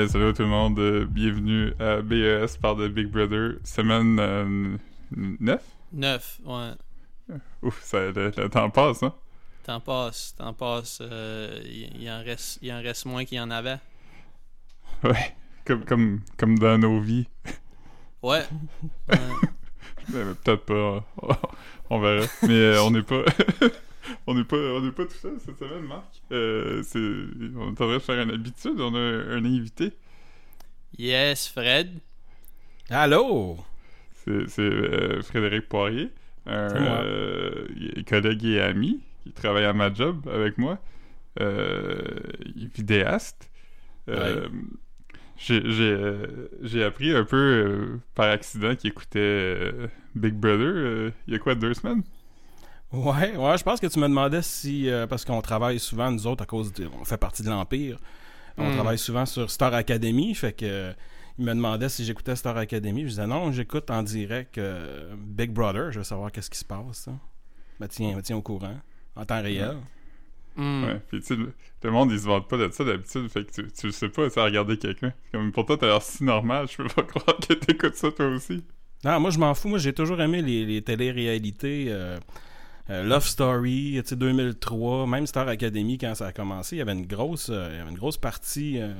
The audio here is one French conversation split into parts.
Yes, salut tout le monde. euh, bienvenue à BES par The Big Brother. Semaine euh, 9? 9, ouais. Ouf, ça, le, le temps passe, hein? T'en passes, t'en passes. euh, Il il en, reste, il en reste moins qu'il y en avait. Ouais. Comme, comme, comme dans nos vies. Ouais. Ouais. Euh, Peut-être pas. on verra. Mais euh, on n'est pas. on n'est pas, on n'est pas tout seul cette semaine, Marc. Euh, c'est, on devrait faire une habitude. On a un, un invité. yes, Fred. Allô? C'est, c'est euh, Frédéric Poirier, un euh, collègue et ami qui travaille à ma job avec moi. Euh, il est vidéaste. Euh, j'ai, j'ai, euh, j'ai appris un peu euh, par accident qu'il écoutait euh, Big Brother euh, il y a quoi, deux semaines? Ouais, ouais, je pense que tu me demandais si, euh, parce qu'on travaille souvent, nous autres, à cause de, on fait partie de l'Empire, on Mm. travaille souvent sur Star Academy, fait que euh, il me demandait si j'écoutais Star Academy, je disais non, j'écoute en direct euh, Big Brother, je veux savoir qu'est-ce qui se passe. hein. Me tiens, me tiens au courant, en temps réel. Hmm. Ouais. Puis tu sais, le, le monde, il se vante pas de ça d'habitude, fait que tu, tu le sais pas, ça regarder quelqu'un. Comme pour toi, t'as l'air si normal, je peux pas croire que t'écoutes ça toi aussi. Non, moi je m'en fous. Moi j'ai toujours aimé les, les télé-réalités. Euh, Love Story, tu sais, 2003, même Star Academy quand ça a commencé, il y avait une grosse, euh, il y avait une grosse partie euh,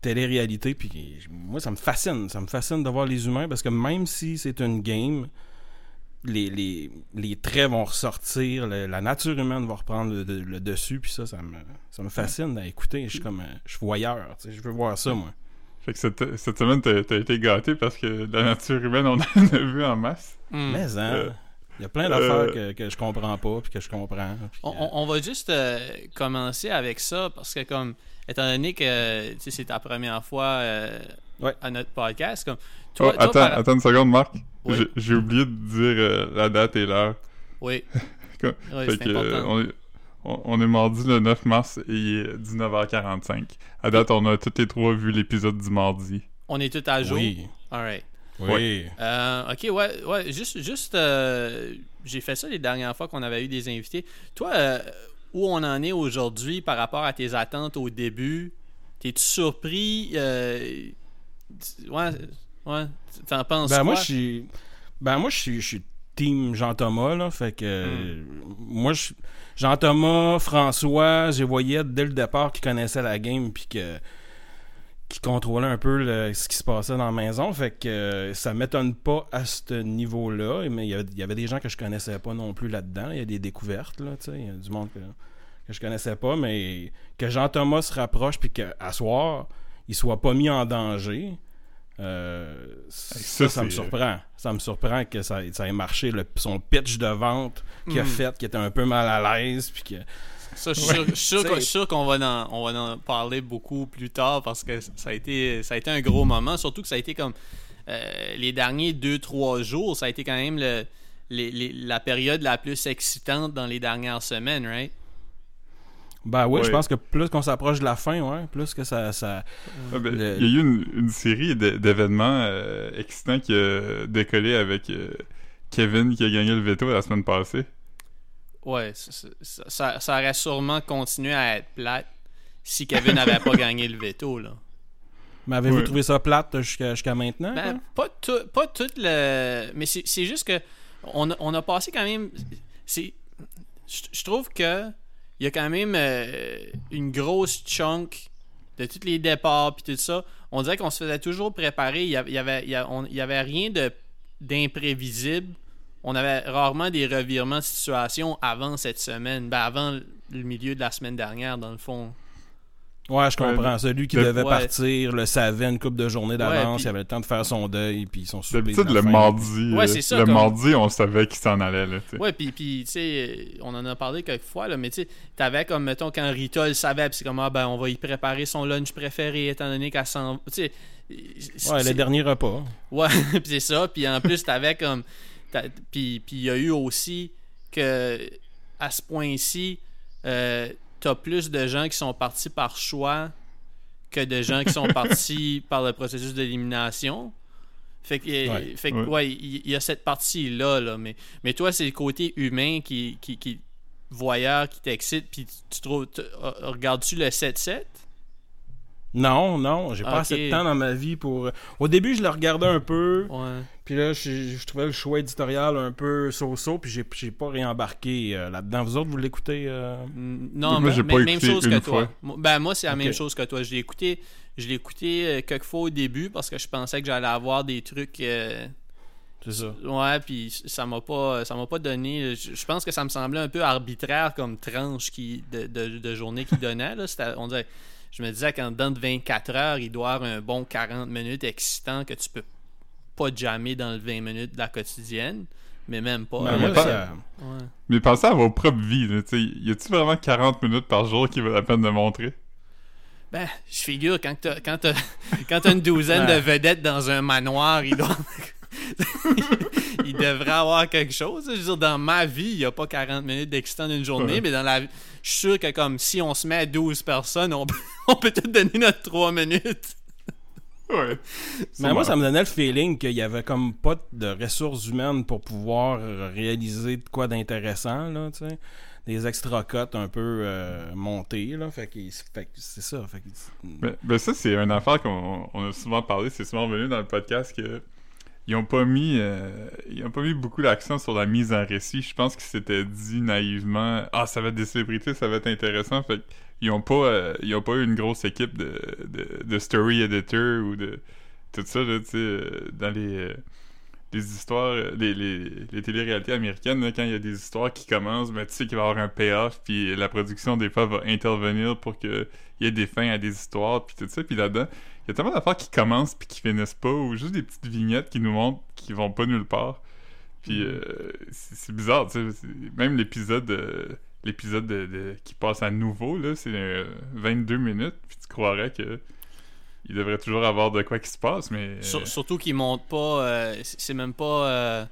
télé-réalité. Puis moi ça me fascine, ça me fascine de voir les humains parce que même si c'est une game, les, les, les traits vont ressortir, le- la nature humaine va reprendre le, le dessus. Puis ça, ça me, ça me fascine à écouter. Je suis comme, je suis voyeur, tu sais, je veux voir ça moi. Fait que cette, cette semaine, t'as t'as été gâté parce que la nature humaine, on en a vu en masse. Hmm. Mais hein, Euh, il y a plein d'affaires euh, que, que je comprends pas puis que je comprends. puis On, que- on- on va juste euh, commencer avec ça parce que, comme, étant donné que tu sais, c'est ta première fois euh, Ouais. à notre podcast, comme. Oh, Toi, toi, attends, par- attends une seconde, Marc. Oui. J'ai- oublié de dire euh, la date et l'heure. Oui. Comme- Oui, fait que, euh, on, est, on, on est mardi le 9 mars et il est 19h45. À date, on a toutes les trois vu l'épisode du mardi. On est tout à jour? Oui. Alright. Oui. Euh, ok, ouais, ouais, juste, juste euh, j'ai fait ça les dernières fois qu'on avait eu des invités. Toi, euh, où on en est aujourd'hui par rapport à tes attentes au début, t'es-tu surpris? euh, tu- ouais, ouais, t'en penses Ben quoi? moi je suis ben moi je suis je suis team Jean Thomas là, fait que euh, moi je Jean Thomas, François, j'ai voyé dès le départ qu'ils connaissaient la game puis que qui contrôlait un peu le- ce qui se passait dans la maison, fait que euh, ça m'étonne pas à ce niveau-là, mais il y, avait, il y avait des gens que je connaissais pas non plus là-dedans, il y a des découvertes là, tu sais, il y a du monde que, que je connaissais pas, mais que Jean Thomas se rapproche puis qu'à soir il soit pas mis en danger. Euh, ça, ça, ça, me c'est- surprend. Ça me surprend que ça, ça ait marché. le- son pitch de vente qu'il a Mm. fait, qui était un peu mal à l'aise, puis que Ça, je suis sûr- qu'on- sûr va, en, on va en parler beaucoup plus tard parce que ça a été, ça a été un gros moment. Surtout que ça a été comme euh, les derniers 2-3 jours, ça a été quand même le, les- les- la période la plus excitante dans les dernières semaines, right? Ben oui, Ouais. je pense que plus qu'on s'approche de la fin, ouais, plus que ça. ça... Ah, ben, Le- Il y a eu une, une série d'é- d'événements euh, excitants qui a décollé avec euh, Kevin qui a gagné le veto la semaine passée. Ouais, ça, ça, aurait sûrement continué à être plate si Kevin n'avait pas gagné le veto, là. Mais avez-vous trouvé ça plate jusqu'à jusqu'à maintenant? Ben, pas tout, pas tout le. Mais c'est c'est juste que on a, on a passé quand même. C'est. Je trouve que il y a quand même euh, une grosse chunk de tous les départs puis tout ça. On dirait qu'on se faisait toujours préparer. Il y avait, il y avait, il y a- on- il y avait rien de d'imprévisible. On avait rarement des revirements de situation avant cette semaine. Ben avant le milieu de la semaine dernière, dans le fond. Ouais, je comprends. Celui qui devait Ouais. partir le savait une couple de journées d'avance, puis- il avait le temps de faire son deuil, puis ils sont D'habitude, le mardi, Ouais, euh, c'est ça, le comme- mardi, on savait qu'il s'en allait. Là. Ouais, puis, puis tu sais, on en a parlé quelques fois, là, mais tu sais, t'avais comme, mettons, quand Rita le savait, puis c'est comme, ah, ben, on va y préparer son lunch préféré, étant donné qu'elle s'en. Tu sais. c'est- Ouais, le dernier repas. Ouais, puis c'est ça. Puis en plus, t'avais comme. Puis il y a eu aussi que, à ce point-ci, euh, t'as plus de gens qui sont partis par choix que de gens qui sont partis par le processus d'élimination. Fait que, Ouais. fait que, Ouais. ouais, il il y, a cette partie-là, là, mais, mais toi, c'est le côté humain qui, qui, qui voyeur qui t'excite, puis tu trouves, euh, regardes-tu le 7-7? Non, non, j'ai pas assez de temps dans ma vie pour. Au début, je le regardais un peu, Ouais. puis là, je, je trouvais le choix éditorial un peu so-so, puis j'ai, j'ai pas réembarqué euh, là-dedans. Vous autres, vous l'écoutez euh? Mm, Non, Moi, mais- j'ai pas même chose que une toi. fois. Ben, moi, c'est la même chose que toi. Je l'ai écouté, je l'ai écouté euh, quelques fois au début parce que je pensais que j'allais avoir des trucs. euh, C'est ça. Ouais, puis ça m'a pas ça m'a pas donné. Je, je pense que ça me semblait un peu arbitraire comme tranche qui, de, de, de journée qu'il donnait. Là. C'était- On dirait, je me disais qu'en dedans de 24 heures, il doit y avoir un bon 40 minutes excitant que tu peux pas jammer dans le 20 minutes de la quotidienne. Mais même pas. Ouais. Mais pensez à vos propres vies, là. Y a-tu vraiment 40 minutes par jour qui vaut la peine de montrer? Ben, je figure, quand t'as, quand t'as, quand t'as une douzaine de vedettes dans un manoir, il doit... il devrait avoir quelque chose. Je veux dire, dans ma vie, il n'y a pas 40 minutes d'excitant d'une journée, Ouais. mais dans la vie, je suis sûr que comme si on se met à 12 personnes, on peut, on peut tout donner notre 3 minutes. Ouais. Mais moi, ça me donnait le feeling qu'il y avait comme pas de ressources humaines pour pouvoir réaliser de quoi d'intéressant, là, tu sais. Des extra cuts un peu euh, montés, là. Fait que, c'est ça. Fait que, Ben, ben ça, c'est une affaire qu'on on a souvent parlé, c'est souvent revenu dans le podcast que ils ont pas mis euh, ils ont pas mis beaucoup d'accent sur la mise en récit. Je pense qu'ils s'étaient dit naïvement Ah, ça va être des célébrités, ça va être intéressant. Fait ils ont pas euh, ils ont pas eu une grosse équipe de, de, de story editor ou de tout ça là, sais, euh, dans les euh, les histoires, euh, les, les, les télé-réalités américaines, quand il y a des histoires qui commencent, ben, tu sais qu'il va y avoir un payoff, puis la production, des fois, va intervenir pour qu'il y ait des fins à des histoires, puis tout ça. Puis là-dedans, il y a tellement d'affaires qui commencent puis qui finissent pas, ou juste des petites vignettes qui nous montrent qui vont pas nulle part. Puis euh, c'est bizarre, tu sais. c'est- Même l'épisode euh, l'épisode de, de- qui passe à nouveau, là, c'est euh, 22 minutes, puis tu croirais que il devrait toujours avoir de quoi qui se passe, mais... euh, Sur- surtout qu'ils montent pas. euh, c'est même pas. euh,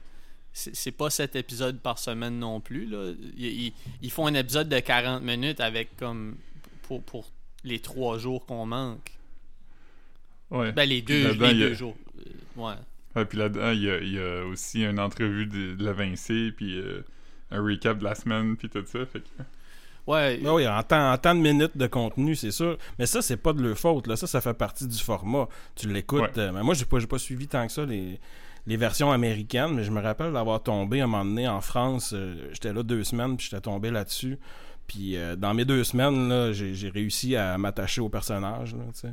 c'est pas cet épisode par semaine non plus. Là. Ils, ils- ils font un épisode de 40 minutes avec comme. Pour, pour les trois jours qu'on manque. ouais. Ben, les deux, les a- deux jours. Ouais. Ouais, puis là-dedans, il y a, il y a aussi une entrevue de, de la Vincé, puis euh, un recap de la semaine, puis tout ça. Fait que... Ouais. Ben oui, en temps, en temps de minutes de contenu, c'est sûr. Mais ça, c'est pas de leur faute. Là. Ça, ça fait partie du format. Tu l'écoutes. Ouais. euh, mais moi, j'ai pas, pas suivi tant que ça les, les versions américaines, mais je me rappelle d'avoir tombé à un moment donné en France. euh, j'étais là deux semaines, puis j'étais tombé là-dessus. Puis euh, dans mes deux semaines, j'ai, réussi à m'attacher au personnage. Là.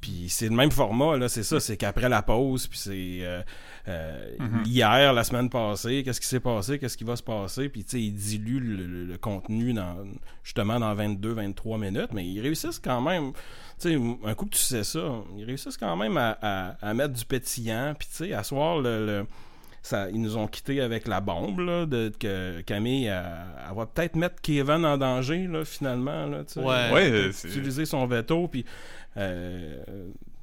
Puis c'est le même format, là, c'est ça, c'est qu'après la pause, puis c'est euh, euh, Mhm. hier, la semaine passée, qu'est-ce qui s'est passé, qu'est-ce qui va se passer, puis tu sais, ils diluent le, le- le contenu dans, justement dans 22-23 minutes, mais ils réussissent quand même, tu sais, un coup que tu sais ça, ils réussissent quand même à, à- à mettre du pétillant, puis tu sais, à soir, le, le- ça, ils nous ont quittés avec la bombe, là, de, que Camille, elle, elle va peut-être mettre Kevin en danger, là, finalement, là, tu sais. Ouais. Ouais, utiliser son veto, puis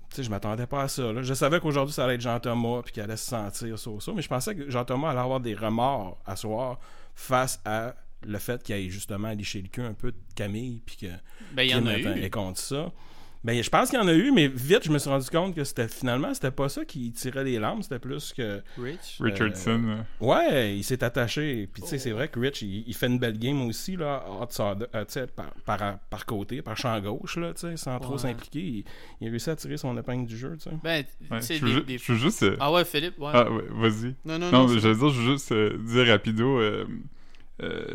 sais, je m'attendais pas à ça. là. Je savais qu'aujourd'hui, ça allait être Jean-Thomas, puis qu'il allait se sentir ça, ça, mais je pensais que Jean-Thomas allait avoir des remords à soir face à le fait qu'il ait justement liché le cul un peu de Camille, puis que Ben, y en a est- eu. est contre ça. Ben, je pense qu'il y en a eu, mais vite, je me suis rendu compte que c'était finalement, c'était pas ça qui tirait les larmes, c'était plus que. Rich? Richardson, là. Ouais, il s'est attaché. Puis tu sais, c'est vrai que Rich, il, il fait une belle game aussi, là, outside, euh, tu sais, par, par, par côté, par champ gauche, là, tu sais, sans trop s'impliquer. Il, il a réussi à tirer son épingle du jeu, tu sais. Ben, Ouais, tu sais, je, veux des- je veux juste... euh, Ah ouais, Philippe, ouais. Ah, ouais, vas-y. Non, non, Non, non. mais c'est- j'allais dire, je veux juste euh, dire rapido, euh,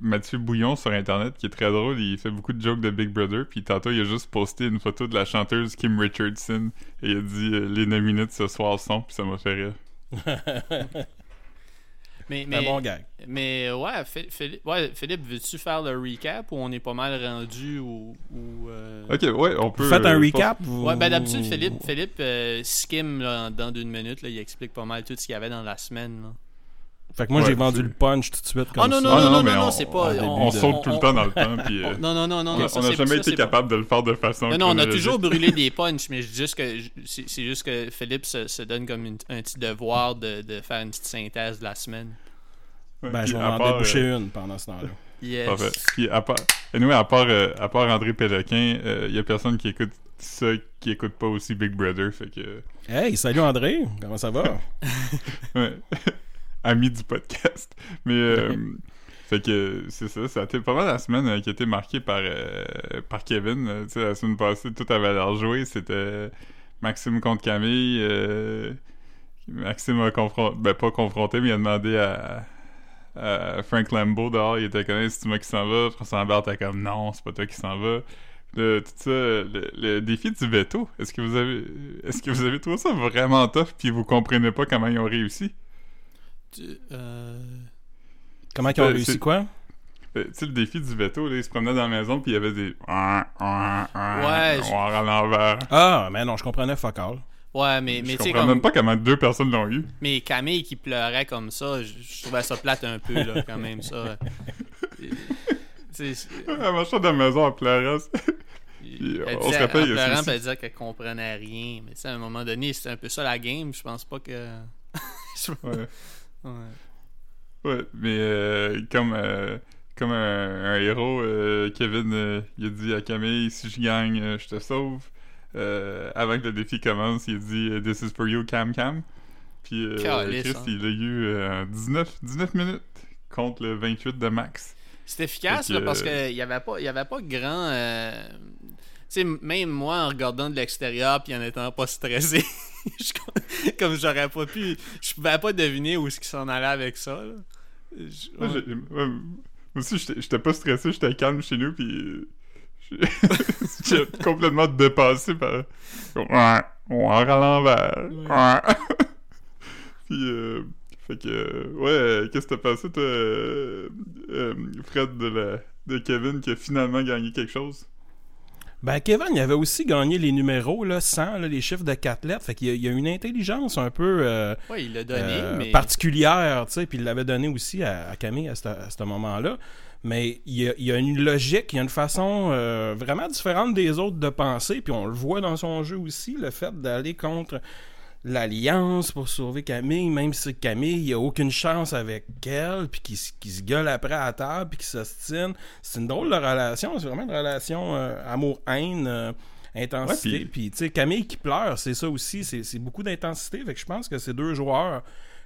Mathieu Bouillon sur Internet, qui est très drôle, il fait beaucoup de jokes de Big Brother, puis tantôt, il a juste posté une photo de la chanteuse Kim Richardson, et il a dit euh, les nominés de ce soir sont », puis ça m'a fait rire. mais, Un bon gag. mais ouais, Phil- Philippe, ouais, Philippe, veux-tu faire le recap ou on est pas mal rendu ou. ou, euh, Ok, ouais, on peut... Faites un euh, recap Ouais, ben d'habitude, Philippe, Philippe euh, skim là, dans d'une minute, là, il explique pas mal tout ce qu'il y avait dans la semaine. là. Fait que moi, Ouais, j'ai vendu le punch tout de suite. Ah non, ça. non, Ah, non, non, mais non, on- c'est pas. On, saute tout le temps dans le temps, puis... euh, Non, non, non, non, on ça, n'a jamais ça, été pas- capable de le faire de façon Non, non, on a toujours brûlé des punchs, mais juste que c'est juste que Philippe se, se donne comme une- un petit devoir de, de faire une petite synthèse de la semaine. Ouais, Ben, je vais à en part, déboucher euh, une pendant ce temps-là. Yes. Parfait. Puis à part, anyway, à part, euh, à part André Péloquin, il y a personne qui écoute ça, qui écoute pas aussi Big Brother, fait que... Hey, salut André, comment ça va? Ouais. Ami du podcast. Mais euh, Fait que c'est ça, ça a été pas mal la semaine euh, qui a été marquée par, euh, par Kevin. euh, tu sais, la semaine passée, tout avait l'air joué. C'était Maxime contre Camille. Maxime a confronté, ben pas confronté, mais il a demandé à, à Frank Lambeau dehors. Il était comme, c'est moi qui s'en va? François Lambert était comme, non, c'est pas toi qui s'en va. Le, tout ça, le, le défi du veto, est-ce que vous avez est-ce que vous avez trouvé ça vraiment tough puis vous comprenez pas comment ils ont réussi? Euh, Comment ils ont réussi quoi? Euh, Tu sais, le défi du veto, là, il se promenait dans la maison, puis il y avait des... Ouais, je- Noir à l'envers. Ah, mais non, je comprenais fuck all. Ouais, mais, mais Je tu sais, comprends comme. même pas comment deux personnes l'ont eu. Mais Camille qui pleurait comme ça, je, je trouvais ça plate un peu, là, quand même, ça. Elle marchait dans la maison en pleurant. elle on se rappelle, en il y a pleurant, elle disait qu'elle comprenait rien. Mais tu sais, à un moment donné, c'était un peu ça la game. Je pense pas que. Je- Ouais. Ouais. Ouais, mais euh, comme, euh, comme un, un héros, euh, Kevin, il a dit à Camille, si je gagne, je te sauve. Euh, avant que le défi commence, il a dit This is for you, Cam Cam. Puis Chris, hein. il a eu euh, 19, 19 minutes contre le 28 de Max. C'est efficace Fait que, là, parce qu'il n'y avait, pas- il y avait pas grand. Tu sais, même moi, en regardant de l'extérieur puis en étant pas stressé, je- comme j'aurais pas pu. Je pouvais pas deviner où est-ce qu'il s'en allait avec ça. là. Je- Moi, ouais. moi moi aussi, j'étais pas stressé, j'étais calme chez nous, puis j'étais complètement dépassé par. Ouais, on à l'envers. Ouais. puis, euh, fait que, ouais, qu'est-ce que t'as pensé, toi, euh, euh, Fred, de, la, de Kevin qui a finalement gagné quelque chose? Ben, Kevin, il avait aussi gagné les numéros, là, 100, là, les chiffres de 4 lettres. Fait qu'il y a, il y a une intelligence un peu euh, Ouais, il donné, euh, mais. particulière, tu sais, puis il l'avait donné aussi à, à Camille à ce, à ce moment-là. Mais il y, a, il y a une logique, il y a une façon euh, vraiment différente des autres de penser, puis on le voit dans son jeu aussi, le fait d'aller contre l'Alliance pour sauver Camille, même si Camille, il a aucune chance avec elle, puis qui, se- qui se gueule après à table, puis qui s'ostine. C'est une drôle de relation, c'est vraiment une relation euh, amour-haine, euh, intensité. Ouais, puis, tu sais, Camille qui pleure, c'est ça aussi, c'est c'est beaucoup d'intensité. Fait que je pense que c'est deux joueurs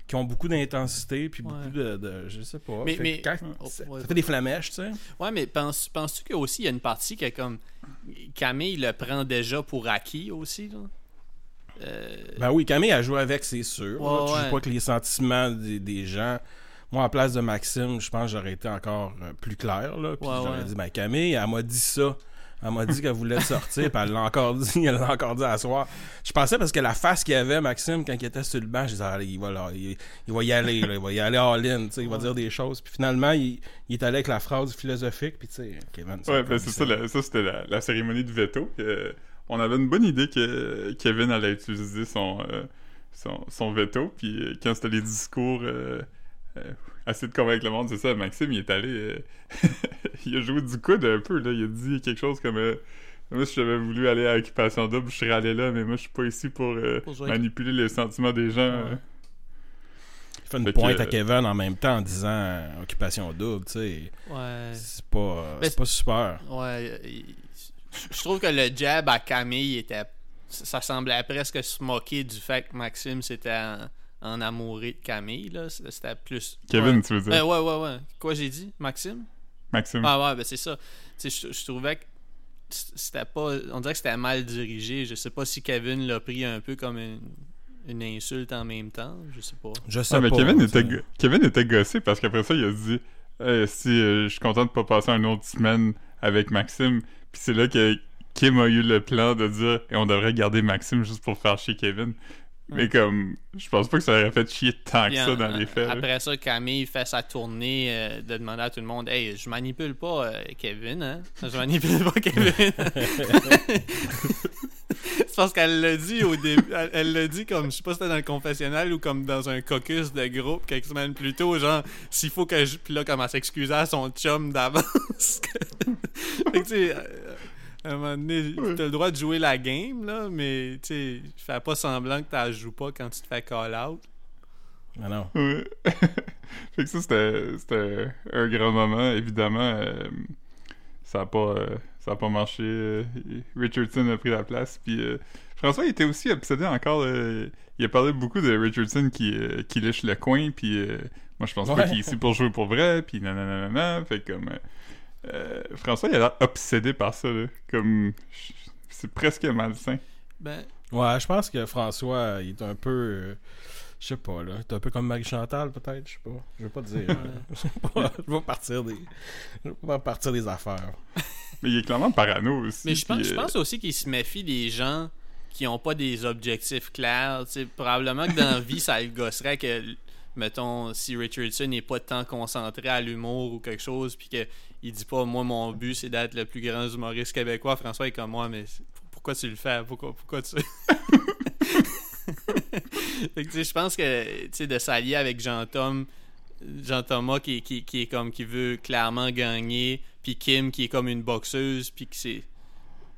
qui ont beaucoup d'intensité, puis Ouais. beaucoup de, de- Je sais pas. Mais- Fait mais- quand- Oh, ça, ouais. ça fait des flamèches, tu sais. Ouais, mais penses- penses-tu qu'aussi il y a une partie qui est comme. Camille le prend déjà pour acquis aussi, là? Euh, Ben oui, Camille a joué avec, c'est sûr. Ouais, là. tu ouais. joues pas que les sentiments des, des gens. Moi, en place de Maxime, je pense que j'aurais été encore euh, plus clair. Là, puis Ouais, j'aurais ouais. dit, ben Camille, elle m'a dit ça. Elle m'a dit qu'elle voulait sortir, puis elle l'a encore dit, elle l'a encore dit à soir. Je pensais parce que la face qu'il avait, Maxime, quand il était sur le banc, je disais, Allez, il va, là, il, il va y aller, là, il va y aller all-in, tu sais, il va dire des choses. Puis finalement, il, il est allé avec la phrase philosophique, puis tu sais, Kevin. Ouais, ben c'est ça, la- ça c'était la, la cérémonie de veto. Euh, on avait une bonne idée que Kevin allait utiliser son, euh, son, son veto, puis euh, quand c'était les discours euh, euh, assez de convaincre le monde, c'est ça, Maxime, il est allé... euh, il a joué du coude un peu, là, il a dit quelque chose comme... euh, moi, si j'avais voulu aller à Occupation Double, je serais allé là, mais moi, je suis pas ici pour euh, manipuler les sentiments des gens. euh. Il fait une Fait que, pointe à Kevin en même temps en disant euh, occupation double, tu sais. ouais. C'est pas, euh, c'est pas super. Ouais, il- je trouve que le jab à Camille était. Ça semblait presque se moquer du fait que Maxime s'était en, en amouré de Camille. là. C'était plus. Kevin, ouais. tu veux dire? Euh, ouais, ouais, ouais. Quoi j'ai dit? Maxime? Maxime. Ah, ouais, ben c'est ça. Tu sais, je, je trouvais que c'était pas. On dirait que c'était mal dirigé. Je sais pas si Kevin l'a pris un peu comme une, une insulte en même temps. Je sais pas. Je sais Ah, mais pas. Kevin, était, go- Kevin était gossé parce qu'après ça, il a dit Hey, si euh, je suis content de pas passer une autre semaine avec Maxime. Puis c'est là que Kim a eu le plan de dire Et on devrait garder Maxime juste pour faire chier Kevin. Mais comme, je pense pas que ça aurait fait chier tant que ça dans les faits. là. Après ça, Camille fait sa tournée euh, de demander à tout le monde Hey, je manipule pas euh, Kevin, hein? Je manipule pas Kevin. C'est parce qu'elle l'a dit au début. Elle l'a dit comme, je sais pas si c'était dans le confessionnal ou comme dans un caucus de groupe quelques semaines plus tôt. Genre, s'il faut que je. Puis là, comme elle s'excusait à son chum d'avance. fait que tu sais. euh, à un moment donné, t'as le droit de jouer la game, là, mais tu sais, fais pas semblant que t'en joues pas quand tu te fais call out. Ah non. Ouais. fait que ça, c'était, c'était un grand moment. Évidemment, euh, ça a pas, euh, ça a pas marché. euh, Richardson a pris la place. Puis euh, François il était aussi obsédé encore. il a parlé beaucoup de Richardson qui, euh, qui lèche le coin. Puis euh, Moi, je pense pas qu'il est ici pour jouer pour vrai, puis nanana, fait comme... euh, François, il a l'air obsédé par ça, là. Comme... C'est presque malsain. Ben, Ouais, je pense que François, il est un peu. euh, je sais pas, là. Il est un peu comme Marie-Chantal, peut-être. Je sais pas. Je veux pas dire. euh, je vais partir des. Je vais pas partir des affaires. Mais il est clairement parano aussi. mais je pense, je euh, pense aussi qu'il se méfie des gens qui ont pas des objectifs clairs. Tu sais, probablement que dans la vie, ça le gosserait que, mettons, si Richardson n'est pas tant concentré à l'humour ou quelque chose, puis qu'il dit pas, moi, mon but, c'est d'être le plus grand humoriste québécois. François est comme moi, mais pourquoi tu le fais? Pourquoi, pourquoi tu... Je pense que tu sais, de s'allier avec Jean-Tom, Jean-Thomas qui, qui, qui est comme qui veut clairement gagner, puis Kim qui est comme une boxeuse, puis que c'est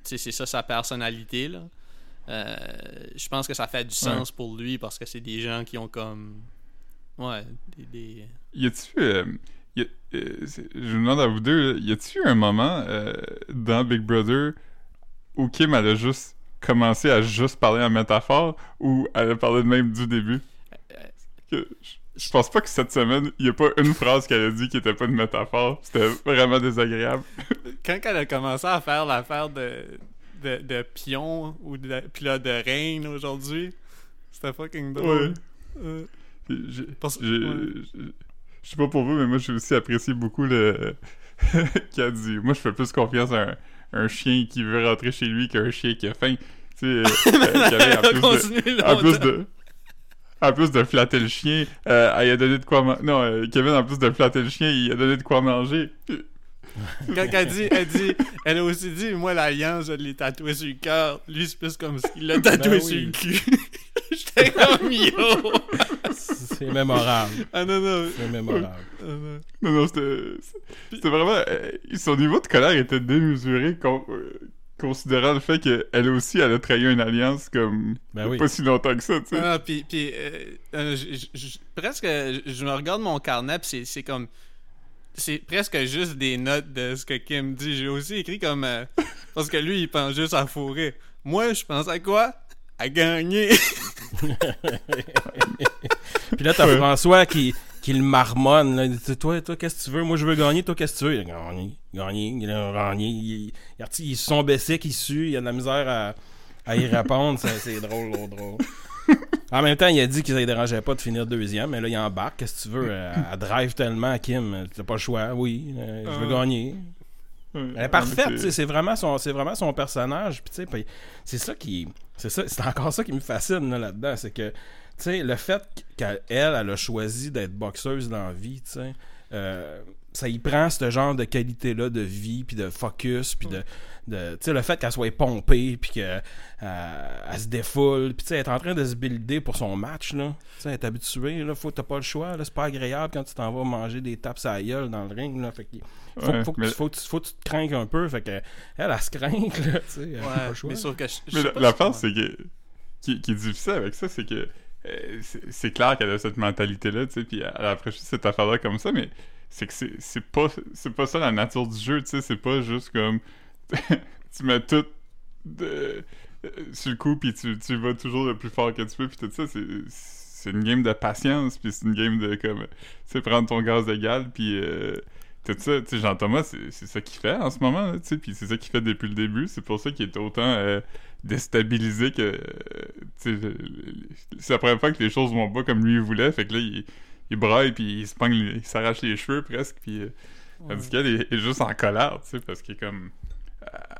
c'est ça sa personnalité là. Euh, je pense que ça fait du sens pour lui parce que c'est des gens qui ont comme ouais des, des- Y a-tu. euh, y a- euh, je vous demande à vous deux, là, y a-tu un moment euh, dans Big Brother où Kim elle a juste commencé à juste parler en métaphore ou elle a parlé de même du début? Que je- je pense pas que cette semaine, il y a pas une phrase qu'elle a dit qui était pas une métaphore. C'était vraiment désagréable. quand elle a commencé à faire l'affaire de, de, de pion ou de pilote de reine aujourd'hui c'était fucking drôle Euh, J'ai- Parce- ouais. Je sais pas pour vous, mais moi j'ai aussi apprécié beaucoup le. qui a dit Moi je fais plus confiance à un, un chien qui veut rentrer chez lui qu'un chien qui a faim. Tu sais, euh, euh, Kevin, en plus de- en plus de. En plus de flatter le chien, euh, elle a donné de quoi manger. Non, euh, Kevin, en plus de flatter le chien, il a donné de quoi manger. Quand elle dit, elle dit, elle a aussi dit, moi l'alliance, je l'ai tatoué sur le cœur. Lui, c'est plus comme s'il l'a tatoué Ben sur oui. le cul. J'étais comme yo. C'est mémorable. Ah non, non. C'est mémorable. Ah, non. Non, non, c'était. C'était vraiment. euh, son niveau de colère était démesuré con- euh, considérant le fait qu'elle aussi, elle a trahi une alliance comme. Ben oui. Pas si longtemps que ça, tu sais. Ah, puis, puis euh, euh, presque, je, me regarde mon carnet, puis c'est, c'est comme. C'est presque juste des notes de ce que Kim dit. J'ai aussi écrit comme. euh, parce que lui, il pense juste à fourrer. Moi, je pense à quoi? À gagner. Puis là, t'as Ouais. François qui, qui le marmonne. Là. Il dit Toi, toi qu'est-ce que tu veux? Moi, je veux gagner. Toi, qu'est-ce que tu veux? Il a gagné. Gagné. Il a gagné. Il, il, il, se sont baissés, il sue. Il a de la misère à, à y répondre. c'est, c'est drôle, drôle, drôle. En même temps, il a dit qu'il ne dérangeait pas de finir deuxième, mais là, il embarque. Qu'est-ce que tu veux? Elle, elle drive tellement, Kim. T'as pas le choix. Oui, euh, je veux Ah. gagner. Elle est parfaite, c'est vraiment son c'est vraiment son personnage puis tu sais puis c'est ça qui c'est ça c'est encore ça qui me fascine là, là-dedans, c'est que le fait qu'elle elle, a choisi d'être boxeuse dans la vie, tu euh, ça y prend ce genre de qualité là de vie puis de focus puis de tu sais le fait qu'elle soit pompée puis que euh, se défoule puis tu sais elle est en train de se builder pour son match là. Tu sais elle est habituée là faut t'as pas le choix là c'est pas agréable quand tu t'en vas manger des tapes à dans le ring là faut, Ouais, faut, que mais- tu, faut, que tu- faut que tu te craignes un peu. Fait que elle, elle se craint, là, tu sais. elle a pas Ouais, mais sauf que je, je Mais sais la- part, c'est que. Qui, qui est difficile avec ça, c'est que. euh, c'est clair qu'elle a cette mentalité-là, tu sais, puis elle a apprécié cette affaire-là comme ça, mais c'est que c'est c'est pas, c'est pas ça la nature du jeu, tu sais, c'est pas juste comme. tu mets tout de, euh, sur le coup, puis tu, tu vas toujours le plus fort que tu peux, puis tout ça, c'est. C'est une game de patience, puis c'est une game de comme. Tu sais, prendre ton gaz égal, puis. euh, tout ça, tu sais, Jean-Thomas, c'est c'est ça qu'il fait en ce moment, tu sais, puis c'est ça qu'il fait depuis le début. C'est pour ça qu'il est autant euh, déstabilisé que, euh, c'est la première fois que les choses vont pas comme lui il voulait, fait que là, il, il braille, puis il se il s'arrache les cheveux presque, puis euh, tandis qu'elle est, est juste en colère, tu sais, parce qu'elle est comme,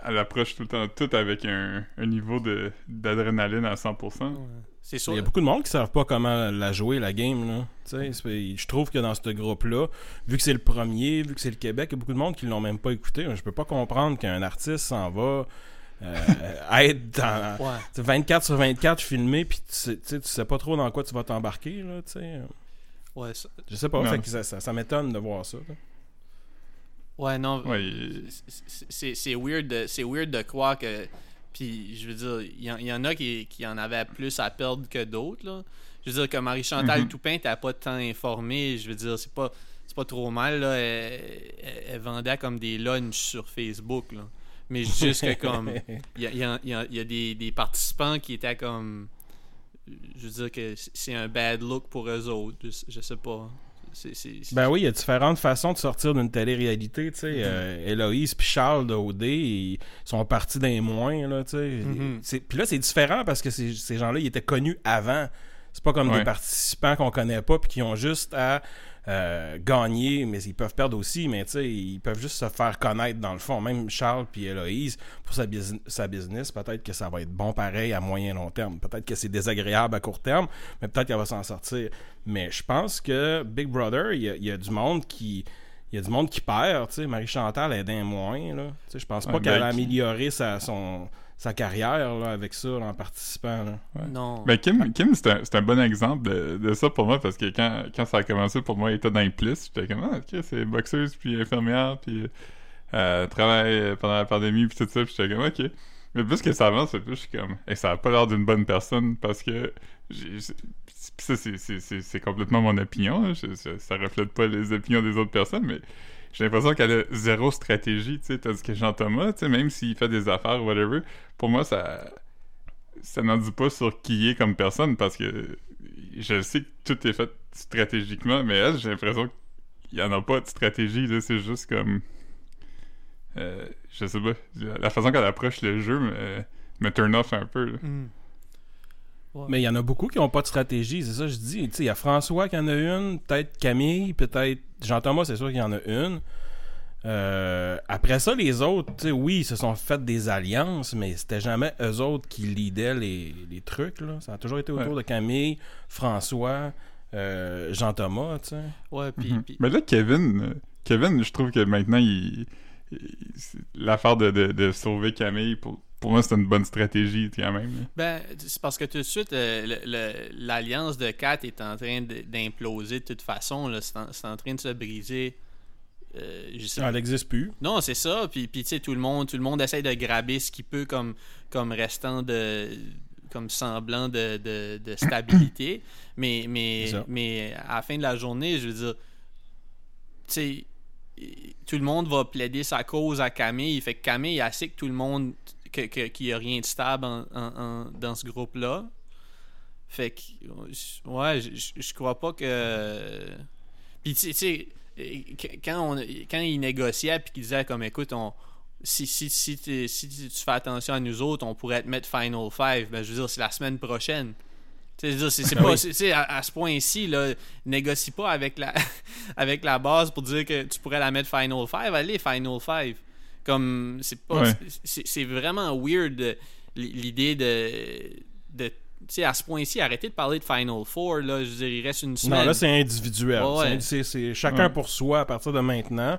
elle approche tout le temps tout avec un, un niveau d'adrénaline à 100%. Ouais. C'est sûr. Il y a beaucoup de monde qui savent pas comment la jouer, la game. Là. Tu sais, c'est- Je trouve que dans ce groupe-là, vu que c'est le premier, vu que c'est le Québec, il y a beaucoup de monde qui l'ont même pas écouté. Je peux pas comprendre qu'un artiste s'en va euh, être dans Ouais. tu sais, 24 sur 24 filmé, puis tu sais, tu sais, tu sais pas trop dans quoi tu vas t'embarquer. Là, tu sais. Ouais, ça- Je sais pas, Non. fait que ça, ça, ça m'étonne de voir ça. là. ouais, non. Ouais, c'est- c'est c'est weird de c'est weird de croire que puis je veux dire il y, en- il y en a qui, qui en avaient plus à perdre que d'autres là. Je veux dire que Marie Chantal Mhm. Toupin t'as pas tant informé je veux dire c'est pas c'est pas trop mal là. Elle, elle- elle vendait comme des lunchs sur Facebook là. Mais juste que comme il y a, il y a- il y a- il y a des, des participants qui étaient comme je veux dire que c'est un bad look pour eux autres je, je sais pas Ben oui, il y a différentes façons de sortir d'une télé-réalité, tu sais. Euh, Héloïse puis Charles de OD, ils sont partis d'un moins, là, tu sais. Mhm. C'est- Puis là, c'est différent parce que ces, ces gens-là, ils étaient connus avant. C'est pas comme Ouais. des participants qu'on connaît pas puis qui ont juste à euh, gagner, mais ils peuvent perdre aussi, mais tu sais, ils peuvent juste se faire connaître dans le fond. Même Charles puis Héloïse, pour sa, busi- sa business, peut-être que ça va être bon pareil à moyen long terme. Peut-être que c'est désagréable à court terme, mais peut-être qu'elle va s'en sortir. Mais je pense que Big Brother, il y a, il y a du monde qui. Il y a du monde qui perd, tu sais. Marie-Chantal est d'un moins, là. Tu sais, je pense pas Ouais, qu'elle ben, a amélioré sa, son, sa carrière, là, avec ça, là, en participant, là. Non. Ben, Kim, Kim c'est un, un bon exemple de, de ça pour moi parce que quand, quand ça a commencé pour moi, elle était dans les plisses. J'étais comme, ah, ok, c'est boxeuse puis infirmière puis euh, travaille pendant la pandémie puis tout ça. Puis j'étais comme, ok. Mais plus que ça avance, plus je suis comme, hey, ça a pas l'air d'une bonne personne parce que. j'ai- j'ai- Pis ça, c'est- c'est- c'est c'est complètement mon opinion. hein. Je- je- ça reflète pas les opinions des autres personnes, mais j'ai l'impression qu'elle a zéro stratégie, tu sais. Tandis que Jean-Thomas, tu sais, même s'il fait des affaires whatever, pour moi, ça ça n'en dit pas sur qui il est comme personne parce que je sais que tout est fait stratégiquement, mais elle, j'ai l'impression qu'il n'y en a pas de stratégie, là, c'est juste comme. euh, je sais pas. La façon qu'elle approche le jeu me, turn off un peu. là. Mhm. Ouais. Mais il y en a beaucoup qui n'ont pas de stratégie, c'est ça que je dis. Tu sais, Il y a François qui en a une, peut-être Camille, peut-être Jean-Thomas, c'est sûr qu'il y en a une. Euh, après ça, les autres, tu sais, oui, ils se sont fait des alliances, mais c'était jamais eux autres qui leadaient les, les trucs. Là. Ça a toujours été autour Ouais. de Camille, François, euh, Jean-Thomas. tu sais. Ouais, puis. Mhm. Mais là, Kevin, euh, Kevin, je trouve que maintenant, il, l'affaire de, de, de sauver Camille, pour, pour moi, c'est une bonne stratégie quand même. Ben, c'est parce que tout de suite, euh, l'alliance de 4 est en train d'imploser de toute façon. là. C'est en, train de se briser. Euh, je sais Elle n'existe plus. Non, c'est ça. Puis, puis tu sais, tout le monde, tout le monde essaie de graber ce qu'il peut comme, comme restant de, comme semblant de, de, de stabilité. mais, mais, mais à la fin de la journée, je veux dire, tu sais, tout le monde va plaider sa cause à Camille. Fait que Camille, elle sait que tout le monde, que- qu'il n'y a rien de stable en- en- en- dans ce groupe-là. Fait que, ouais, je, crois pas que. Puis, tu sais- quand, on, quand il négociait, puis qu'il disait, comme, écoute, on, si, si, si, tu- si tu tu fais attention à nous autres, on pourrait te mettre Final Five. Ben, je veux dire, c'est la semaine prochaine. C'est Ben pas, oui. à, à ce point-ci, là, négocie pas avec la, avec la base pour dire que tu pourrais la mettre Final Five. Allez, Final Five. Comme, c'est pas. Ouais. c'est- C'est vraiment weird l'idée de. de tu sais, à ce point-ci, arrêtez de parler de Final Four, là. Je veux dire, il reste une semaine. Non, là, c'est individuel. Ouais. C'est- chacun Ouais. pour soi à partir de maintenant.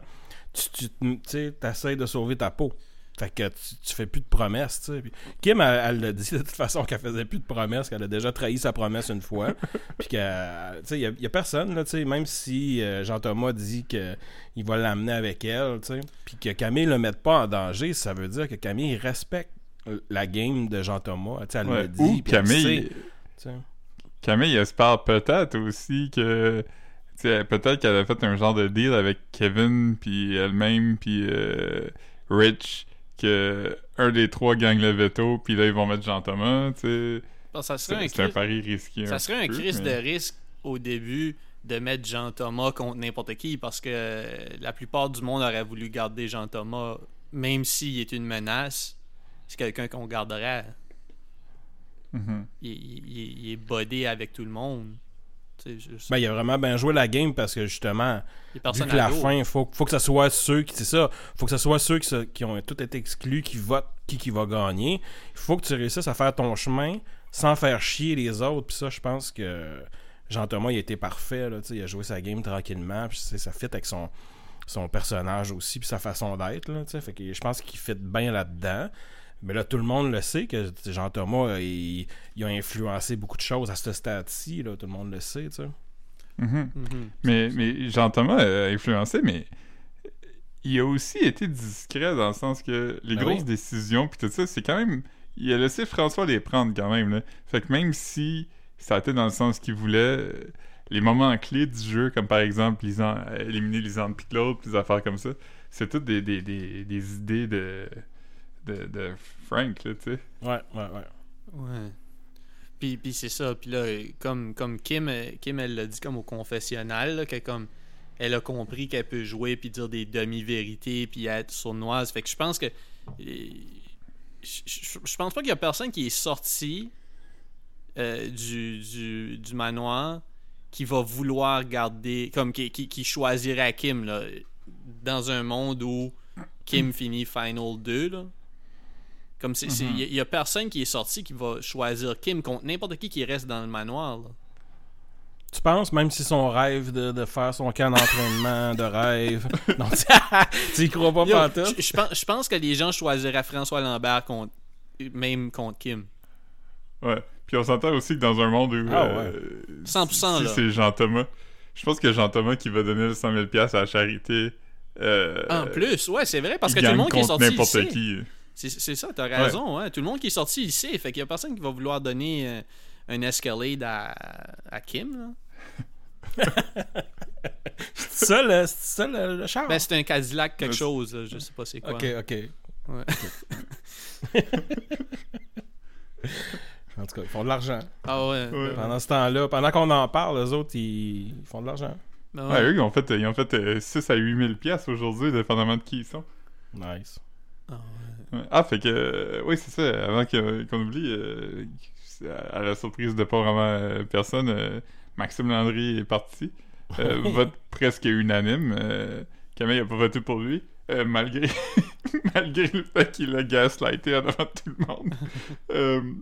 Tu, tu tu essaies de sauver ta peau. Fait que tu, tu fais plus de promesses, tu sais. Puis Kim, elle, elle l'a dit de toute façon qu'elle faisait plus de promesses, qu'elle a déjà trahi sa promesse une fois. Puis que, tu sais, il y, a personne, là, tu sais, même si euh, Jean-Thomas dit qu'il va l'amener avec elle, tu sais. Puis que Camille le mette pas en danger, ça veut dire que Camille respecte la game de Jean-Thomas. Tu sais, elle Ouais. l'a dit. Ou puis elle Camille, tu sais. Camille espère peut-être aussi que. Peut-être qu'elle a fait un genre de deal avec Kevin, puis elle-même, puis euh, Rich, que un des trois gagne le veto, puis là, ils vont mettre Jean-Thomas, tu sais. Un, C'est un pari risqué. ça serait un crise mais- de risque au début de mettre Jean-Thomas contre n'importe qui parce que la plupart du monde aurait voulu garder Jean-Thomas, même s'il est une menace. C'est quelqu'un qu'on garderait. Mhm. Il, il- il- il est bodé avec tout le monde. Ben, il a vraiment bien joué la game parce que justement, vu que la fin, faut, faut que ce soit ceux qui. C'est ça. Faut que ce soit ceux qui, se- qui ont tout été exclus qui votent qui, qui va gagner. Il faut que tu réussisses à faire ton chemin sans faire chier les autres. Puis ça, je pense que Jean-Thomas, il a été parfait. Là, il a joué sa game tranquillement. Puis ça fit avec son, son personnage aussi. Puis sa façon d'être. Fait que je pense qu'il fit bien là-dedans. Mais là, tout le monde le sait que Jean-Thomas, il, il a influencé beaucoup de choses à ce stade-ci. là, Tout le monde le sait. tu sais. Mhm. Mhm. Mais, mais Jean-Thomas a influencé, mais il a aussi été discret dans le sens que les Ben grosses oui. décisions, puis tout ça, c'est quand même. Il a laissé François les prendre quand même. Là. Fait que même si ça a été dans le sens qu'il voulait, euh, les moments clés du jeu, comme par exemple Lisan, euh, éliminer Lisande puis des affaires comme ça, c'est toutes des, des, des, des idées de, de, de Frank, là, tu sais. Ouais, ouais, ouais. Ouais. Puis, puis c'est ça. Puis là, comme, comme Kim, Kim, elle l'a dit comme au confessionnal, là, que comme elle a compris qu'elle peut jouer puis dire des demi-vérités puis être sournoise. Fait que je pense que. Je, je- je pense pas qu'il y a personne qui est sorti euh, du, du, du manoir qui va vouloir garder. Comme qui, qui, qui choisirait Kim, là. Dans un monde où Kim finit Final 2, là. Comme c'est, il y, a- il y a personne qui est sorti qui va choisir Kim contre n'importe qui qui reste dans le manoir. là. Tu penses, même si son rêve de, de faire son camp d'entraînement de rêve. Non, tu y crois pas pantoute? je, pense, je pense que les gens choisiraient François Lambert contre, même contre Kim. Ouais. Puis on s'entend aussi que dans un monde où. Ah euh, 100%, si c'est Jean-Thomas. Je pense que Jean-Thomas qui va donner le 100 000 à la charité. euh, en plus, ouais, c'est vrai, parce que tout le monde qui est sorti, n'importe sait. qui. C'est, c'est ça, t'as raison. hein. Tout le monde qui est sorti, il sait. Fait qu'il y a personne qui va vouloir donner euh, un Escalade à, à Kim. là. C'est ça, le, ça le, le char? Ben, c'est un Cadillac quelque chose. là, Je sais pas c'est quoi. ok, ok. Ouais. En tout cas, ils font de l'argent. Ah ouais. Ouais. Pendant ce temps-là, pendant qu'on en parle, les autres, ils, ils font de l'argent. Ben Ouais, ouais. eux, ils ont fait, ils ont fait euh, 6 à 8 000 piastres aujourd'hui, dépendamment de qui ils sont. Nice. Ah Ouais. Ah, fait que. euh, oui, c'est ça. Avant qu'on oublie, euh, à la surprise de pas vraiment euh, personne, euh, Maxime Landry est parti. Vote presque unanime. Camille a pas voté pour lui. malgré, malgré le fait qu'il a gaslighté en devant tout le monde.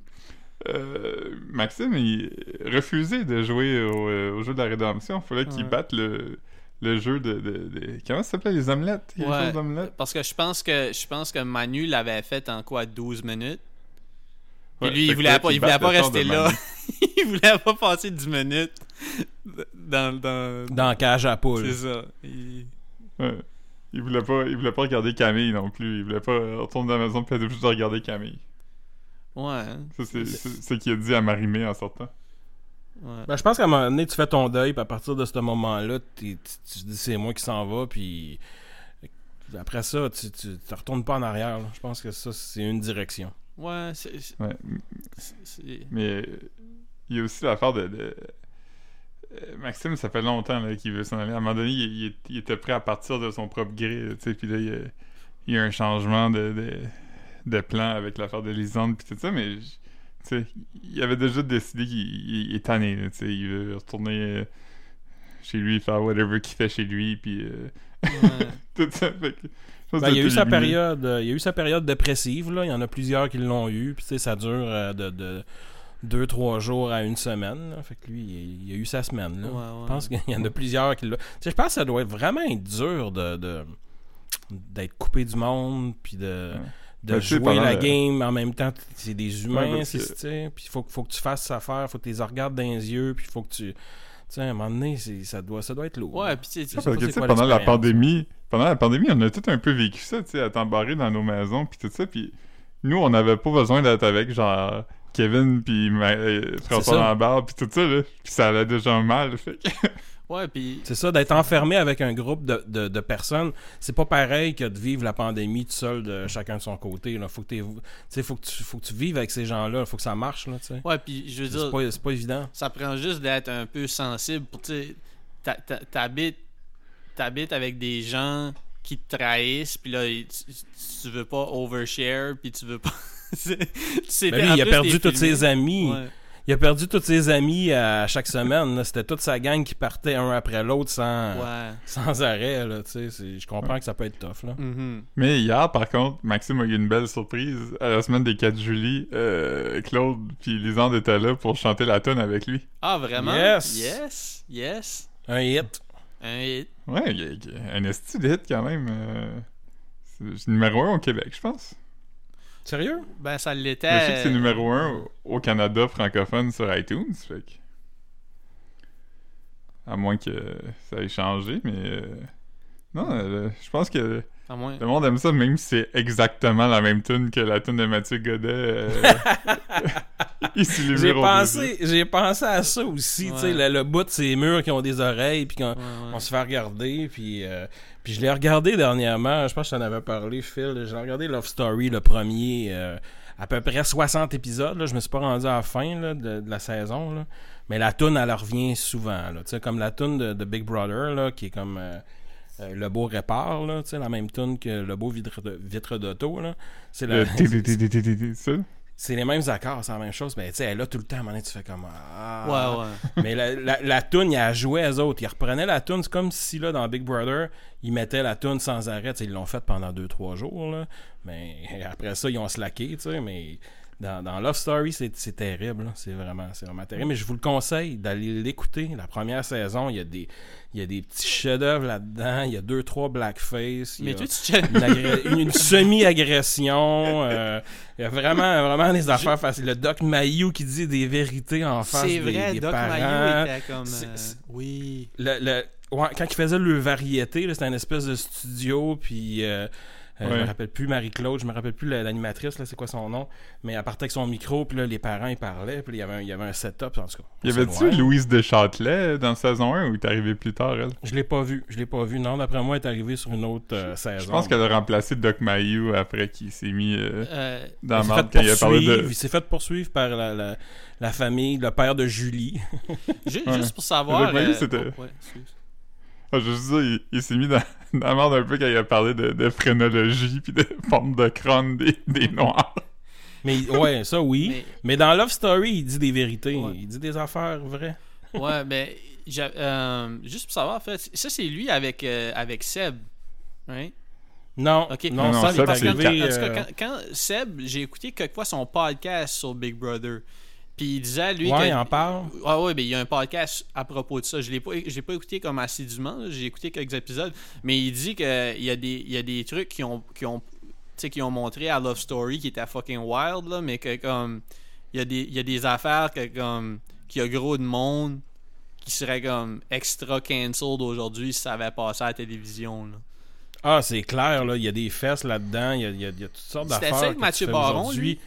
Maxime, il refusait de jouer au, au jeu de la rédemption. Il fallait qu'il batte le, le jeu de, de, de- Comment ça s'appelait Les omelettes? Ouais. Parce que je pense que je pense que Manu l'avait fait en quoi 12 minutes? Ouais, lui, il voulait pas, il voulait pas rester là. Il voulait pas passer 10 minutes dans dans Dans cage à poule. c'est ça. Il- Ouais. Il voulait pas, il voulait pas regarder Camille non plus. Il voulait pas retourner dans la maison puis être obligé de regarder Camille. Ouais. hein. Ça, c'est c'est ce qu'il a dit à Marimé en sortant. Ouais. Ben, je pense qu'à un moment donné, tu fais ton deuil, puis à partir de ce moment-là, tu tu te dis c'est moi qui s'en va, puis après ça, tu, tu, tu retournes pas en arrière. là. Je pense que ça, c'est une direction. Ouais, c'est Ouais. Mais il y a aussi l'affaire de. de- euh, Maxime, ça fait longtemps qu'il veut s'en aller. À un moment donné, il, il- il était prêt à partir de son propre gré. tu sais, Puis là, il y, a, il y a un changement de, de, de plan avec l'affaire de Lisande puis tout ça. Mais je- il avait déjà décidé qu'il il- il est tanné. là, tu sais, il veut retourner euh, chez lui, faire whatever qu'il fait chez lui. Puis euh, ouais. tout ça. Fait que, je pense Ben, il y a eu sa période, euh, il y a eu sa période dépressive là. Il y en a plusieurs qui l'ont eu. Puis tu sais, ça dure euh, de, de deux trois jours à une semaine. là. Fait que lui, il, il a eu sa semaine là. Ouais, ouais. Je pense qu'il y en a plusieurs qui l'ont. Je pense que ça doit être vraiment être dur de, de- d'être coupé du monde puis de Ouais. De Ben, jouer pendant la le- game en même temps. C'est des humains, c'est que- tu sais. Puis faut, faut que tu fasses sa affaire, faut que tu les regardes dans les yeux, puis faut que tu. Tu sais, à un moment donné, c'est- ça doit, ça doit être lourd. Ouais, puis tu sais, quoi pendant la pandémie, pendant la pandémie, on a tout un peu vécu ça, tu sais, à t'embarrer dans nos maisons, puis tout ça, puis nous, on n'avait pas besoin d'être avec, genre, Kevin, puis euh, François ça. Lambert, puis tout ça, là, puis ça allait déjà mal, fait que... Ouais, puis C'est ça, d'être enfermé avec un groupe de, de, de personnes, c'est pas pareil que de vivre la pandémie tout seul de chacun de son côté. Là. Faut que tu faut que tu faut que tu vives avec ces gens-là, faut que ça marche, là, tu sais. ouais, puis je veux C'est dire pas, c'est pas évident. ça prend juste d'être un peu sensible pour tu t'habites t'habites avec des gens qui te trahissent puis là tu, tu veux pas overshare puis tu veux pas Ben lui, en il a perdu tous ses amis. Ouais. Il a perdu tous ses amis à chaque semaine. C'était toute sa gang qui partait un après l'autre sans, Ouais. sans arrêt. Là, je comprends que ça peut être tough. Là. Mhm. Mais hier, par contre, Maxime a eu une belle surprise. À la semaine des 4 juillet, euh, Claude puis Lisande étaient là pour chanter la tonne avec lui. Ah vraiment? Yes. Yes. Yes. Un hit. Un hit. Ouais, un esti de hit, quand même. euh, c'est numéro 1 au Québec, je pense. Sérieux? Ben ça l'était. Je sais que c'est numéro 1 au Canada francophone sur iTunes, fait que... À moins que ça ait changé, mais... euh, Non, euh, je pense que À moins. le monde aime ça, même si c'est exactement la même tune que la tune de Mathieu Godet. euh, J'ai pensé, j'ai pensé à ça aussi. tu sais. Le, le bout de ces murs qui ont des oreilles, puis qu'on Ouais, ouais. on se fait regarder. Puis, euh, puis je l'ai regardé dernièrement. Je pense que t'en avais parlé, Phil. J'ai regardé Love Story, le premier, euh, à peu près 60 épisodes. Là. Je me suis pas rendu à la fin là, de, de la saison. Là. Mais la toune, elle revient souvent. Là. Tu sais, Comme la toune de, de Big Brother, là, qui est comme euh, Le Beau Répare, là, tu sais, la même toune que Le Beau Vitre Vitre d'Auto. là. C'est la- Le c'est les mêmes accords, c'est la même chose. Mais tu sais, elle là tout le temps, à un moment donné, tu fais comme. Ah. Ouais, ouais. Mais la, la, la toune, il a joué eux autres. Ils reprenaient la toune. C'est comme si, là, dans Big Brother, ils mettaient la toune sans arrêt. Ils l'ont fait pendant 2-3 jours, là. Mais après ça, ils ont slacké, tu sais. Mais dans, dans Love Story, c'est terrible. C'est vraiment, vraiment terrible. Mais je vous le conseille d'aller l'écouter. La première saison, il y a des, il y a des petits chefs-d'œuvre là-dedans. Il y a 2-3 blackface. il y Mais tu une, une- semi-agression. euh, il y a vraiment, vraiment des affaires faciles. Le Doc Mayou qui dit des vérités en face C'est des, vrai, des Doc parents. Était comme. Euh, Oui. Le, le- ouais, quand il faisait le variété, c'était une espèce de studio, puis euh, euh, je Ouais. me rappelle plus Marie-Claude, je me rappelle plus la- l'animatrice, là, c'est quoi son nom, mais elle partait avec son micro, puis là, les parents, ils parlaient, puis il y avait un, il y avait un setup, en tout cas. Y c'est avait-tu. Louise Deschâtelet dans saison 1 ou t'es arrivé plus tard, elle? Je l'ai pas vu, je l'ai pas vu. Non, d'après moi, elle est arrivée sur une autre euh, saison. Je pense qu'elle a remplacé Doc Mayou après qu'il s'est mis euh, Euh, dans Il fait quand il a parlé poursuivre, de... il s'est fait poursuivre par la, la, la famille, le père de Julie. Ouais. Juste pour savoir. Doc Mayo, euh, c'était- oh, ouais, excuse. Ah, je veux juste dire, il, il s'est mis dans, merde un peu quand il a parlé de, de phrénologie puis de forme de crâne des, des Noirs. Mais ouais, ça oui. Mais, Mais- dans Love Story, il dit des vérités. Ouais. Il dit des affaires vraies. Ouais, mais euh, juste pour savoir, en fait, ça c'est lui avec, euh, avec Seb. Right? Non, Ok. non, Non, que, c'est arrivé. en tout cas, euh, quand, quand Seb, j'ai écouté quelquefois son podcast sur Big Brother. Puis il disait, lui, ouais, que. il en parle. Ah ouais, ben il y a un podcast à propos de ça. Je l'ai pas, j'ai pas écouté comme assidûment. J'ai écouté quelques épisodes, mais il dit que il y a des, il y a des trucs qui ont, qui ont, qui montré à Love Story qui était fucking wild là, mais que comme il y a des, il y a des affaires que comme qu'il y a gros de monde qui serait comme extra cancelled aujourd'hui si ça avait passé à la télévision. Là. Ah, c'est clair, là. Il y a des fesses là-dedans. Il y a, il y a- il y a toutes sortes C'était d'affaires. ça avec que Mathieu Baron, lui?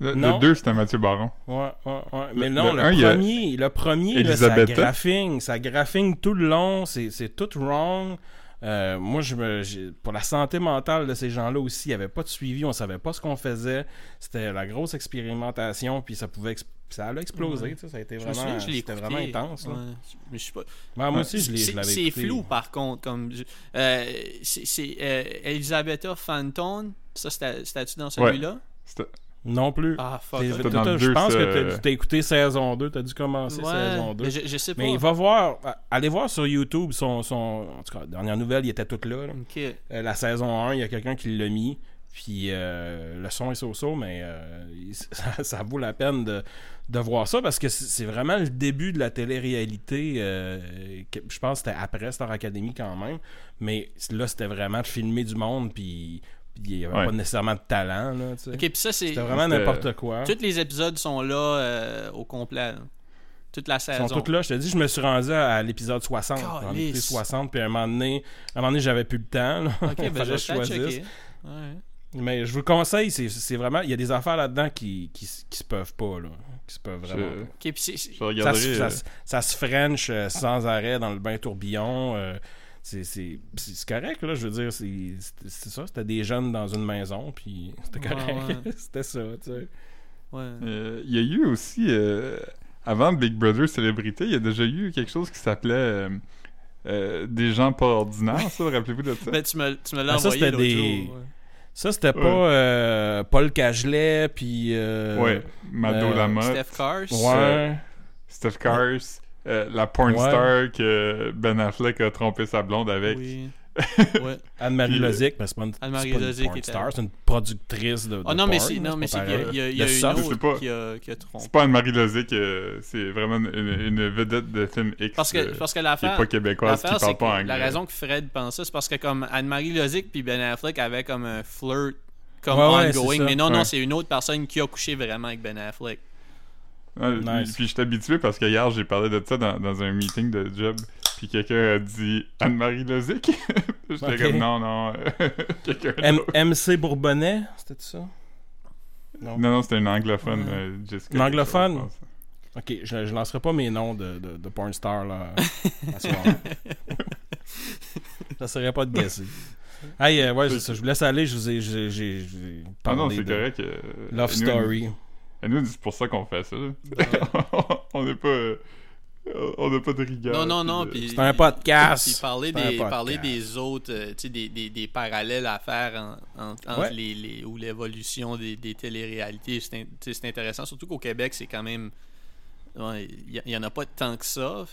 Le, Non. le 2, c'était Mathieu Baron. Ouais, ouais, ouais. Mais Le- non, le un, a premier, le premier, là, ça graphing. Ça graphing tout le long. C'est c'est tout wrong. Euh, moi, je me, pour la santé mentale de ces gens-là aussi, il n'y avait pas de suivi, on savait pas ce qu'on faisait. C'était la grosse expérimentation, puis ça pouvait, ça allait exploser. Ouais. tu sais, Ça a été vraiment, je vraiment intense. là. Ouais. Mais je sais pas. Ouais, moi aussi, je l'ai- je C'est- l'avais C'est écouté. flou par contre. Comme, euh, c'est c'est, euh, Elisabetta Fantone. Ça, c'était- c'était-tu dans celui-là? C'était- Non plus. Ah, fuck. T'es- je pense que t'as- écouté saison 2, t'as dû commencer Ouais, saison 2. mais je, je sais pas. Mais il va voir, allez voir sur YouTube son, son en tout cas, dernière nouvelle, il était tout là. là. Ok. Euh, la saison 1, il y a quelqu'un qui l'a mis. Puis euh, le son est so-so, mais euh, ça, ça vaut la peine de, de voir ça parce que c'est vraiment le début de la télé-réalité. euh, que- je pense que c'était après Star Academy quand même. Mais là, c'était vraiment de filmer du monde. Puis il n'y avait Ouais. pas nécessairement de talent. Là, tu sais. Ok, puis ça, c'est. C'était vraiment n'importe quoi. Tous les épisodes sont là euh, au complet. là. Toute la Ils saison. sont tous là. Je te dis, je me suis rendu à, à l'épisode 60. J'en ai écouté Calisse. 60, puis à un moment donné, à un moment donné j'avais plus le temps. là. Ok, ben Fallait je. Ouais. Mais je vous le conseille, c'est- vraiment. Il y a des affaires là-dedans qui, qui, se peuvent pas, là. Qui se peuvent vraiment puis. Ça, regarderai... se- ça, euh, se- ça se French euh, sans arrêt dans le bain tourbillon. euh, c'est c'est- c'est- c'est correct, là. Je veux dire, c'est ça. C'était des jeunes dans une maison, puis c'était Ouais, correct. ouais. c'était ça, tu sais. ouais. Euh, Il y a eu aussi, euh, avant Big Brother Célébrité, il y a déjà eu quelque chose qui s'appelait euh, euh, Des gens pas ordinaires, ça, rappelez-vous de ça? Ben, tu me, tu me l'as Ben, ça, envoyé c'était l'autre des- jour, ouais. Ça, c'était Ouais. pas euh, Paul Cagelet, puis. euh, ouais, Mado euh, Lamotte, Steph Cars. Ouais. Steph Cars, euh, la porn Ouais. star que Ben Affleck a trompé sa blonde avec. Oui. ouais. Anne-Marie Puis, Lozic, mais c'est pas une, Anne-Marie pas une Lozic porn était- star, c'est une productrice de, de Ah non, mais c'est non, mais c'est pas qu'il y a, y y une autre pas. qui a, qui a trompé. C'est pas Anne-Marie Lozic, euh, c'est vraiment une, une vedette de film X Parce que, euh, parce que qui est l'affaire. pas québécoise, qui parle pas anglais. la raison que Fred pense ça, c'est parce que comme Anne-Marie Lozic puis Ben Affleck avaient comme un flirt comme Ouais, ongoing. mais non, Ouais. non, c'est une autre personne qui a couché vraiment avec Ben Affleck. Ouais, Nice. puis, puis je habitué parce que hier j'ai parlé de ça dans, dans un meeting de job puis quelqu'un a dit Anne-Marie Lozic j'étais Ok. comme non non euh. MC Bourbonnais, c'était ça? Non. non non c'était une anglophone Ouais. euh, Jessica Une anglophone? Ok, je, je lancerai pas mes noms de, de, de porn star là. ça serait pas de guesser. Hey, euh, ouais. Je vous laisse aller. Je vous ai, j'ai, j'ai Ah non, parlé c'est de correct. euh, Love nous, Story. Et nous, c'est pour ça qu'on fait ça. là. on n'est pas. euh, on n'a pas de rigueur. Non, non, non. puis C'est un podcast. Puis parler des, podcast. parler des autres, euh, tu sais, des, des, des parallèles à faire en- en- entre Ouais. les, les- ou l'évolution des, des téléréalités, c'est c'est intéressant. Surtout qu'au Québec, c'est quand même. ouais, Il n'y en a pas tant que ça.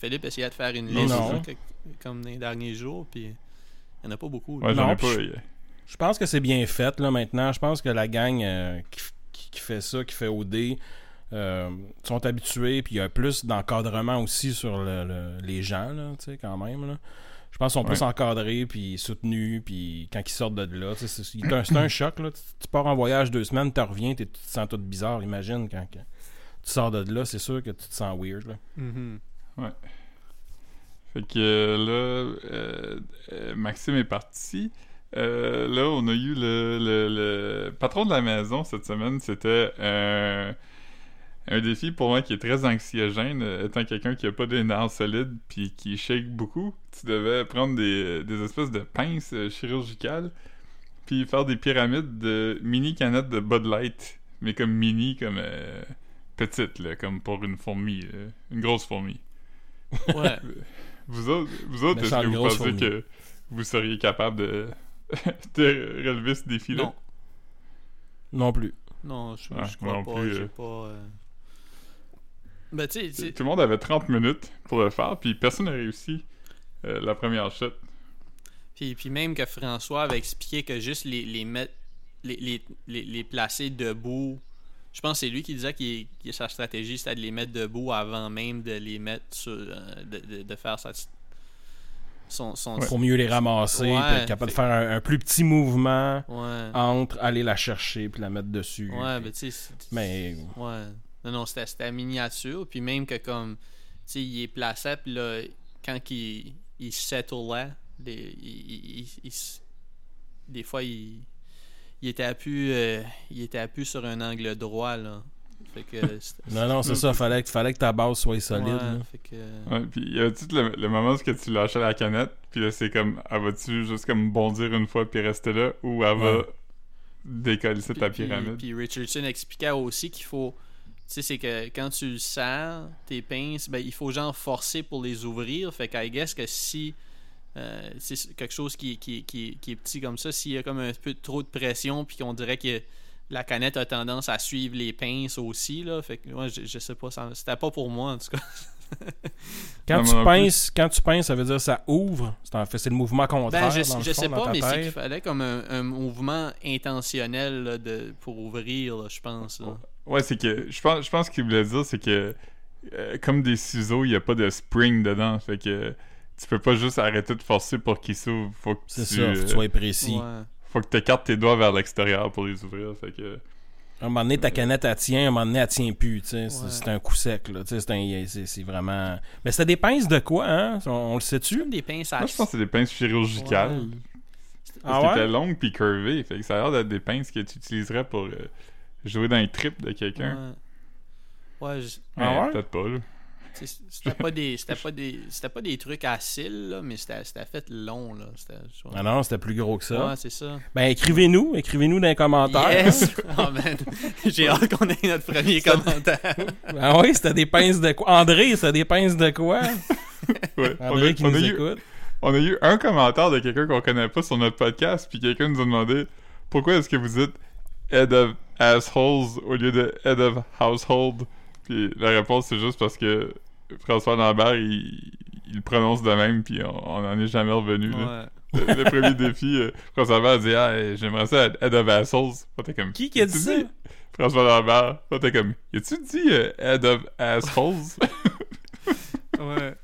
Philippe essayait de faire une liste non. là, que- comme dans les derniers jours, puis il n'y en a pas beaucoup. Ouais, j'en Non, ai pas. Je pense que c'est bien fait là maintenant. Je pense que la gang euh, qui, qui- qui fait ça, qui fait OD, euh, sont habitués. Puis il y a plus d'encadrement aussi sur le- le- les gens, là, tu sais, quand même. Là. Je pense qu'ils sont plus Ouais. encadrés, puis soutenus, puis quand ils sortent de là, tu sais, c'est un, choc. Là. Tu, tu pars en voyage deux semaines, tu reviens, tu te sens tout bizarre. Imagine quand tu sors de là, c'est sûr que tu te sens weird. Là. Mhm. Fait que là, euh, euh, Maxime est parti. Euh, là, on a eu le, le, le patron de la maison cette semaine. C'était euh, un défi pour moi qui est très anxiogène. euh, Étant quelqu'un qui a pas des nerfs solides puis qui shake beaucoup, tu devais prendre des, des espèces de pinces euh, chirurgicales puis faire des pyramides de mini canettes de Bud Light. Mais comme mini, comme euh, petite, là, comme pour une fourmi, une grosse fourmi. Ouais. Vous autres, vous autres est-ce que vous pensez fourmi. que vous seriez capable de, de relever ce défi-là? Non. Non plus. Non, je, Ah, je crois non pas. plus, J'ai euh. pas. euh. Ben, Tout le monde avait 30 minutes pour le faire, puis personne n'a réussi euh, la première shot. Puis, puis même que François avait expliqué que juste les, les mettre les, les, les, les placer debout. Je pense que c'est lui qui disait que sa stratégie c'était de les mettre debout avant même de les mettre sur euh, de, de, de faire sa son, son Pour mieux les ramasser, Ouais, puis être capable de faire un, un plus petit mouvement Ouais. entre aller la chercher puis la mettre dessus. Ouais, puis- mais tu sais. c'est- mais Ouais. Non, non, c'était miniature. Puis même que comme, tu sais, il est placé, puis là, quand il, il settlait, les, il, il- il- il s- des fois, il, il était appu, euh, il était appu sur un angle droit, là. Fait que... c'était- non, non, c'est ça. Fallait, que- fallait que ta base soit solide. Ouais, là. fait que... Ouais, puis il y a tout le, le moment où que tu lâchais la canette, puis là, c'est comme, elle va-tu juste comme bondir une fois puis rester là, ou elle va Ouais. décoller Puis- ta puis- pyramide? Puis Richardson expliquait aussi qu'il faut. Tu sais, c'est que quand tu le serres, tes pinces, ben, il faut genre forcer pour les ouvrir. Fait qu'à guess que si. euh, c'est quelque chose qui, qui, qui, qui est petit comme ça, s'il y a comme un peu trop de pression, puis qu'on dirait que la canette a tendance à suivre les pinces aussi, là. Fait que, ouais, je, je sais pas, c'était pas pour moi, en tout cas. Quand, tu pinces, quand tu pinces, ça veut dire ça ouvre? C'est en fait, c'est le mouvement contraire. Ben, je, dans le je fond, sais pas, mais c'est qu'il fallait comme un, un mouvement intentionnel là, de, pour ouvrir, là, je pense. là. Ouais, c'est que, je pense, je pense qu'il voulait dire, c'est que, euh, comme des ciseaux, il n'y a pas de spring dedans, fait que tu peux pas juste arrêter de forcer pour qu'ils s'ouvrent, faut que C'est tu, ça, faut que euh, tu sois précis. Ouais. Faut que tu écartes tes doigts vers l'extérieur pour les ouvrir, fait que... À un moment donné, ta canette, elle tient. À un moment donné, elle tient plus. tu sais. C'est Ouais. c'est un coup sec. là. Tu sais, C'est un- c'est- c'est vraiment... Mais c'était des pinces de quoi, hein? On, on le sait-tu? des pinces à Moi, je pense que c'est des pinces chirurgicales. Ouais. Ah Parce qu'elles ouais? étaient longues puis curvées. Fait que ça a l'air d'être des pinces que tu utiliserais pour euh, jouer dans les tripes de quelqu'un. Ouais, ouais je- Ah ouais? peut-être pas, là. C'était pas des c'était pas des c'était pas des trucs à cils là, mais c'était c'était fait long là, Ah non, c'était plus gros que ça. Ouais, c'est ça. Ben, écrivez-nous. Écrivez-nous dans les commentaires. Yes! Oh man, j'ai hâte qu'on ait notre premier commentaire. Ah oui, c'était des pinces de quoi? André, c'était des pinces de quoi? Ouais. On, a, André qui on nous a eu, écoute. on a eu un commentaire de quelqu'un qu'on connaît pas sur notre podcast, puis quelqu'un nous a demandé pourquoi est-ce que vous dites head of assholes au lieu de head of household? Puis la réponse c'est juste parce que François Lambert il, il le prononce de même, puis on on en est jamais revenu. Ouais. le, le premier défi, euh, François Lambert a dit Ah, euh, j'aimerais ça être head of assholes. Comme Qui qui a dit Tu ça? François Lambert. Toi, t'es comme Y a-tu dit euh, head of assholes? Ouais.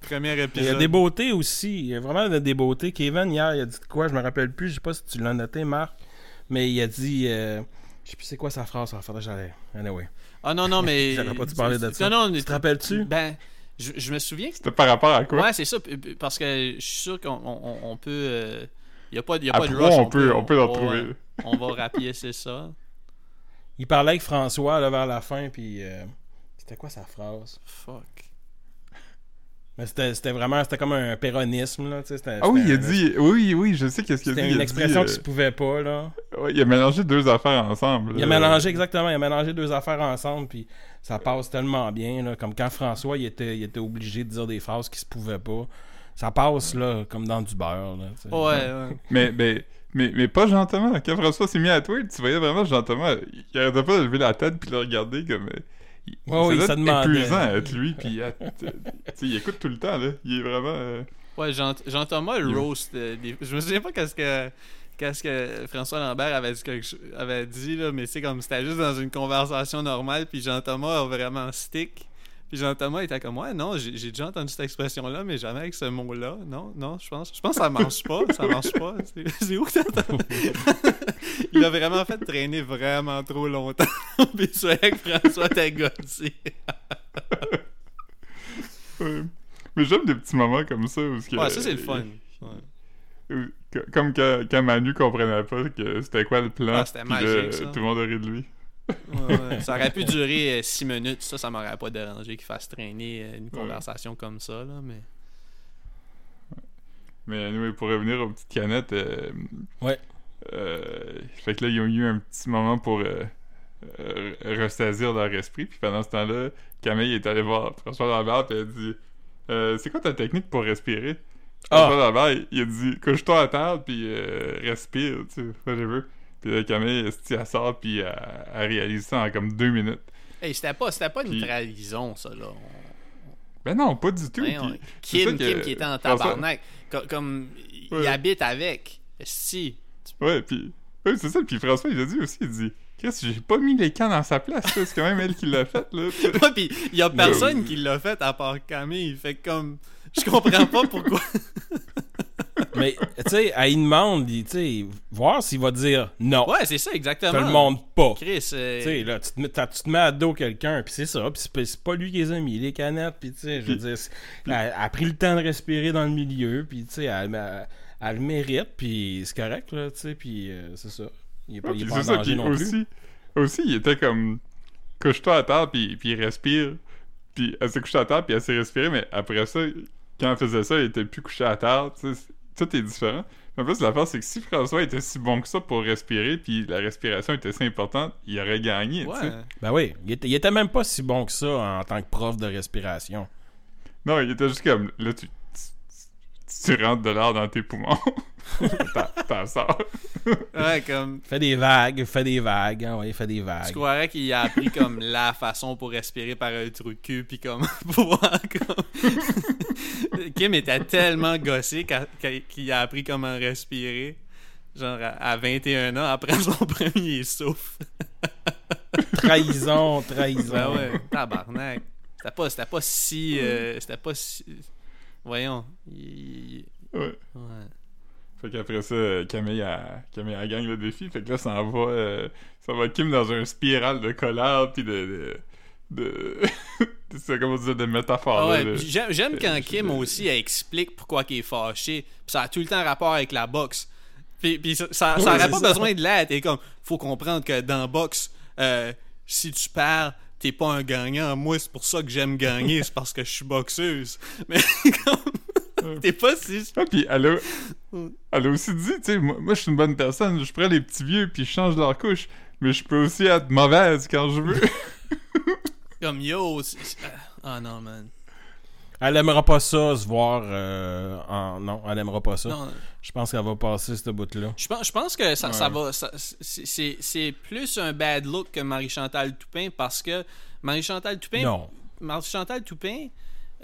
Premier Il y a épisode. des beautés aussi. Il y a vraiment des beautés. Kevin, hier, il a dit quoi? Je me rappelle plus. Je sais pas si tu l'as noté, Marc. Mais il a dit. euh, je sais plus c'est quoi sa phrase. Ça faudrait que j'allais. Anyway. Ah non non mais J'aurais pas dû parler de ça. Non non, mais Tu te rappelles-tu? Ben je, je me souviens que C'était par rapport à quoi? Ouais, c'est ça parce que je suis sûr qu'on on, on peut il y a pas y a pas de rush, on peut, on peut en trouver. On va rapiécer ça. Il parlait avec François là, vers la fin. Puis. euh, C'était quoi sa phrase? Fuck. Mais c'était vraiment, c'était comme un péronisme, là, tu sais. Ah oui, il a dit. Oui, oui, je sais qu'est-ce qu'il a dit. C'était une expression dit, qui se pouvait pas, là. euh, ouais, il a mélangé deux affaires ensemble. Il a mélangé, exactement, il a mélangé deux affaires ensemble, puis ça passe tellement bien, là. Comme quand François, il était, il était obligé de dire des phrases qui se pouvaient pas. Ça passe, là, comme dans du beurre, là. Ouais, ouais. Mais, mais, mais, mais pas gentiment. Quand François s'est mis à tweet, tu voyais vraiment gentiment. Il arrêtait pas de lever la tête puis le regarder comme. Oui, ça demandait. épuisant à être lui. Puis, à- tu sais, il écoute tout le temps, là. Il est vraiment. euh, Ouais, Jean- Jean-Thomas, le roast. euh, des- Je me souviens pas qu'est-ce que. Qu'est-ce que François Lambert avait dit, avait dit là, mais c'est comme c'était juste dans une conversation normale, puis Jean-Thomas a vraiment stick. Puis Jean-Thomas était comme, ouais, non, j'ai déjà entendu cette expression-là, mais jamais avec ce mot-là. Non, non, je pense, je pense que ça marche pas, ça marche pas. C'est- où que t'entends? Il a vraiment fait traîner vraiment trop longtemps. puis que François gossé. ouais. Mais j'aime des petits moments comme ça. Où, que- Ouais, ça c'est le fun. Ouais. comme quand, quand Manu comprenait pas que c'était quoi le plan. Ah, magique, ça. Tout le monde a ri de lui. Ouais, ouais. Ça aurait pu durer 6 minutes, ça, ça m'aurait pas dérangé qu'il fasse traîner euh, une conversation comme ça, là, mais... Mais anyway, pour revenir aux petites canettes. euh, Ouais. euh, fait que là, ils ont eu un petit moment pour euh, euh, ressaisir leur esprit. Puis pendant ce temps-là, Camille est allé voir François Lambert et elle a dit euh, C'est quoi ta technique pour respirer Ah. François Lambert, il, il a dit Couche-toi à terre puis euh, respire, tu sais, whatever. Puis là, Camille, elle, sort puis elle, elle réalise ça en comme deux minutes. Hey, c'était pas, pas une Puis- trahison, ça, là. Ben non, pas du tout. Kim, que Kim qui était en tabarnak, co- comme, il habite avec. Si. Ouais, puis. Ouais, c'est ça. Puis François, il a dit aussi, il dit Chris, j'ai pas mis les camps dans sa place. C'est quand même elle qui l'a fait, là. Ouais, pis il y a personne qui l'a fait à part Camille, fait que comme... Je comprends pas pourquoi... Mais, tu sais, elle il demande, il- tu sais, voir s'il va dire non. Ouais, c'est ça, exactement. Je te le montre pas. Chris, euh, Tu sais, là, tu te, mets, t'as- tu te mets à dos quelqu'un, puis c'est ça, puis c'est pas- lui qui les a mis, les canettes, puis tu sais, je veux dire, elle, elle a pris le temps de respirer dans le milieu, puis tu sais, elle, elle- elle le mérite, puis c'est correct, là, tu sais, puis euh, c'est ça. Il est pas, Ouais, il est puis pas en c'est ça. danger Puis non plus. aussi, aussi, il était comme Couche-toi à terre, puis, puis il respire. Puis elle s'est couchée à terre, puis elle s'est respirée, mais après ça, quand elle faisait ça, elle était plus couchée à terre. Tout est différent. En plus, l'affaire, c'est que si François était si bon que ça pour respirer, puis la respiration était si importante, il aurait gagné, tu sais. Ouais. Ben oui, il était, il était même pas si bon que ça en tant que prof de respiration. Non, il était juste comme là, tu, tu, rentres de l'air dans tes poumons. T'en- sors. Ouais, comme... Fait des vagues, fait des vagues, hein, ouais, fait des Tu vagues. croirais qu'il a appris comme la façon pour respirer par un trou de cul, puis comme pouvoir comme... Kim était tellement gossé qu'il a appris comment respirer, genre à, à 21 ans après son premier souffle. Trahison, trahison. Ben ouais, tabarnak. C'était pas, c'était pas si... euh, c'était pas si... Voyons. il- Ouais. ouais. Fait qu'après ça, Camille a, Camille a gagne le défi. Fait que là, ça va, euh, ça va Kim dans un spirale de colère pis de. de, c'est comment dire, de métaphore. Ah ouais, puis j'aime, quand Kim aussi elle explique pourquoi il est fâché. Puis ça a tout le temps rapport avec la boxe. Puis, puis ça, ça, aurait pas ça. besoin de l'aide. T'es comme, faut comprendre que dans la boxe, euh, si tu perds, t'es pas un gagnant. Moi, c'est pour ça que j'aime gagner, c'est parce que je suis boxeuse. Mais comme, t'es pas si. Ah, pis elle a, elle a aussi dit, tu sais, moi, moi, je suis une bonne personne, je prends les petits vieux puis je change leur couche, mais je peux aussi être mauvaise quand je veux. Comme yo. Ah non, man. Elle aimera pas ça, se voir euh, en... Non, elle aimera pas ça. Non, Je pense qu'elle va passer ce bout-là. Je pense, je pense que ça, ça Ouais. va. ça- c'est- plus un bad look que Marie-Chantal Toupin parce que Marie-Chantal Toupin. Non. Marie-Chantal Toupin,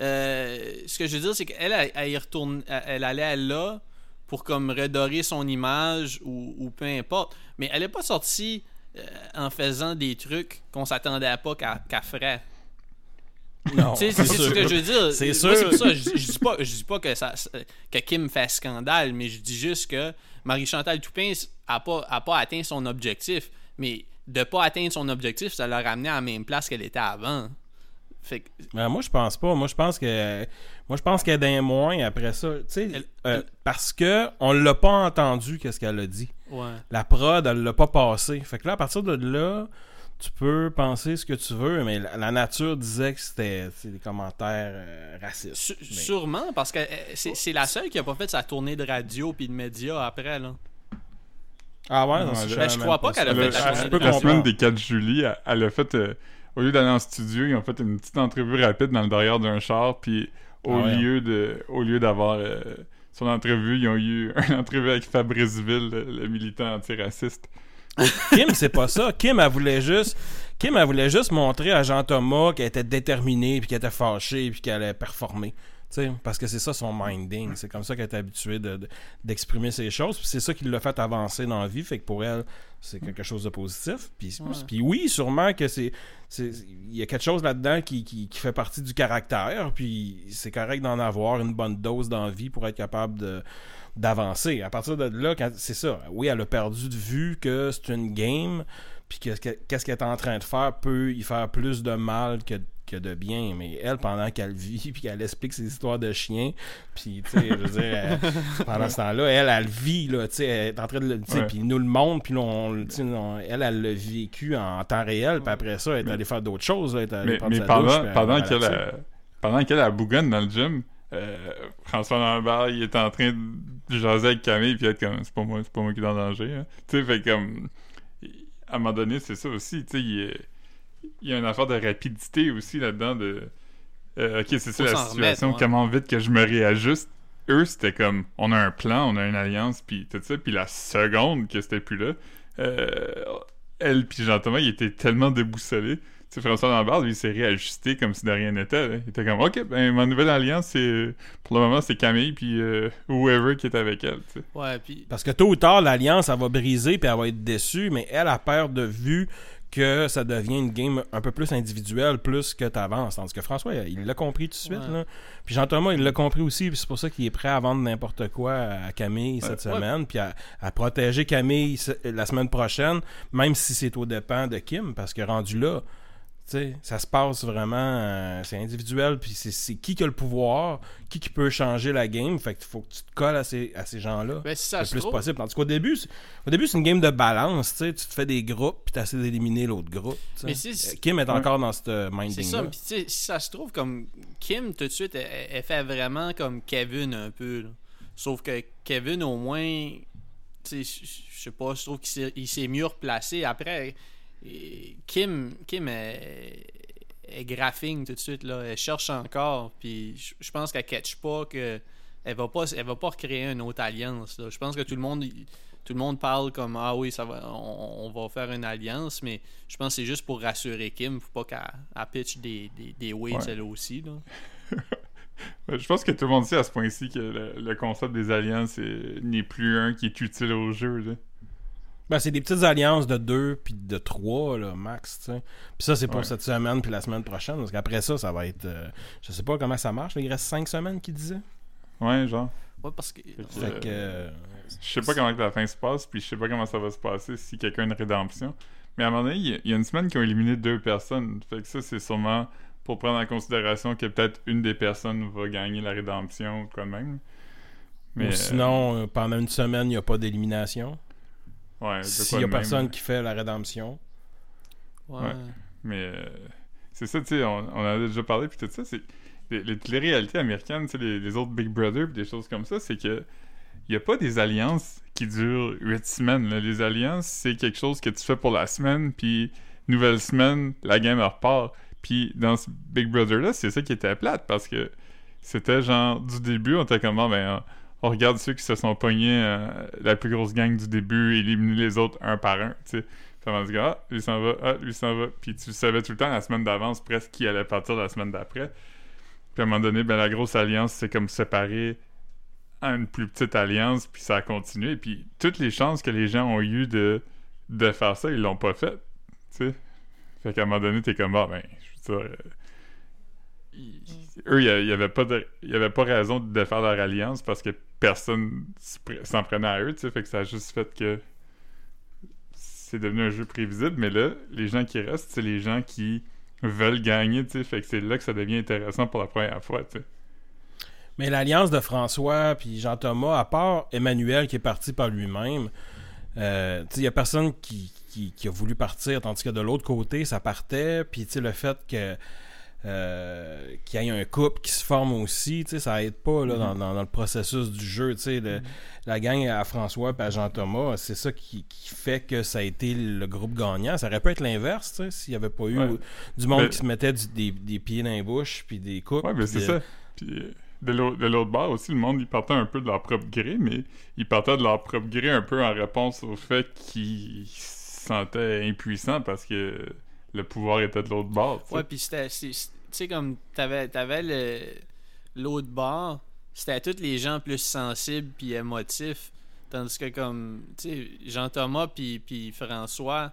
euh, ce que je veux dire, c'est qu'elle, elle, retourne, elle, elle allait là pour comme redorer son image ou, ou peu importe. Mais elle n'est pas sortie euh, en faisant des trucs qu'on s'attendait pas qu'elle qu'elle ferait. Non, c'est ce que je veux dire. C'est sûr. Ça, je, je dis pas, je dis pas que, ça, que Kim fait scandale, mais je dis juste que Marie-Chantal Toupin a pas, a pas atteint son objectif. Mais de pas atteindre son objectif, ça l'a ramené à la même place qu'elle était avant. Fait que, Mais moi, je pense pas. Moi, je pense que. Moi, je pense qu'elle est d'un moins après ça. Elle- euh, parce que on l'a pas entendu, qu'est-ce qu'elle a dit. ouais. La prod, elle l'a pas passé. Fait que là, à partir de là, tu peux penser ce que tu veux, mais la, la nature disait que c'était des commentaires euh, racistes. Mais- Sûrement, parce que euh, c'est la seule qui a pas fait sa tournée de radio puis de médias après, là. Ah ouais, Non, non, je- ben, crois pas qu'elle a fait la je peux de la radio. semaine comprendre. des 4 juillet, elle, elle a fait, euh, au lieu d'aller en studio, ils ont fait une petite entrevue rapide dans le derrière d'un char, puis au Ah ouais. lieu de, au lieu d'avoir euh, son entrevue, ils ont eu une entrevue avec Fabrice Ville, le, le militant antiraciste. Kim, c'est pas ça. Kim, elle voulait juste. Kim, elle voulait juste montrer à Jean-Thomas qu'elle était déterminée, puis qu'elle était fâchée, puis qu'elle allait performer. Parce que c'est ça son minding. C'est comme ça qu'elle est habituée de- de- d'exprimer ses choses. C'est ça qui l'a fait avancer dans la vie. Fait que pour elle, c'est quelque chose de positif. Puis, Ouais. oui, sûrement que c'est. Il y a quelque chose là-dedans qui, qui, qui fait partie du caractère. Puis c'est correct d'en avoir une bonne dose d'envie pour être capable de d'avancer. À partir de là, c'est ça. Oui, elle a perdu de vue que c'est une game, puis que que- qu'est-ce qu'elle est en train de faire peut y faire plus de mal que, que de bien. Mais elle, pendant qu'elle vit, puis qu'elle explique ses histoires de chiens, puis, tu sais, je veux dire, elle- pendant ce temps-là, elle, elle vit, là, tu sais, elle est en train de le, tu sais, puis nous le montre, puis on, elle, elle l'a vécu en temps réel, puis après ça, elle est allée faire d'autres choses, là, elle est allée Mais, prendre mais sa pendant, douche, pendant qu'elle pendant qu'elle a bougonne dans le gym, euh, François Lambert, il est en train de jaser avec Camille, puis être comme, c'est pas moi, c'est pas moi qui est en danger. hein. Tu sais, fait comme, à un moment donné, c'est ça aussi, tu sais, il, y a une affaire de rapidité aussi là-dedans de, euh, ok, c'est ça la situation, remettre, comment vite que je me réajuste. Eux, c'était comme, on a un plan, on a une alliance, puis tout ça, puis la seconde que c'était plus là, euh, elle puis Jean-Thomas, ils étaient tellement déboussolés. Tu sais, François Lambert, lui, il s'est réajusté comme si de rien n'était. là. Il était comme, OK, ben, ma nouvelle alliance, c'est, pour le moment, c'est Camille, puis euh, whoever qui est avec elle, tu sais. Ouais, puis Parce que tôt ou tard, l'alliance, elle va briser puis elle va être déçue, mais elle a peur de vue que ça devient une game un peu plus individuelle, plus que t'avances. Tandis que François, il l'a compris tout de suite. Ouais. Là. Puis Jean-Thomas, il l'a compris aussi, puis c'est pour ça qu'il est prêt à vendre n'importe quoi à Camille cette Ouais. semaine, puis à, à protéger Camille la semaine prochaine, même si c'est au dépens de Kim, parce que rendu là, ça se passe vraiment, euh, c'est individuel, puis c'est- c'est qui qui a le pouvoir, qui qui peut changer la game, fait qu'il faut que tu te colles à ces, à ces gens-là ben, si ça le plus trouve, possible. Tandis qu'au début, c'est- au début, c'est une game de balance. Tu te fais des groupes puis tu essaies d'éliminer l'autre groupe. Mais si- Kim est Ouais. encore dans cette C'est minding ça, puis tu sais, si ça se trouve comme Kim tout de suite, elle, elle fait vraiment comme Kevin un peu. là. Sauf que Kevin au moins, je sais pas, je trouve qu'il s'est- il s'est mieux replacé. Après, et Kim, Kim est, est graphing tout de suite là, elle cherche encore, puis je, je pense qu'elle catch pas que elle va pas, elle va pas recréer une autre alliance. là. Je pense que tout le monde. Tout le monde parle comme ah oui ça va on, on va faire une alliance mais je pense que c'est juste pour rassurer Kim faut pas qu'elle elle pitch des, des, des Ouais. elle aussi là. Je pense que tout le monde sait à ce point-ci que le, le concept des alliances est- n'est plus un qui est utile au jeu, là. Ben, c'est des petites alliances de deux puis de trois, là, max. Puis ça, c'est pour Ouais. cette semaine puis la semaine prochaine. Parce qu'après ça, ça va être. euh, je sais pas comment ça marche. il reste cinq semaines, qu'il disait. Ouais, genre. Ouais, parce que que- Fait que. euh, Je sais pas comment que la fin se passe, puis je sais pas comment ça va se passer si quelqu'un a une rédemption. Mais à un moment donné, il y a- il y, a une semaine qui ont éliminé deux personnes. Fait que ça, c'est sûrement pour prendre en considération que peut-être une des personnes va gagner la rédemption ou quoi de même. Mais, ou sinon, euh, pendant une semaine, il n'y a pas d'élimination. Ouais, S'il quoi y a même? personne qui fait la rédemption. ouais. Ouais. Mais euh, c'est ça, tu sais, on, on en a déjà parlé, puis tout ça, c'est les, les téléréalités américaines, tu sais, les, les autres Big Brother, puis des choses comme ça, c'est que il y a pas des alliances qui durent huit semaines. là. Les alliances, c'est quelque chose que tu fais pour la semaine, puis nouvelle semaine, la game repart. Puis dans ce Big Brother-là, c'est ça qui était plate, parce que c'était genre, du début, on était comme, Ah, ben, on, regarde ceux qui se sont pognés euh, la plus grosse gang du début, éliminer les autres un par un, tu sais. Se dit, ah, lui s'en va, ah, lui s'en va. Puis tu savais tout le temps la semaine d'avance presque qui allait partir la semaine d'après. Puis à un moment donné, ben, la grosse alliance, c'est comme séparé à une plus petite alliance, puis ça a continué. Puis toutes les chances que les gens ont eu de, de faire ça, ils l'ont pas fait. Tu sais. Fait qu'à un moment donné, t'es comme, ah, ben, je veux dire. euh, ils- eux, il y avait pas avait pas raison de faire leur alliance parce que personne s'en prenait à eux, tu sais. Fait que ça a juste fait que c'est devenu un jeu prévisible, mais là, les gens qui restent, c'est les gens qui veulent gagner, tu sais. Fait que c'est là que ça devient intéressant pour la première fois, tu sais. Mais l'alliance de François puis Jean-Thomas, à part Emmanuel qui est parti par lui-même, euh, il y a personne qui, a voulu partir, tandis que de l'autre côté, ça partait. Puis, le fait que euh, qu'il y ait un couple qui se forme aussi, tu sais, ça aide pas là, dans, dans- dans le processus du jeu. tu sais, le- La gang à François et à Jean-Thomas, c'est ça qui, qui fait que ça a été le groupe gagnant. Ça aurait pu être l'inverse, tu sais, s'il n'y avait pas eu Ouais. du monde Mais- qui se mettait du- des, des pieds dans les bouches puis des coupes. Ouais, mais c'est ça. Puis euh, de l'au- de l'autre bord aussi, le monde, ils partaient un peu de leur propre gré, mais ils partaient de leur propre gré un peu en réponse au fait qu'ils se sentaient impuissants parce que le pouvoir était de l'autre bord. Ouais, puis c'était. Tu sais, comme t'avais, t'avais le, l'autre bord, c'était tous les gens plus sensibles puis émotifs. Tandis que, comme, tu sais, Jean-Thomas puis, puis François,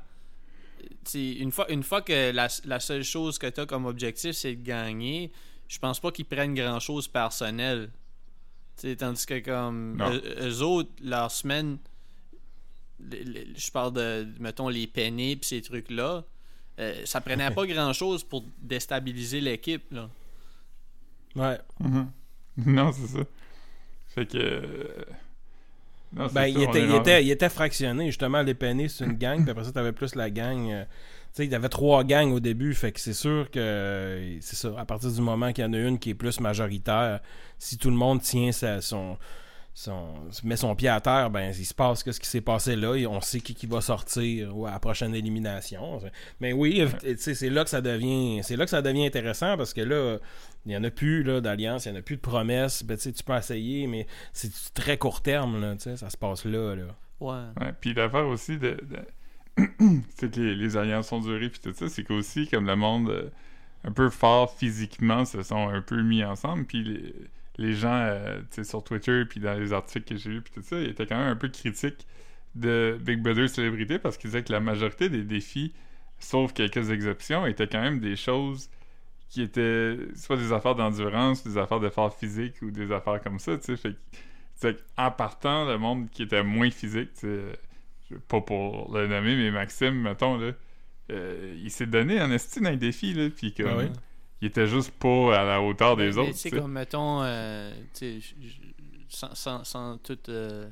tu sais, une fois, une fois que la, la seule chose que t'as comme objectif, c'est de gagner, je pense pas qu'ils prennent grand-chose personnel. Tu sais, tandis que, comme, eux, eux autres, leur semaine, je parle de, mettons, les pennés puis ces trucs-là, euh, ça prenait pas grand-chose pour déstabiliser l'équipe, là. Ouais. Mhm. Non, c'est ça. Fait que. euh, Non, Ben, ça, il était, il, était, il était fractionné, justement. Les peinés, c'est une gang, puis après ça, t'avais plus la gang. euh, tu sais, il y avait trois gangs au début, fait que c'est sûr que. C'est ça. À partir du moment qu'il y en a une qui est plus majoritaire, si tout le monde tient sa- son. Son, met son pied à terre, ben il se passe que ce qui s'est passé là, et on sait qui, qui va sortir ouais, à la prochaine élimination. Mais oui, c'est là que ça devient, c'est là que ça devient intéressant parce que là, il y en a plus là d'alliance, il y en a plus de promesses. Ben, tu peux essayer, mais c'est du très court terme là, ça se passe là. là. Ouais. Ouais, puis l'affaire aussi de, de- c'est que les, les alliances sont durées puis tout ça, c'est qu'aussi comme le monde euh, un peu fort physiquement se sont un peu mis ensemble puis les, les gens euh, tu sais, sur Twitter puis dans les articles que j'ai lus puis tout ça, ils étaient quand même un peu critiques de Big Brother célébrité parce qu'ils disaient que la majorité des défis sauf quelques exceptions étaient quand même des choses qui étaient soit des affaires d'endurance, des affaires d'effort physique ou des affaires comme ça, tu sais, fait que en partant, le monde qui était moins physique, pas pour le nommer, mais Maxime, mettons, là, euh, il s'est donné en estime les défis, là, puis comme, Ah oui? Il était juste pas à la hauteur des Mais- autres, sais. comme, mettons, euh, sans, sans, sans tout, euh,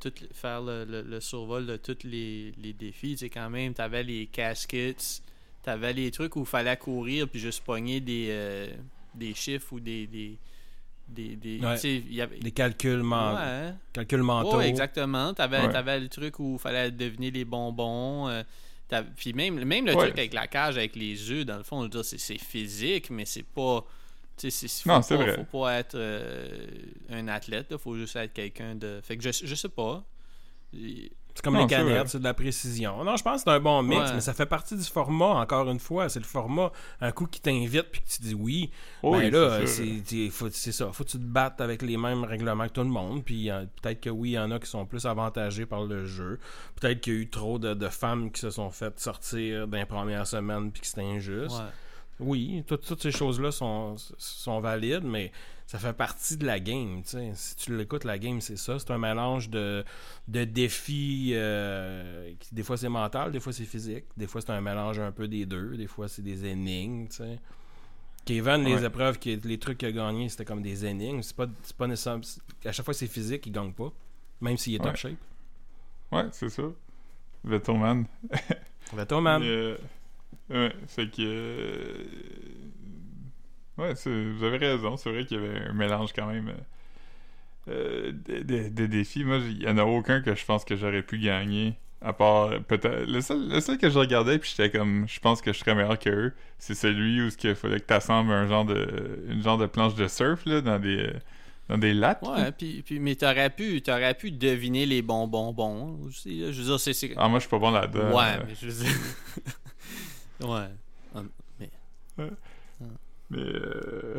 tout faire le, le- le survol de tous les, les défis, tu sais, quand même, t'avais les caskets, t'avais les trucs où il fallait courir puis juste pogner des, euh, des chiffres ou des... des, des, des- Ouais. tu sais, il y avait... Des calculs, men- Ouais, calculs mentaux. Ouais, exactement. T'avais, Ouais. t'avais le truc où il fallait deviner les bonbons. Puis même, même le Ouais. truc avec la cage, avec les œufs, dans le fond, c'est, physique, mais c'est pas. Tu sais, c'est, faut Non, c'est pas, vrai. Faut pas être euh, un athlète, il faut juste être quelqu'un de. Fait que je, je sais pas. C'est comme Non, les c'est vrai. canettes, c'est de la précision. Non, je pense que c'est un bon mix, Ouais. mais ça fait partie du format, encore une fois. C'est le format, un coup qui t'invite puis que tu dis oui. Oh, ben oui, là, c'est ça. Faut que tu te battes avec les mêmes règlements que tout le monde. Puis euh, peut-être que oui, il y en a qui sont plus avantagés par le jeu. Peut-être qu'il y a eu trop de, de femmes qui se sont faites sortir dans les premières semaines puis que c'était injuste. ouais. Oui, tout- toutes ces choses-là sont, sont valides, mais ça fait partie de la game. tu sais. Si tu l'écoutes, la game, c'est ça. C'est un mélange de, de défis. euh, qui- des fois, c'est mental, des fois, c'est physique. Des fois, c'est un mélange un peu des deux. Des fois, c'est des énigmes. tu sais. Kevin, les épreuves, les trucs qu'il a gagnés, c'était comme des énigmes. C'est pas, nécessaire. À chaque fois, c'est physique, il gagne pas. Même s'il est top Ouais. shape. Ouais, c'est ça. Vettelman. Vettel, man. Mais, euh, ouais, fait que. euh, ouais, vous avez raison. C'est vrai qu'il y avait un mélange quand même. euh, euh, des, des- des défis. Moi, il y en a aucun que je pense que j'aurais pu gagner. À part peut-être. Le seul, le seul que je regardais, puis j'étais comme. Je pense que je serais meilleur que eux. C'est celui où il fallait que tu assembles un genre de. Une genre de planche de surf, là, dans des. Dans des lattes. Ouais, puis, puis, mais t'aurais pu, t'aurais pu deviner les bons bonbons aussi. là. Je veux dire, c'est. Ah, moi, je suis pas bon là-dedans. ouais, mais je veux dire. ouais. Mais. euh,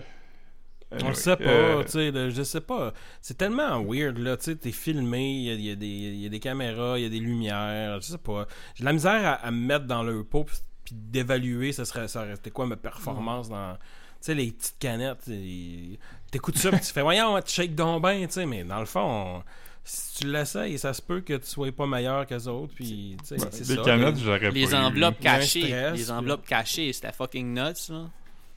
On le sait pas, euh, tu sais, le- je sais pas. C'est tellement weird, là, tu sais, t'es filmé, il y y a des- il y a des caméras, il y a des lumières, je sais pas. J'ai de la misère à, à me mettre dans peau pis, pis d'évaluer, ça serait, ça aurait été quoi ma performance dans... Tu sais, les petites canettes, et- t'écoutes ça pis tu fais, voyons, tu shake donc ben, tu sais, mais dans le fond, si tu l'essayes, ça se peut que tu sois pas meilleur qu'eux autres, puis tu sais, ouais, c'est les ça. canettes, j'aurais pas Les eu. enveloppes un cachées. stress, les puis- enveloppes cachées, c'était fucking nuts, là.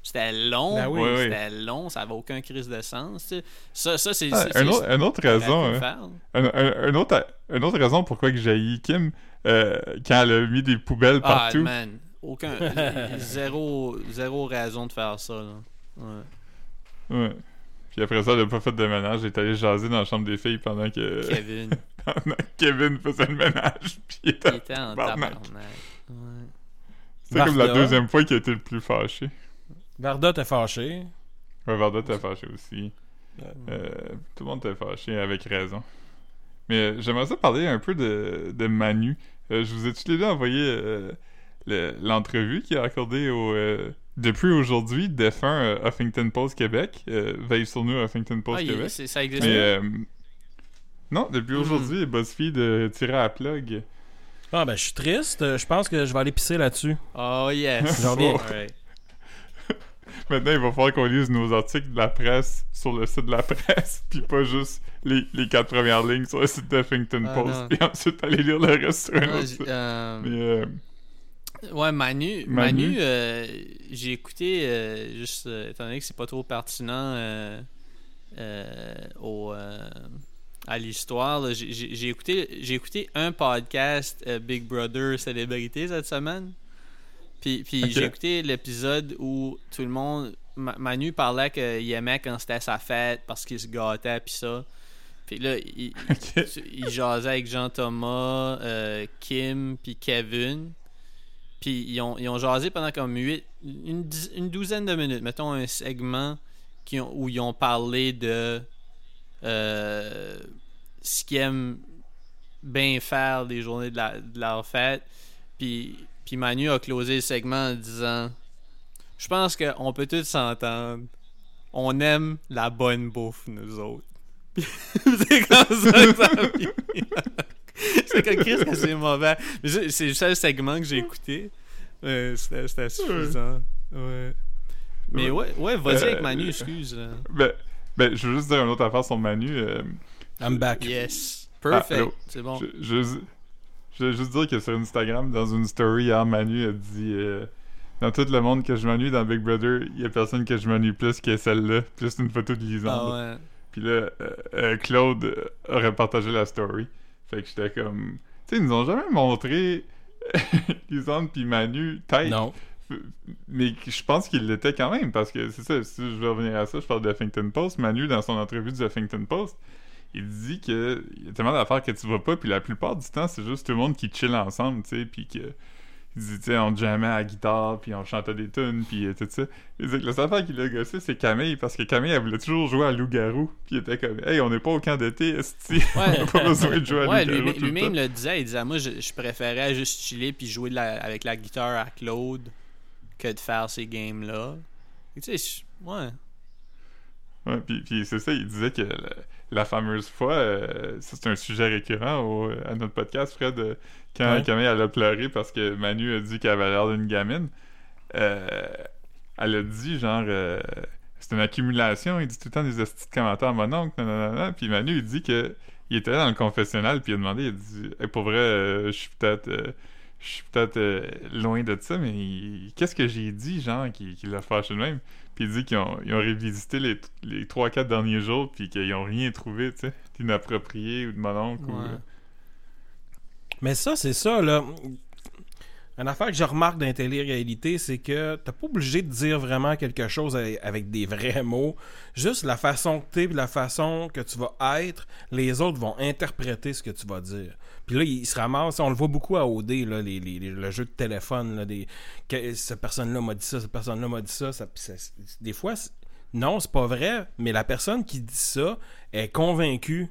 C'était long, Ben oui. Ouais. c'était long, ça avait aucun crise de sens. Ça, ça c'est. Ah, c'est- un c'est- autre- une autre raison, hein. Un, un- un autre, une autre raison pourquoi que j'ai Kim, euh, quand elle a mis des poubelles Ah, partout. man. Aucun. zéro, zéro raison de faire ça. Là. Ouais. Ouais. Puis après ça, elle a pas fait de ménage. Elle est allée jaser dans la chambre des filles pendant que, Kevin. pendant que Kevin faisait le ménage. Puis il était... il était en tabarnak. Ouais. C'est comme la deuxième fois qu'il a été le plus fâché. Varda t'es fâché. Ouais, Varda était fâché aussi. Ouais. Euh, tout le monde était fâché avec raison. Mais euh, j'aimerais ça parler un peu de, de Manu. Euh, je vous ai tous les deux envoyé euh, le- l'entrevue qu'il a accordée au, euh, depuis aujourd'hui, défunt euh, Huffington Post Québec. Euh, veille sur nous, Huffington Post Ah, Québec. ça existe. Mais euh, non, depuis Mhm. aujourd'hui, BuzzFeed euh, tiré à la plug. Ah ben je suis triste, je pense que je vais aller pisser là-dessus. Oh yes. J'en reviens. Maintenant, il va falloir qu'on lise nos articles de la presse sur le site de la presse, puis pas juste les, les quatre premières lignes sur le site de Huffington Ah, Post, puis ensuite aller lire le reste sur un Ah, autre site. euh, Mais euh, Ouais, Manu, Manu. Manu, euh, j'ai écouté, euh, juste euh, étant donné que c'est pas trop pertinent au, à l'histoire, j'ai- écouté, écouté un podcast Big Brother Célébrité cette semaine. Puis, puis j'ai écouté l'épisode où tout le monde. Ma- Manu parlait qu'il aimait quand c'était sa fête parce qu'il se gâtait, puis ça. Puis là, il, ok. il jasait avec Jean-Thomas, Kim, puis Kevin. Puis ils ont, ils ont jasé pendant comme huit, une, dix- une douzaine de minutes. Mettons un segment qui ont- où ils ont parlé de euh, ce qu'ils aiment bien faire les journées de, la, de leur fête. Puis, puis Manu a closé le segment en disant Je pense qu'on peut tous s'entendre. On aime la bonne bouffe, nous autres. c'est comme ça que ça. c'est comme Chris que c'est mauvais. Mais c'est le seul segment que j'ai écouté. Ouais, C'était suffisant. Ouais. Mais ouais, ouais vas-y Euh, avec Manu, excuse. là. Ben, ben, je veux juste dire une autre affaire sur Manu. euh, I'm back. Yes. Ah, Perfect. c'est bon. je, je, je veux juste dire que sur Instagram, dans une story, hier, Manu a dit euh, Dans tout le monde que je m'ennuie dans Big Brother, il y a personne que je m'ennuie plus que celle-là. C'est une photo de Lisande. Ah ouais. Puis là, euh, euh, Claude euh, aurait partagé la story. Fait que j'étais comme. Tu sais, ils nous ont jamais montré Lisande puis Manu tête. Non. Mais je pense qu'il l'était quand même, parce que c'est ça, si je vais revenir à ça, je parle de Huffington Post. Manu, dans son entrevue du Huffington Post, il dit que y a tellement d'affaires que tu vois pas, puis la plupart du temps, c'est juste tout le monde qui chill ensemble, tu sais, puis que. Il dit, tu sais, on jammait à la guitare, puis on chantait des tunes, puis euh, tout ça. Il dit que la seule affaire qui l'a gossé, c'est Camille, parce que Camille, elle voulait toujours jouer à loup-garou, puis il était comme, hey, on n'est pas au camp d'été, esti. on n'a pas besoin de jouer à Ouais, loup-garou lui- le lui-même le disait. Il disait, moi, je, je préférais juste chiller puis jouer de la- avec la guitare à Claude que de faire ces games-là. Et Tu sais, ouais. Ouais, puis, puis c'est ça, il disait que la, la fameuse fois, euh, c'est un sujet récurrent au- à notre podcast, Fred, euh, quand Ouais. Camille elle a pleuré parce que Manu a dit qu'elle avait l'air d'une gamine. Euh, elle a dit genre, euh, c'est une accumulation, il dit tout le temps des estis de commentaires à mon oncle, nanana, puis Manu il dit que il était dans le confessionnal, puis il a demandé, il a dit, Hey, pour vrai, euh, je suis peut-être. euh, je suis peut-être euh, loin de ça, mais il- qu'est-ce que j'ai dit, genre, qui, qui l'a fâché de même? Puis il dit qu'ils ont, ils ont révisité les, les 3-4 derniers jours, puis qu'ils n'ont rien trouvé, tu sais, d'inapproprié ou de mon oncle. ou, Ouais. Mais ça, c'est ça, là. Une affaire que je remarque dans télé-réalité, c'est que t'es pas obligé de dire vraiment quelque chose avec- des vrais mots. Juste la façon que t'es, la façon que tu vas être, les autres vont interpréter ce que tu vas dire. Puis là, ils se ramassent, on le voit beaucoup à OD, là, les, les- le jeu de téléphone, là, des, que cette personne-là m'a dit ça, cette personne-là m'a dit ça. ça, des fois, non, c'est pas vrai, mais la personne qui dit ça est convaincue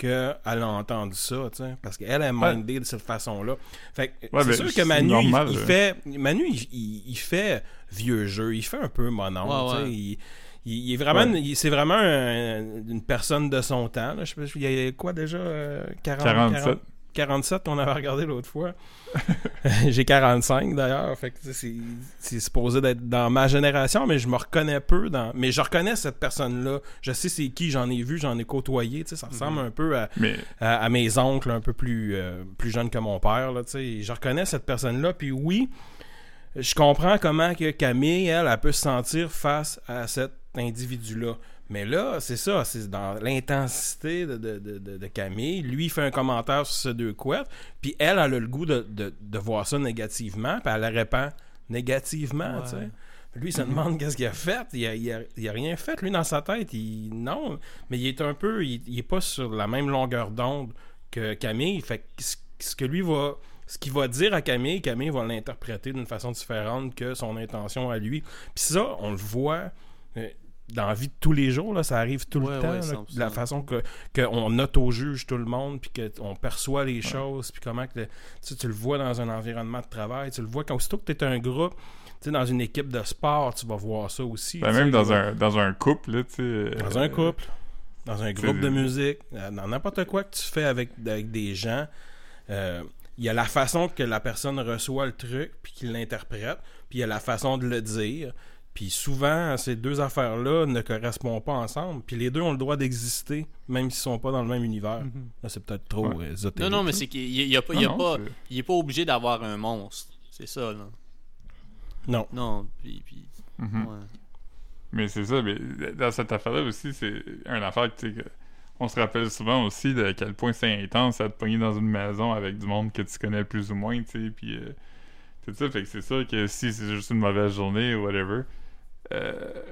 qu'elle a entendu ça, tu sais, parce qu'elle est Ouais. mindée de cette façon-là. Fait que Ouais, c'est sûr que Manu, il- normal, il, là. fait... Manu, il, il- il fait vieux jeu, il fait un peu mon oncle, Ouais, tu sais, ouais. il, il- il est vraiment... Ouais. il- C'est vraiment un- une personne de son temps, là. Je sais pas, il y a quoi déjà? euh, 40, 47. 40, 47 qu'on avait regardé l'autre fois. J'ai 45 d'ailleurs, fait que c'est supposé d'être dans ma génération, mais je me reconnais peu dans. Mais je reconnais cette personne-là. Je sais c'est qui, j'en ai vu, j'en ai côtoyé. Ça ressemble un peu à, Mais, à, à mes oncles un peu plus, euh, plus jeunes que mon père. Là, je reconnais cette personne-là. Puis oui, je comprends comment que Camille, elle, elle peut se sentir face à cet individu-là. Mais là, c'est ça, c'est dans l'intensité de, de, de, de, Camille. Lui, il fait un commentaire sur ces deux couettes, puis elle, elle a le goût de, voir ça négativement, puis elle le répand négativement, tu sais. Lui, il se demande qu'est-ce qu'il a fait. Il a, il, a, rien fait, lui, dans sa tête. Il, non, mais il est un peu... Il, il est pas sur la même longueur d'onde que Camille. Fait ce que lui va ce qu'il va dire à Camille, Camille va l'interpréter d'une façon différente que son intention à lui. Puis ça, on le voit euh, dans la vie de tous les jours, là, ça arrive tout le temps, la façon que qu'on auto-juge tout le monde, puis qu'on perçoit les choses, puis comment que tu, le vois dans un environnement de travail, tu le vois quand aussitôt que tu es un groupe, tu sais, dans une équipe de sport, tu vas voir ça aussi. Ben, même dans un, dans un couple, là, tu sais. Dans un couple, dans un groupe de musique, euh, dans n'importe quoi que tu fais avec, avec des gens, euh, il y a la façon que la personne reçoit le truc, puis qu'il l'interprète, puis il y a la façon de le dire. Puis souvent, ces deux affaires-là ne correspondent pas ensemble. Puis les deux ont le droit d'exister, même s'ils sont pas dans le même univers. Mhm. Là, c'est peut-être trop ouais. Non, non, mais c'est qu'il il, a pas, il, pas, il est pas obligé d'avoir un monstre. C'est ça, là. Non. Non, puis... puis mhm. Mais c'est ça, mais dans cette affaire-là aussi, c'est une affaire que, on se rappelle souvent aussi de quel point c'est intense à te pogner dans une maison avec du monde que tu connais plus ou moins, tu sais, puis euh, tout ça. Fait que c'est sûr que si c'est juste une mauvaise journée ou whatever, euh,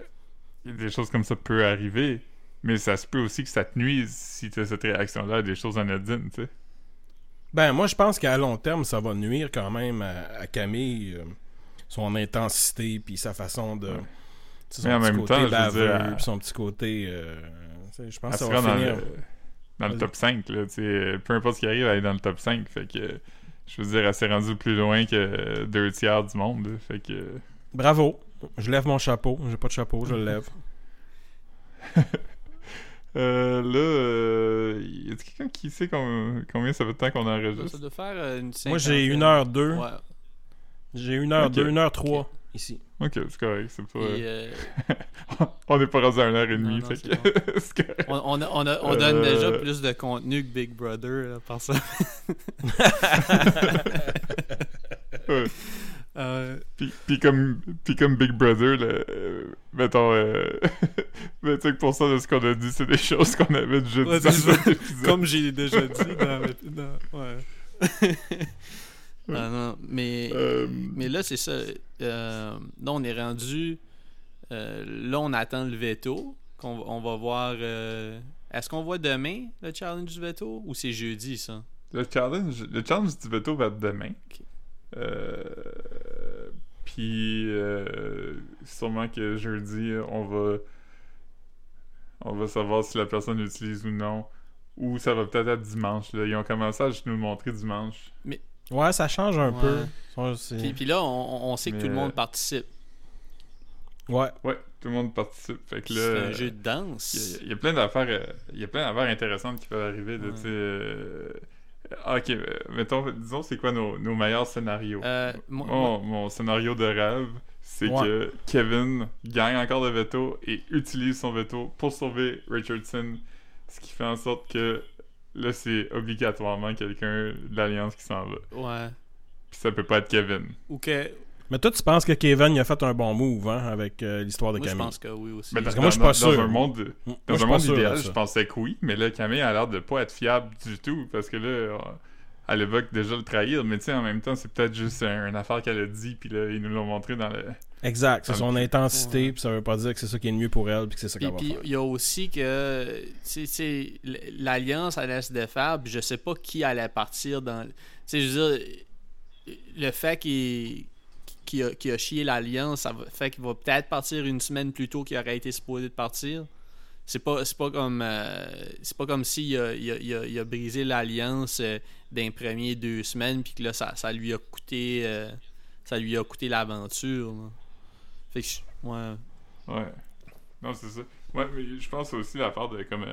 des choses comme ça peuvent arriver, mais ça se peut aussi que ça te nuise si tu as cette réaction-là à des choses anodines, tu sais. Ben, moi, je pense qu'à long terme, ça va nuire quand même à, Camille, euh, son intensité, puis sa façon de... Son mais en même côté temps, baveux, son petit côté je pense que ça va finir... Dans le, top 5, là, peu importe ce qui arrive, elle est dans le top 5. Fait que, je veux dire, elle s'est rendue plus loin que deux tiers du monde. fait que... Bravo. Je lève mon chapeau. J'ai pas de chapeau, je le lève. Euh, là, euh, y a quelqu'un qui sait combien, ça fait de temps qu'on enregistre? Ça doit faire euh, une Moi, j'ai une heure deux. Ouais. J'ai une heure deux, une heure trois ici. Ok, c'est correct. C'est pas... Euh, on n'est pas rendu à une heure et demie. fait que... on, on, on, on donne déjà plus de contenu que Big Brother là, par ça. ouais. Euh... Puis, puis, comme, puis comme Big Brother, là, euh, mettons, euh, 25% de ce qu'on a dit, c'est des choses qu'on avait déjà dit ouais, Comme j'ai déjà dit dans... dans ouais. Ah, non, mais, euh, mais là, c'est ça. Euh, là, on est rendu. Euh, là, on attend le veto. Qu'on, on va voir. est-ce qu'on voit demain le challenge du veto ou c'est jeudi, ça? Le challenge, le challenge du veto va être demain. Puis, sûrement que jeudi, on va. On va savoir si la personne utilise ou non. Ou ça va peut-être être dimanche. Là. Ils ont commencé à juste nous le montrer dimanche. Mais Ouais, ça change un peu. Puis, là, on, sait que tout le monde participe. Ouais. Ouais, tout le monde participe. Fait que là, c'est un jeu de danse. Il y, a plein d'affaires, euh, il y a plein d'affaires intéressantes qui peuvent arriver. De, euh, ah, ok, euh, mettons, disons, c'est quoi nos, nos, meilleurs scénarios? mon, scénario de rêve, c'est que Kevin gagne encore de veto et utilise son veto pour sauver Richardson, ce qui fait en sorte que là, c'est obligatoirement quelqu'un de l'Alliance qui s'en va. Ouais. Puis ça peut pas être Kevin. Ou que. Mais toi, tu penses que Kevin il a fait un bon move hein, avec euh, l'histoire de moi, Camille? Je pense que oui aussi. Mais parce que moi, je suis pas sûr. Dans un monde, dans un monde idéal, je pensais que oui, mais là, Camille a l'air de pas être fiable du tout parce que là, elle évoque déjà le trahir, mais tu sais, en même temps, c'est peut-être juste une affaire qu'elle a dit, puis là, ils nous l'ont montré dans le. Exact, c'est son intensité, puis ça veut pas dire que c'est ça qui est le mieux pour elle, puis que c'est ça qu'elle va Puis il y a aussi que, tu sais, l'alliance allait se défaire, puis je sais pas qui allait partir dans. Tu sais, je veux dire, le fait qu'il qui a, a, chié l'alliance, ça fait qu'il va peut-être partir une semaine plus tôt qu'il aurait été supposé de partir. C'est pas, pas comme euh, c'est pas comme s'il a, il a, brisé l'alliance euh, d'un premier deux semaines puis que là ça, ça lui a coûté euh, ça lui a coûté l'aventure. Fait que ouais. Ouais. Non, c'est ça. Ouais, mais je pense aussi la part de comme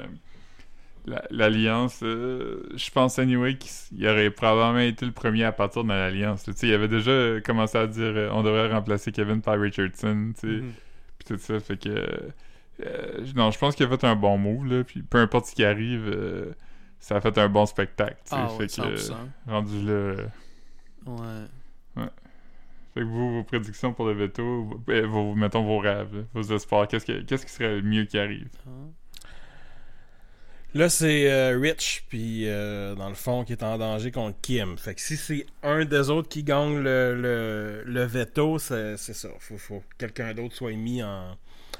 l'alliance je pense anyway qu'il aurait probablement été le premier à partir de l'alliance. Tu sais, il avait déjà commencé à dire on devrait remplacer Kevin par Richardson, tu sais. Mm-hmm. Puis tout ça fait que euh, non, je pense qu'il a fait un bon move, là, puis peu importe ce qui arrive, euh, ça a fait un bon spectacle, ah, fait que, rendu là... Ouais. Ouais. Fait que vous, vos prédictions pour le veto, vos- euh, vos, mettons vos rêves, vos espoirs, qu'est-ce, que- qu'est-ce qui serait le mieux qui arrive? Ah. Là, c'est euh, Rich, puis euh, dans le fond, qui est en danger contre Kim. Fait que si c'est un des autres qui gagne le, le, le veto, c'est c'est ça. Faut, faut que quelqu'un d'autre soit mis en,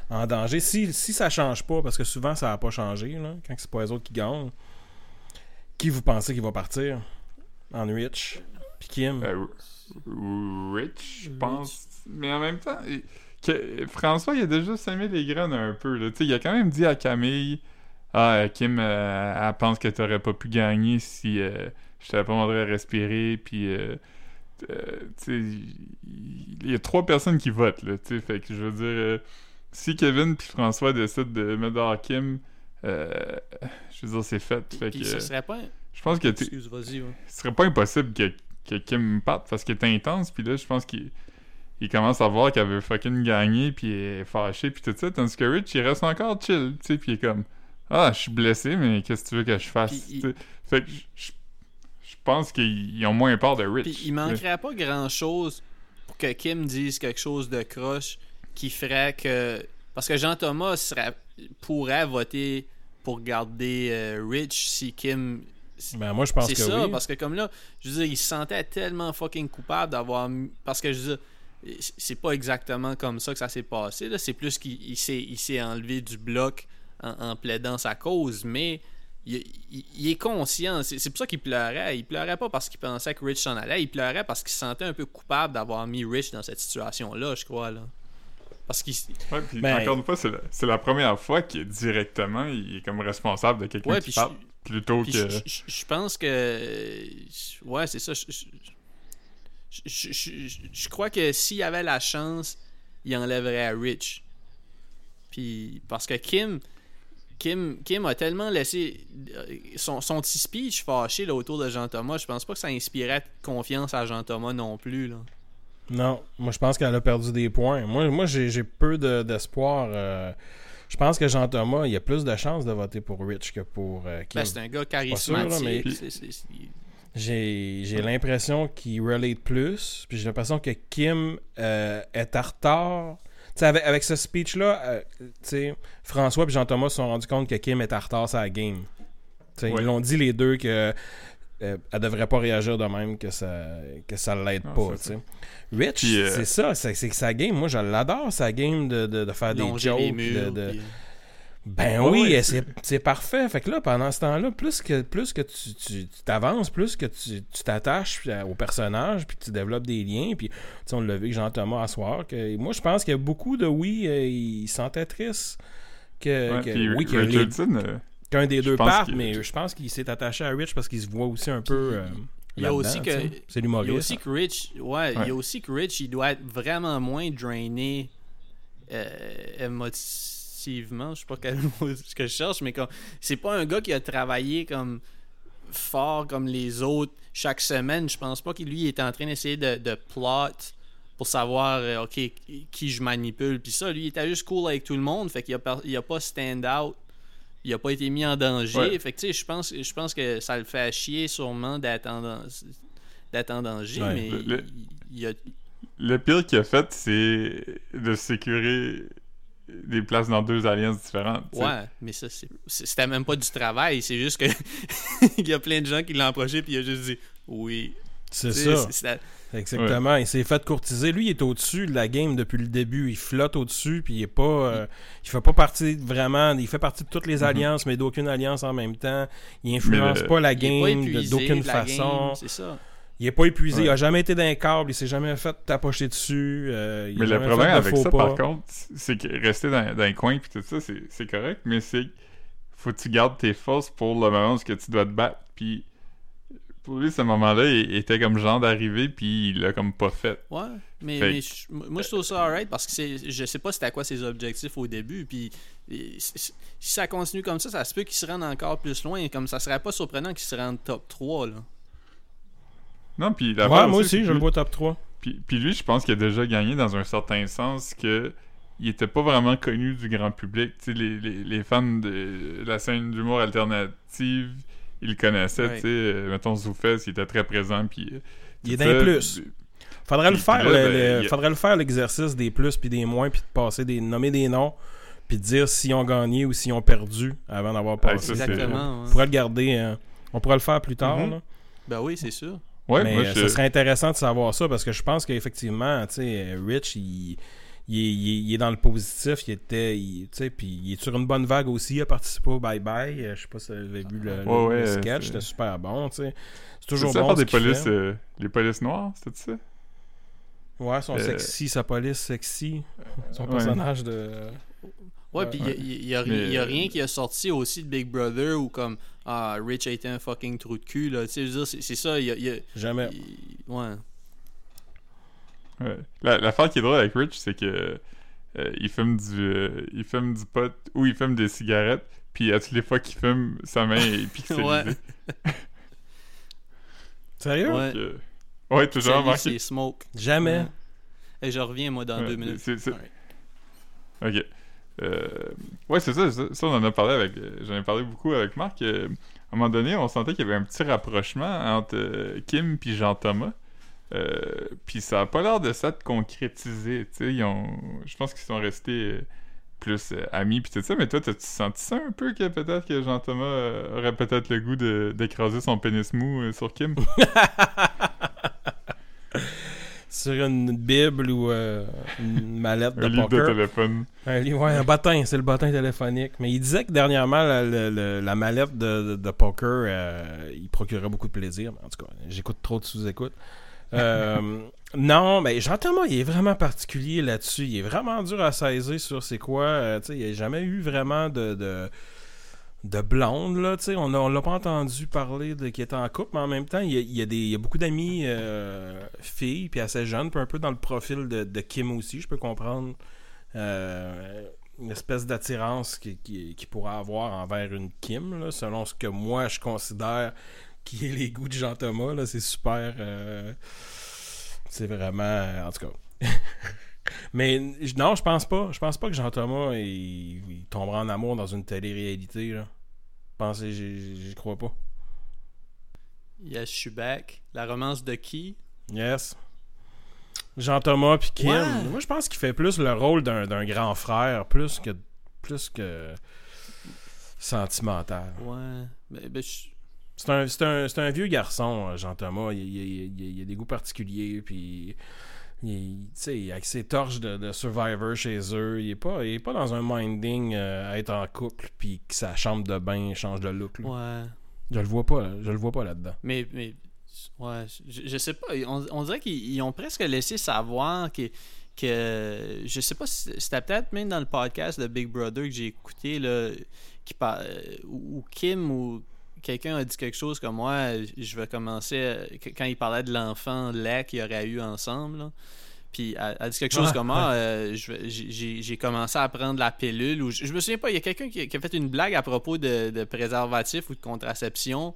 en danger. Si, si ça change pas, parce que souvent ça n'a pas changé, là, quand c'est pas les autres qui gagnent, qui vous pensez qui va partir En Rich, puis Kim? Euh, Rich, je pense. Mais en même temps, que- François, il a déjà semé les graines un peu. Là. Tu sais, Il a quand même dit à Camille Ah, Kim, euh, elle pense que t'aurais pas pu gagner si euh, je t'avais pas montré à respirer. Puis, euh, tu sais, il y a trois personnes qui votent. Là, tu sais, fait que je veux dire, euh, si Kevin puis François décident de mettre dehors Kim, euh, je veux dire, c'est fait. Fait que, ce serait pas. je pense que tu- Excuse, vas-y. ouais. ce serait pas impossible que, que Kim parte parce qu'elle est intense puis là je pense qu'il il commence à voir qu'elle veut fucking gagner puis elle est fâchée puis tout ça tandis que Rich il reste encore chill tu sais puis il est comme ah je suis blessé mais qu'est-ce que tu veux que je fasse il- fait que je- pense qu'ils ils ont moins peur de Rich Puis il manquerait pas grand chose pour que Kim dise quelque chose de croche qui ferait que. Parce que Jean-Thomas serait- pourrait voter pour garder euh, Rich si Kim. Ben, moi, je pense C'est que ça, oui. parce que comme là, je veux dire, il se sentait tellement fucking coupable d'avoir. mis- Parce que je veux dire, c'est pas exactement comme ça que ça s'est passé. là. C'est plus qu'il il s'est il s'est enlevé du bloc en, en plaidant sa cause, mais il, il- il est conscient. C'est c'est pour ça qu'il pleurait. Il pleurait pas parce qu'il pensait que Rich s'en allait. Il pleurait parce qu'il se sentait un peu coupable d'avoir mis Rich dans cette situation-là, je crois. Là. Parce qu'il. Ouais, puis Ben- encore une fois c'est la, c'est la première fois qu'il est directement il est comme responsable de quelqu'un Ouais, qui parle plutôt Puis que je, je- je pense que. Ouais, c'est ça. Je, je- je- je- je- je crois que s'il avait la chance, il enlèverait à Rich. Puis. Parce que Kim. Kim, Kim a tellement laissé euh, son, son petit speech fâché là, autour de Jean-Thomas. Je pense pas que ça inspirait confiance à Jean-Thomas non plus. Là. Non, moi je pense qu'elle a perdu des points. Moi, moi j'ai peu de- d'espoir. euh, je pense que Jean-Thomas, il y a plus de chances de voter pour Rich que pour euh, Kim. Ben, c'est un gars charismatique. J'ai l'impression qu'il relate plus. Puis j'ai l'impression que Kim euh, est en retard. Tu sais, avec, avec ce speech-là, euh, François et Jean-Thomas se sont rendus compte que Kim est en retard sur la game. Ouais. Ils l'ont dit les deux que euh, elle devrait pas réagir de même, que ça, que ça l'aide Non, pas. c'est tu sais. Rich, euh, c'est ça, c'est que sa game. Moi, je l'adore, sa game de, de, de faire des jokes. de- murs, de, puis- ben oui, c'est- parfait. Fait que là, pendant ce temps-là, plus que, plus que tu tu- tu t'avances, plus que tu tu t'attaches euh, au personnage, puis tu développes des liens, puis tu sais, on l'a vu avec Jean-Thomas à soir, que moi, je pense qu'il y a beaucoup de oui, euh, ils se sentaient tristes que, Ouais, que- oui, que les- euh, qu'un des deux parte, qu'il- mais je pense qu'il s'est attaché à Rich parce qu'il se voit aussi un peu euh, il y a aussi que-. C'est Il y a aussi que Rich, ouais, il y a aussi que Rich, il doit être vraiment moins drainé euh, Je sais pas quel mot ce que je cherche, mais comme c'est pas un gars qui a travaillé comme fort comme les autres chaque semaine. Je pense pas qu'il lui est en train d'essayer de, de plot pour savoir euh, ok qui je manipule. Puis ça, lui, il était juste cool avec tout le monde, fait qu'il a, il a pas stand out. Il a pas été mis en danger. Ouais. Fait que tu sais, je pense, je pense que ça le fait chier sûrement d'être en, d'être en danger, Ouais. mais Le- il, il a, Le pire qu'il a fait, c'est de sécurer des places dans deux alliances différentes. Ouais, mais ça, c'était même pas du travail. C'est juste que il y a plein de gens qui l'ont approché puis il a juste dit oui. C'est ça. Exactement. Il s'est fait courtiser. Lui, il est au-dessus de la game depuis le début. Il flotte au-dessus, puis il est pas. euh, il fait pas partie vraiment. Il fait partie de toutes les Mhm. alliances, mais d'aucune alliance en même temps. Il influence le- pas la game d'aucune de la façon. game, C'est ça. Il est pas épuisé. Ouais. Il a jamais été d'un câble. Il s'est jamais fait tapocher dessus. euh, il Mais le problème avec ça, pas. par contre, c'est que rester dans, dans un coin puis tout ça, c'est correct, mais c'est faut que tu gardes tes forces pour le moment où que tu dois te battre. Puis pour lui, ce moment-là, il était comme genre d'arriver, puis il l'a comme pas fait. Ouais, mais, Fait mais je- moi je trouve ça alright parce que je sais pas c'était quoi ses objectifs au début. Puis si ça continue comme ça, ça se peut qu'il se rende encore plus loin. Comme ça serait pas surprenant qu'il se rende top 3. Là. Non, puis Ouais, l'affaire moi aussi, je le lui- vois top 3. Puis, puis lui, je pense qu'il a déjà gagné dans un certain sens que il était pas vraiment connu du grand public. Tu sais, les, les, les fans de la scène d'humour alternative, ils le connaissaient. Ouais. Tu sais, euh, mettons Zoufès, il était très présent. Puis, euh, Il est tout dans les ça. plus. Faudrait le faire, là, le- ben, le- a- faudrait le faire l'exercice des plus puis des moins, puis de passer des nommer des noms, puis de dire s'ils ont gagné ou s'ils ont perdu avant d'avoir Ah, passé. ça, Exactement. On ouais. pourrait le garder. euh, on pourrait le faire plus tard. Mhm. là. Ben oui, c'est sûr. Ouais, mais moi, euh, je... ce serait intéressant de savoir ça parce que je pense qu'effectivement, tu sais, Rich, il, il, est- il est- il est dans le positif. Il était, tu sais, puis il est sur une bonne vague aussi. Il a participé au Bye Bye. Euh, Je sais pas si vous avez vu le, le- Ouais, ouais, le euh, sketch. C'était super bon, tu sais. C'est toujours ça bon. ce des polices, euh, les polices noires, c'était ça? Ouais, son euh, sexy, sa police sexy. Son personnage de. Ouais, puis il ouais. y, a, Mais, y a euh, rien qui a sorti aussi de Big Brother ou comme Ah, Rich a été un fucking trou de cul, là. Tu sais, c'est c'est ça. Il y a. y a- Jamais. ouais. Ouais. La- L'affaire qui est drôle avec Rich, c'est que euh, il fume du euh, il fume du pot ou il fume des cigarettes, puis à toutes les fois qu'il fume, sa main est pixelisée. Ouais. Sérieux? Ouais. Donc, euh, ouais, toujours c'est Smoke. Jamais. Ouais. Et je reviens, moi, dans Ouais, deux minutes. c'est- c'est- Alright. Ok. Euh, ouais, c'est ça, ça, on en a parlé avec. euh, J'en ai parlé beaucoup avec Marc. euh, à un moment donné, on sentait qu'il y avait un petit rapprochement entre euh, Kim et Jean-Thomas. Puis ça a pas l'air de ça de concrétiser. Je pense qu'ils sont restés plus amis puis tout ça. Mais toi, t'as-tu senti ça un peu que peut-être que Jean-Thomas aurait peut-être le goût d'écraser son pénis mou sur Kim? Sur une Bible ou euh, une mallette de un livre de téléphone. Un, livre- ouais, un bottin, c'est le bottin téléphonique. Mais il disait que dernièrement, la, le- la mallette de, de- de poker, euh, il procurait beaucoup de plaisir. En tout cas, j'écoute trop de sous-écoute. Euh, non, mais Jean-Thomas, il est vraiment particulier là-dessus. Il est vraiment dur à saisir sur c'est quoi. tu sais, il n'y a jamais eu vraiment de, de, de blonde, là. tu sais. On on l'a pas entendu parler de qu'il était en couple, mais en même temps, il y a, des, il y a beaucoup d'amis euh, filles, puis assez jeunes, puis un peu dans le profil de, Kim aussi, je peux comprendre. Euh, une espèce d'attirance qui, qui, qui pourrait avoir envers une Kim, là, selon ce que moi je considère qui est les goûts de Jean-Thomas. là, C'est super. euh, c'est vraiment. En tout cas. Mais non, je pense pas. Je pense pas que Jean-Thomas il tombera en amour dans une télé-réalité. Là. Pensez, j'y crois pas. Yes, je suis back. La romance de qui? Yes. Jean-Thomas puis Kim. Ouais. Moi, je pense qu'il fait plus le rôle d'un grand frère, plus que plus que sentimental. Ouais. Ben, ben, je- C'est un, un, vieux garçon, euh, Jean-Thomas. Il, il- il- il- il a des goûts particuliers, puis il- avec ses torches de, de Survivor chez eux, il est pas, il est pas dans un minding euh, à être en couple, puis que sa chambre de bain change de look. là. ouais. Je le vois pas, là. je le vois pas là-dedans. Mais, mais ouais, je, je sais pas. On, on dirait qu'ils ils ont presque laissé savoir que, que je sais pas si c'était peut-être même dans le podcast de Big Brother que j'ai écouté là, qui par- euh, ou Kim ou quelqu'un a dit quelque chose comme moi. Je vais commencer quand il parlait de l'enfant là qu'il y aurait eu ensemble. là. Puis elle, elle dit quelque chose Ouais, comme ah, euh, j'ai- commencé à prendre la pilule ou je, je me souviens pas. Il y a quelqu'un qui, qui a fait une blague à propos de, de préservatif ou de contraception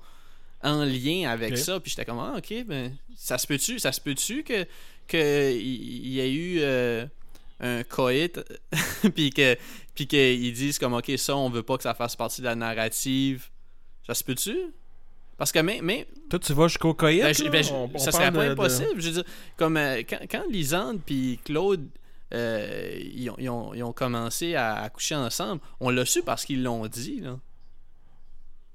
en lien avec ça. Puis j'étais comme, ah, ok, ben, ça se peut-tu, ça se peut-tu que, que il il y a eu euh, un coït, puis que puis qu'ils disent comme, ok, ça, on veut pas que ça fasse partie de la narrative. Ça se peut-tu? Parce que même, même Toi, tu vas jusqu'au coït, ben, ben, ça serait pas de- de- impossible. Je veux dire, comme euh, quand, quand Lisande puis Claude euh, ils, ont, ils ont- ils ont commencé à, coucher ensemble, on l'a su parce qu'ils l'ont dit. Là.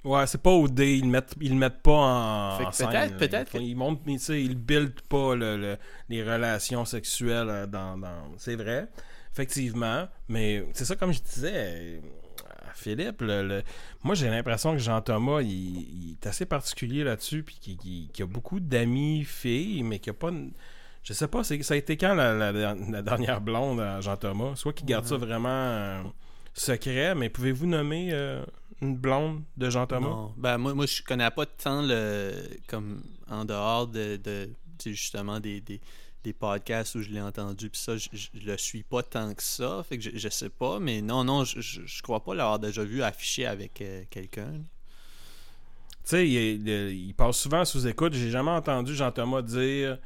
Ouais, c'est pas au dé, ils le mettent, ils le mettent pas en, peut-être- peut-être Ils, ils mais ils buildent pas le- le- les relations sexuelles euh, dans, dans- c'est vrai, effectivement, mais c'est ça comme je disais Philippe, le- le- moi j'ai l'impression que Jean-Thomas, il, il est assez particulier là-dessus, puis qu'il a beaucoup d'amis filles, mais qu'il a pas... une- Je sais pas, ça a été quand la, la- la dernière blonde à Jean-Thomas? Soit qu'il garde ça vraiment euh, secret, mais pouvez-vous nommer euh, une blonde de Jean-Thomas? Non. Ben, moi, moi, je connais pas tant le. comme en dehors de. justement des, des, des podcasts où je l'ai entendu, puis ça, je, je le suis pas tant que ça. Fait que je, je sais pas, mais non, non, je, je, crois pas l'avoir déjà vu affiché avec euh, quelqu'un. Tu sais, il, il- passe souvent sous écoute. J'ai jamais entendu Jean-Thomas dire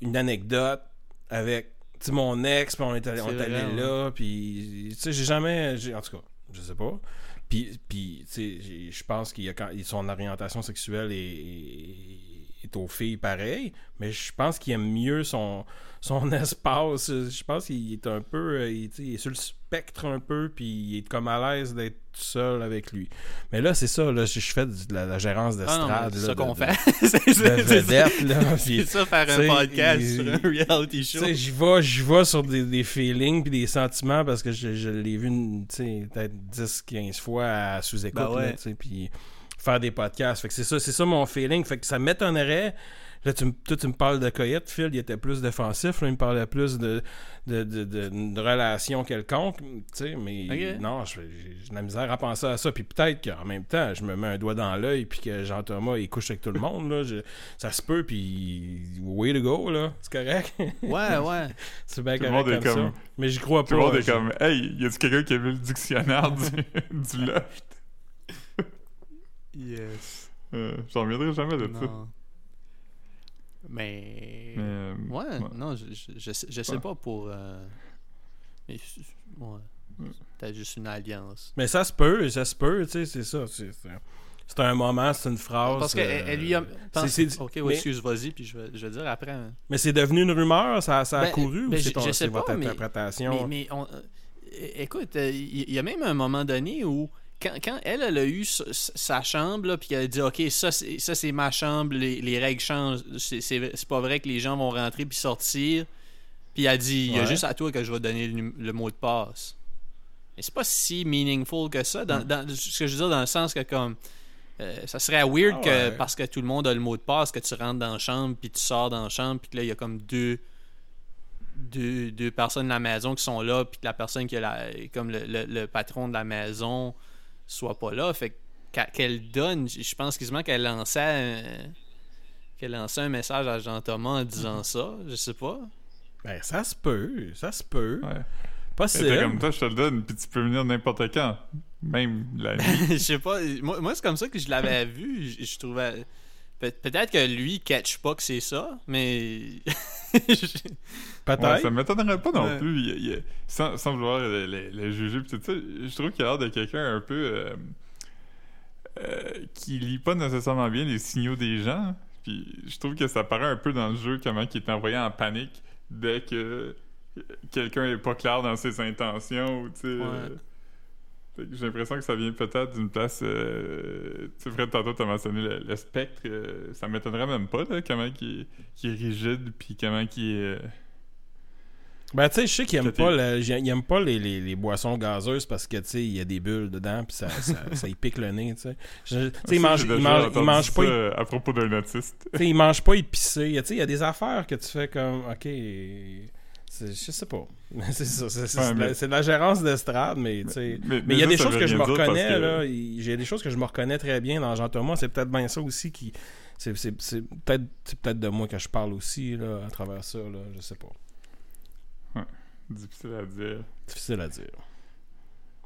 une anecdote avec mon ex, puis on est allé, on est allé vrai, là, puis tu sais, j'ai jamais. En tout cas, je sais pas. Puis, puis tu sais, je pense qu'il y a quand, son orientation sexuelle est, est- est aux filles pareil, mais je pense qu'il aime mieux son, son espace. Je pense qu'il est un peu. euh, il, est sur le spectre un peu, puis il est comme à l'aise d'être seul avec lui. Mais là, c'est ça, là, je, je fais de la, la gérance Ah d'estrade. c'est là, ça qu'on fait. C'est c'est- c'est ça. C'est faire un podcast sur un reality show. j'y vais, j'y vais sur des, des feelings puis des sentiments parce que je, je l'ai vu une- tu sais, peut-être 10-15 fois à sous-écoute. Ben ouais. puis faire des podcasts. Fait que c'est ça, c'est ça mon feeling. Fait que ça m'étonnerait. Là, tu, toi, tu me parles de Coyote, Phil, il était plus défensif. Là, il me parlait plus de, de, de, de, de relation quelconque. Tu sais, mais non, j'ai de la misère à penser à ça. Puis peut-être qu'en même temps, je me mets un doigt dans l'œil puis que Jean-Thomas, il couche avec tout le monde. Là, Je- ça se peut, puis way to go, là. C'est correct? Ouais, ouais. C'est bien Tout correct comme, comme- ça. Mais j'y crois pas. Tout le monde est je- comme Hey, y a-tu quelqu'un qui a vu le dictionnaire du, du loft? Yes. euh, J'en reviendrai jamais de ça. Non. Mais. Mais, euh, Ouais, ouais. non, je, je, je sais, je sais Ouais. pas pour. euh, Mais. Ouais. Peut-être juste une alliance. Mais ça se peut, ça se peut, tu sais, c'est ça. C'est c'est- c'est un moment, c'est une phrase. Parce qu'elle euh, elle lui a. pense- c'est- c'est- ok, mais- excuse, vas-y, puis je vais, je vais dire après. hein. Mais c'est devenu une rumeur, ça, ça a Ben, couru ben, ou je- c'est ton- je sais c'est votre mais- interprétation? Mais, mais on- euh, écoute, euh, il y, a même un moment donné où. Quand, quand elle, elle a eu sa, chambre, là, puis qu'elle a dit Ok, ça c'est, ma chambre, les, les règles changent, c'est, pas vrai que les gens vont rentrer puis sortir. Puis elle a dit Il y a juste à toi que je vais donner le, le mot de passe. Mais c'est pas si meaningful que ça, dans, dans- ce que je veux dire, dans le sens que, comme. euh, ça serait weird Ah que parce que tout le monde a le mot de passe, que tu rentres dans la chambre, puis tu sors dans la chambre, puis que là, il y a comme deux, deux, deux personnes de la maison qui sont là, puis que la personne qui est la, comme le, le- le patron de la maison soit pas là. Fait qu'elle donne, je pense quasiment qu'elle lançait un, qu'elle lançait un message à Jean-Thomas en disant Mm-hmm. ça, je sais pas. Ben, ça se peut, ça se peut. Ouais. Possible. Comme toi, je te le donne, puis tu peux venir n'importe quand. Même la nuit. je sais pas, moi, moi, c'est comme ça que je l'avais vu, je, je trouvais... Pe- Peut-être que lui, il catch pas que c'est ça, mais... Peut-être. Ouais, ça m'étonnerait pas non Ouais. plus. Il il sans, sans vouloir le, le- le juger, pis tout ça, je trouve qu'il a l'air de quelqu'un un peu euh, euh, qui lit pas nécessairement bien les signaux des gens. Puis je trouve que ça paraît un peu dans le jeu comment il est envoyé en panique dès que quelqu'un est pas clair dans ses intentions ou tu sais. euh, J'ai l'impression que ça vient peut-être d'une place. Euh, tu sais, Fred, tantôt, t'as mentionné le, le spectre. euh, ça m'étonnerait même pas, là, comment il est, rigide, puis comment il est. euh, Ben, tu sais, je sais qu'il aime aime pas les, les, les boissons gazeuses parce que, tu sais, il y a des bulles dedans, puis ça, ça, ça y pique le nez, tu sais. Tu sais, il mange, il mange, il entendu mange pas, il- à propos d'un autiste. tu sais, il mange pas épicé. Tu sais, il y a des affaires que tu fais comme, ok, je sais pas. C'est ça, c'est Ouais, de la- mais- c'est de la gérance d'estrade, mais tu sais. Mais, il y a des choses que je me reconnais, que- là. Il y a des choses que je me reconnais très bien dans Jean-Thomas. C'est peut-être bien ça aussi qui. C'est c'est- c'est peut-être c'est peut-être de moi que je parle aussi, là, à travers ça, là. Je sais pas. Difficile à dire. Difficile à dire.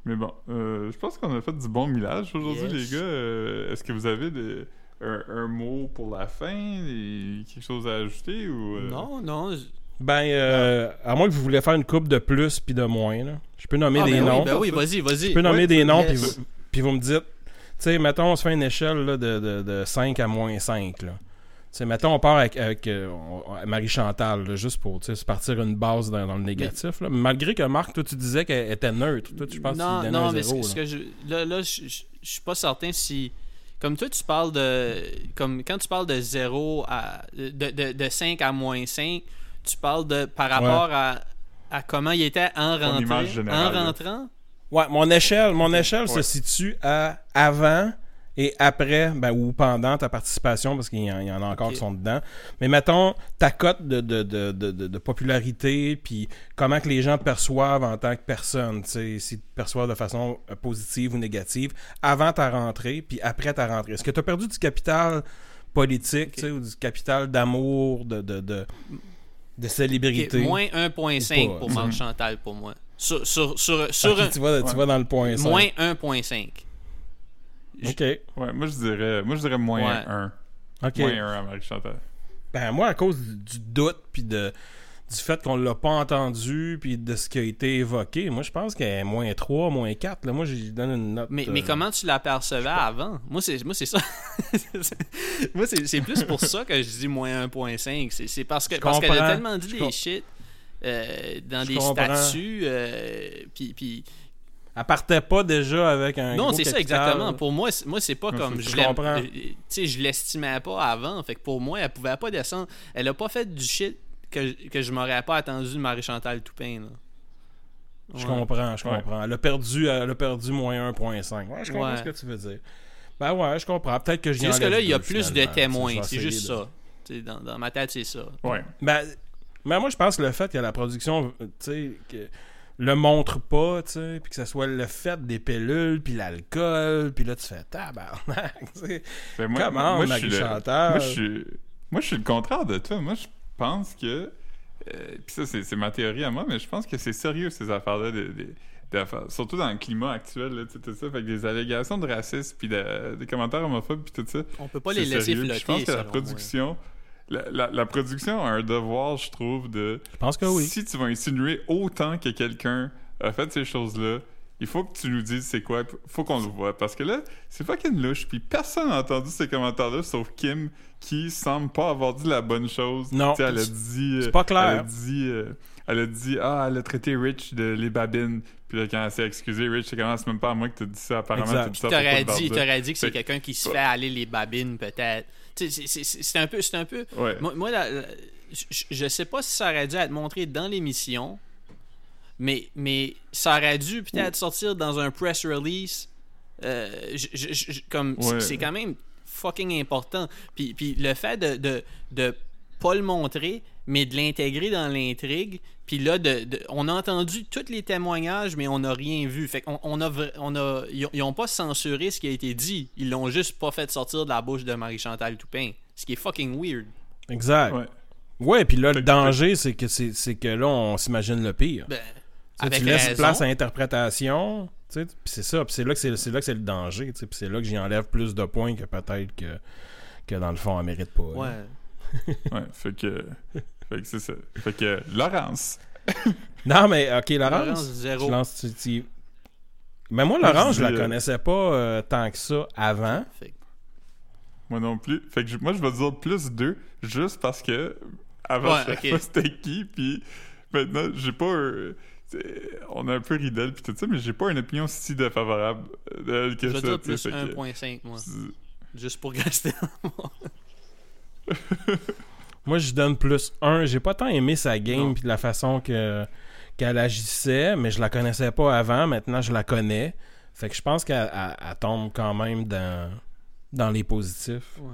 Mais bon, euh, je pense qu'on a fait du bon millage aujourd'hui, Yes. les gars. Euh, Est-ce que vous avez des- un, un mot pour la fin des- Quelque chose à ajouter ou euh, Non, non. Ben, euh, à moins que vous voulez faire une coupe de plus puis de moins, là. Je peux nommer Ah, des ben noms. Oui, ben oui, vas-y, vas-y. Je peux nommer des noms, yes. puis vous, puis vous me dites, tu sais, mettons, on se fait une échelle là, de, de, de 5 à moins 5. Là. Tu sais, mettons, on part avec, avec, euh, Marie-Chantal, juste pour tu sais, se partir une base dans, dans le négatif. Là. Malgré que Marc, toi, tu disais qu'elle était neutre. Toi, tu penses non, donnait non, mais zéro. ce, ce là. que je, là, là, je, je- je suis pas certain si. Comme toi, tu parles de. Comme quand tu parles de 0 à. De, de, de 5 à moins 5, tu parles de. Par rapport à, à comment il était en rentrant. En rentrant? Ouais, mon échelle, mon échelle se situe à avant et après, ben, ou pendant ta participation, parce qu'il y, en il y en a encore qui sont dedans. Mais mettons, ta cote de, de, de, de, popularité, puis comment que les gens te perçoivent en tant que personne, tu sais, s'ils te perçoivent de façon euh, positive ou négative, avant ta rentrée, puis après ta rentrée. Est-ce que tu as perdu du capital politique, Ok. tu sais, ou du capital d'amour, de, de, célébrité? moins Ou 1.5 pas, pour Marc. Chantal pour moi. Sur, sur, sur, sur Ok, un- tu, vas, tu Ouais. vas dans le point cinq. moins 1.5. OK. Ouais, moi je dirais, moi je dirais moins Ouais. 1. OK. Moins 1 à Marie-Chantal. Ben moi, à cause du, du doute puis de, du fait qu'on l'a pas entendu, puis de ce qui a été évoqué, moi je pense qu'elle est moins 3, moins 4. Là. Moi, j'y donne une note. Mais, mais euh, comment tu l'apercevais avant? Moi, c'est, moi, c'est ça. moi, c'est, c'est plus pour ça que je dis moins 1.5. C'est, c'est parce, que, Je parce qu'elle a tellement dit des shit euh, dans Je des comprends. statuts. euh, puis, puis- Elle partait pas déjà avec un. Non, c'est ça exactement. Pour moi, c'est- moi c'est pas comme je comprends. euh, Tu sais, je l'estimais pas avant. Fait que pour moi, elle pouvait pas descendre. Elle a pas fait du shit que, que je m'aurais pas attendu de Marie-Chantal Toupin. Là. Je comprends, je Ouais. comprends. Elle a perdu, elle a perdu moins 1.5. Ouais, je comprends Ouais. ce que tu veux dire. Ben ouais, je comprends. Peut-être que C'est juste que là, il y a plus de témoins. C'est juste ça. Dans, dans ma tête, c'est ça. Ouais. Ben, mais moi, je pense que le fait que la production, tu sais, que le montre pas, tu sais, puis que ce soit le fait des pilules, puis l'alcool, puis là, tu fais tabarnak. Ben, moi, Comment, moi, je suis le- Marie-Chantal? Moi, je suis, moi, je suis le contraire de toi. Moi, je pense que. euh, Puis ça, c'est ma théorie à moi, mais je pense que c'est sérieux, ces affaires-là. Surtout dans le climat actuel, là, tout ça. Fait que des allégations de racisme, puis de- des commentaires homophobes, puis tout ça. On peut pas les laisser sérieux. Flotter. Je pense que la moi. production. La, la- la production a un devoir, je trouve, de. Je pense que oui. Si tu vas insinuer autant que quelqu'un a fait ces choses-là, il faut que tu nous dises c'est quoi, faut qu'on le voit. Parce que là, c'est fucking louche, puis personne n'a entendu ces commentaires-là sauf Kim, qui semble pas avoir dit la bonne chose. Non. Elle a dit. euh, C'est pas clair. Elle a dit. euh, elle a dit, ah, elle a traité Rich de les babines. Puis là, quand elle s'est excusée, Rich, c'est comment, c'est même pas à moi que t'as dit ça. Apparemment, Exact. t'as dit ça T'aurais dit, t'aurais dit que c'est quelqu'un qui se Ouais. fait aller les babines, peut-être. C'est- un peu. C'est un peu. Ouais. Moi, moi, la- la- je, je sais pas si ça aurait dû être montré dans l'émission, mais, mais ça aurait dû peut-être sortir dans un press release. Euh, je- je- je- comme c'est- Ouais. c'est quand même fucking important. Puis, puis le fait de, de, de pas le montrer, mais de l'intégrer dans l'intrigue. Puis là, de, de- on a entendu tous les témoignages, mais on n'a rien vu. Fait qu'on on a, on a, ils ont- ils ont pas censuré ce qui a été dit. Ils l'ont juste pas fait sortir de la bouche de Marie-Chantal Toupin. Ce qui est fucking weird. Exact. Ouais. Ouais, puis là, le danger, c'est que c'est c'est que là, on s'imagine le pire. Ben, avec tu laisses raison. place à l'interprétation, tu sais, puis c'est ça, puis c'est là que c'est c'est là que c'est le danger, tu sais, puis c'est là que j'y enlève plus de points que peut-être que, que dans le fond, elle mérite pas. Ouais. Ouais, fait que. fait que c'est ça. Fait que, Laurence. Non, mais ok, Laurence, Laurence, zéro. tu lances, tu- tu- Mais moi, Laurence, je je la euh, connaissais pas euh, tant que ça avant. Fait que- Moi non plus. Fait que je- moi, je vais dire plus 2, juste parce que avant, Ouais, je savais ok. pas c'était qui, puis maintenant, j'ai pas un- c'est- On a un peu ridel puis tout ça, mais j'ai pas une opinion si défavorable d'elle que Je vais ça. sais, plus fait que- 1.5, moi. Juste pour rester. Moi, je donne plus 1. J'ai pas tant aimé sa game puis de la façon que qu'elle agissait, mais je la connaissais pas avant. Maintenant, je la connais. Fait que je pense qu'elle elle- elle tombe quand même dans, dans les positifs. Ouais.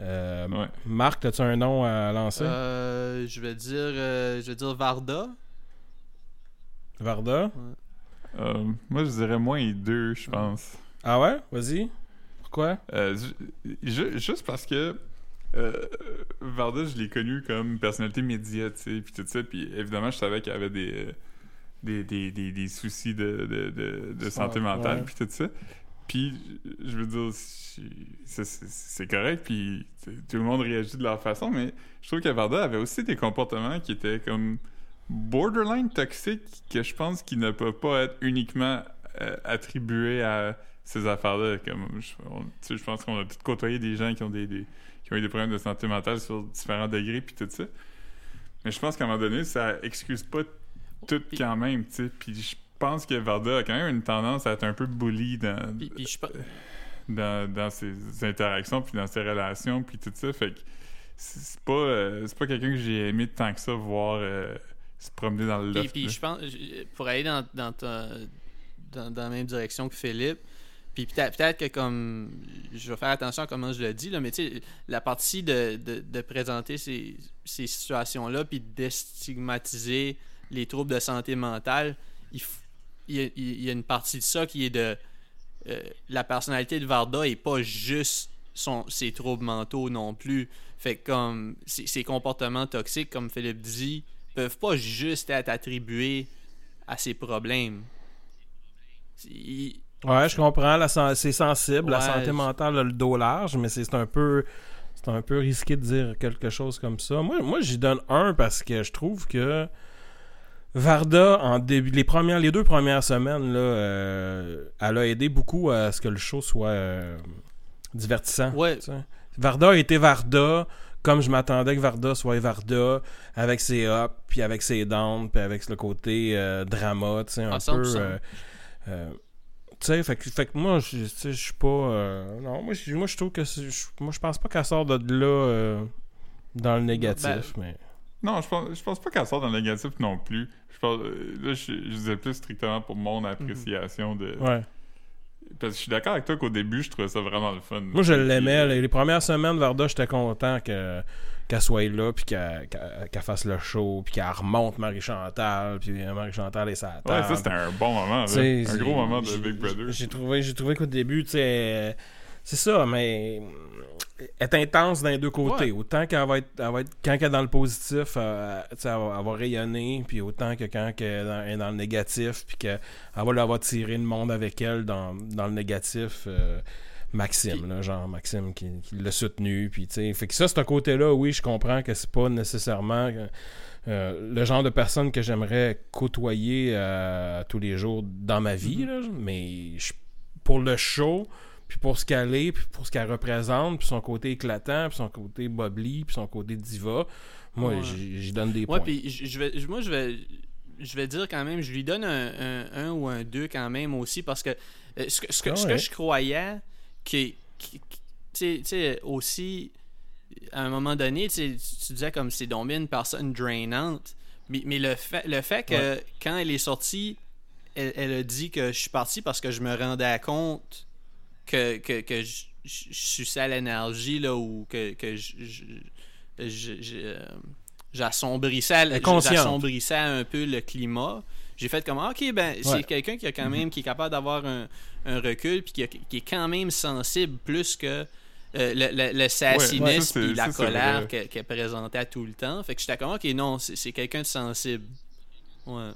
Euh, Ouais. Marc, as-tu un nom à lancer? Euh, je vais dire euh, je vais dire Varda. Varda? Euh, moi, je dirais moins 2, je pense. Ah ouais? Vas-y. Pourquoi? Euh, ju- ju- juste parce que euh, Varda, je l'ai connu comme personnalité média, tu sais, puis tout ça, puis évidemment, je savais qu'il y avait des, des, des, des, des soucis de, de, de, de santé mentale, puis tout ça. Puis, je veux dire, c'est- correct, puis tout le monde réagit de leur façon, mais je trouve que Varda avait aussi des comportements qui étaient comme borderline toxiques, que je pense qu'ils ne peuvent pas être uniquement euh, attribués à ces affaires-là. Comme, je, on- tu sais, je pense qu'on a tous côtoyé des gens qui ont des, des- qui ont eu des problèmes de santé mentale sur différents degrés, puis tout ça. Mais je pense qu'à un moment donné, ça excuse pas tout quand même, tu sais. Puis je pense que Varda a quand même une tendance à être un peu bully dans, Puis, puis je pense- dans, dans ses interactions, puis dans ses relations, puis tout ça. Fait que c'est c'est pas, euh, c'est pas quelqu'un que j'ai aimé tant que ça voir euh, se promener dans le Puis, loft. puis là. je pense, pour aller dans, dans, ta- dans, dans la même direction que Philippe, puis peut-être peut-être que comme, je vais faire attention à comment je le dis, là, mais tu sais, la partie de, de, de présenter ces, ces situations-là, puis de déstigmatiser les troubles de santé mentale, il, f- il, y a, il y a une partie de ça qui est de... euh, la personnalité de Varda est pas juste son, ses troubles mentaux non plus. Fait que comme ses, ses comportements toxiques, comme Philippe dit, peuvent pas juste être attribués à ses problèmes. Il- Ouais, je comprends. C'est sensible. la santé mentale a le dos large, mais c'est un peu. c'est un peu risqué de dire quelque chose comme ça. Moi, moi j'y donne un parce que je trouve que Varda, en début, les, premières, les deux premières semaines, là, euh, elle a aidé beaucoup à ce que le show soit euh, divertissant. Ouais. Varda a été Varda, comme je m'attendais que Varda soit Varda, avec ses ups, puis avec ses downs, puis avec le côté euh, drama, tu sais, un À peu... 100%. euh, euh, tu sais, fait, que- fait que moi, je tu sais, je suis pas... euh, non, moi, je, moi, je trouve que... moi, je pense pas qu'elle sort de là euh, dans le négatif, Ben, mais... Non, je pense, je pense pas qu'elle sort dans le négatif non plus. Je pense, là, je, je disais plus strictement pour mon appréciation de. Ouais. Parce que je suis d'accord avec toi qu'au début, je trouvais ça vraiment le fun. Moi, je l'aimais. euh, Les, les premières semaines, Varda, j'étais content que- qu'elle soit là, puis qu'elle fasse le show, puis qu'elle remonte Marie-Chantal, puis Marie-Chantal et sa Ouais, ça, c'était un bon moment. là. Un gros moment de Big Brother. J'ai trouvé, qu'au début, tu sais, c'est ça, mais est intense dans les deux côtés. Ouais. Autant qu'elle va être, elle va être- quand elle est dans le positif, euh, elle, va, elle va rayonner, puis autant que quand elle est dans, elle est dans le négatif, puis qu'elle va, là, va tirer le monde avec elle dans, dans le négatif. euh, Maxime, là, genre Maxime qui, qui l'a soutenu, puis tu sais, fait que ça, ce côté-là, oui, je comprends que c'est pas nécessairement euh, le genre de personne que j'aimerais côtoyer euh, tous les jours dans ma vie, là, mais je- pour le show, puis pour ce qu'elle est, puis pour ce qu'elle représente, puis son côté éclatant, puis son côté bubbly, puis son côté diva, moi, Ouais. j'y donne des Ouais, points. puis je vais, moi, je vais, je vais dire quand même, je lui donne un, un, un ou un 2 quand même aussi, parce que euh, ce que, ce que, Ah ce ouais. que je croyais, qui, tu sais- aussi, à un moment donné, tu sais, tu tu disais comme c'est bien une personne drainante, mais, mais le fait, le fait que quand elle est sortie, elle, elle a dit que je suis parti parce que je me rendais compte que, que, que je, à l'énergie, là, ou que, que euh, j'assombrissais j'assombrissais un peu le climat. J'ai fait comme, ok, ben, c'est quelqu'un qui a quand même, qui est capable d'avoir un, un recul, puis qui, a- qui est quand même sensible plus que euh, le, le, le sassiness puis la colère qu'elle qu'elle présentait à tout le temps. Fait que j'étais comme, ok, non, c'est c'est quelqu'un de sensible. Ouais.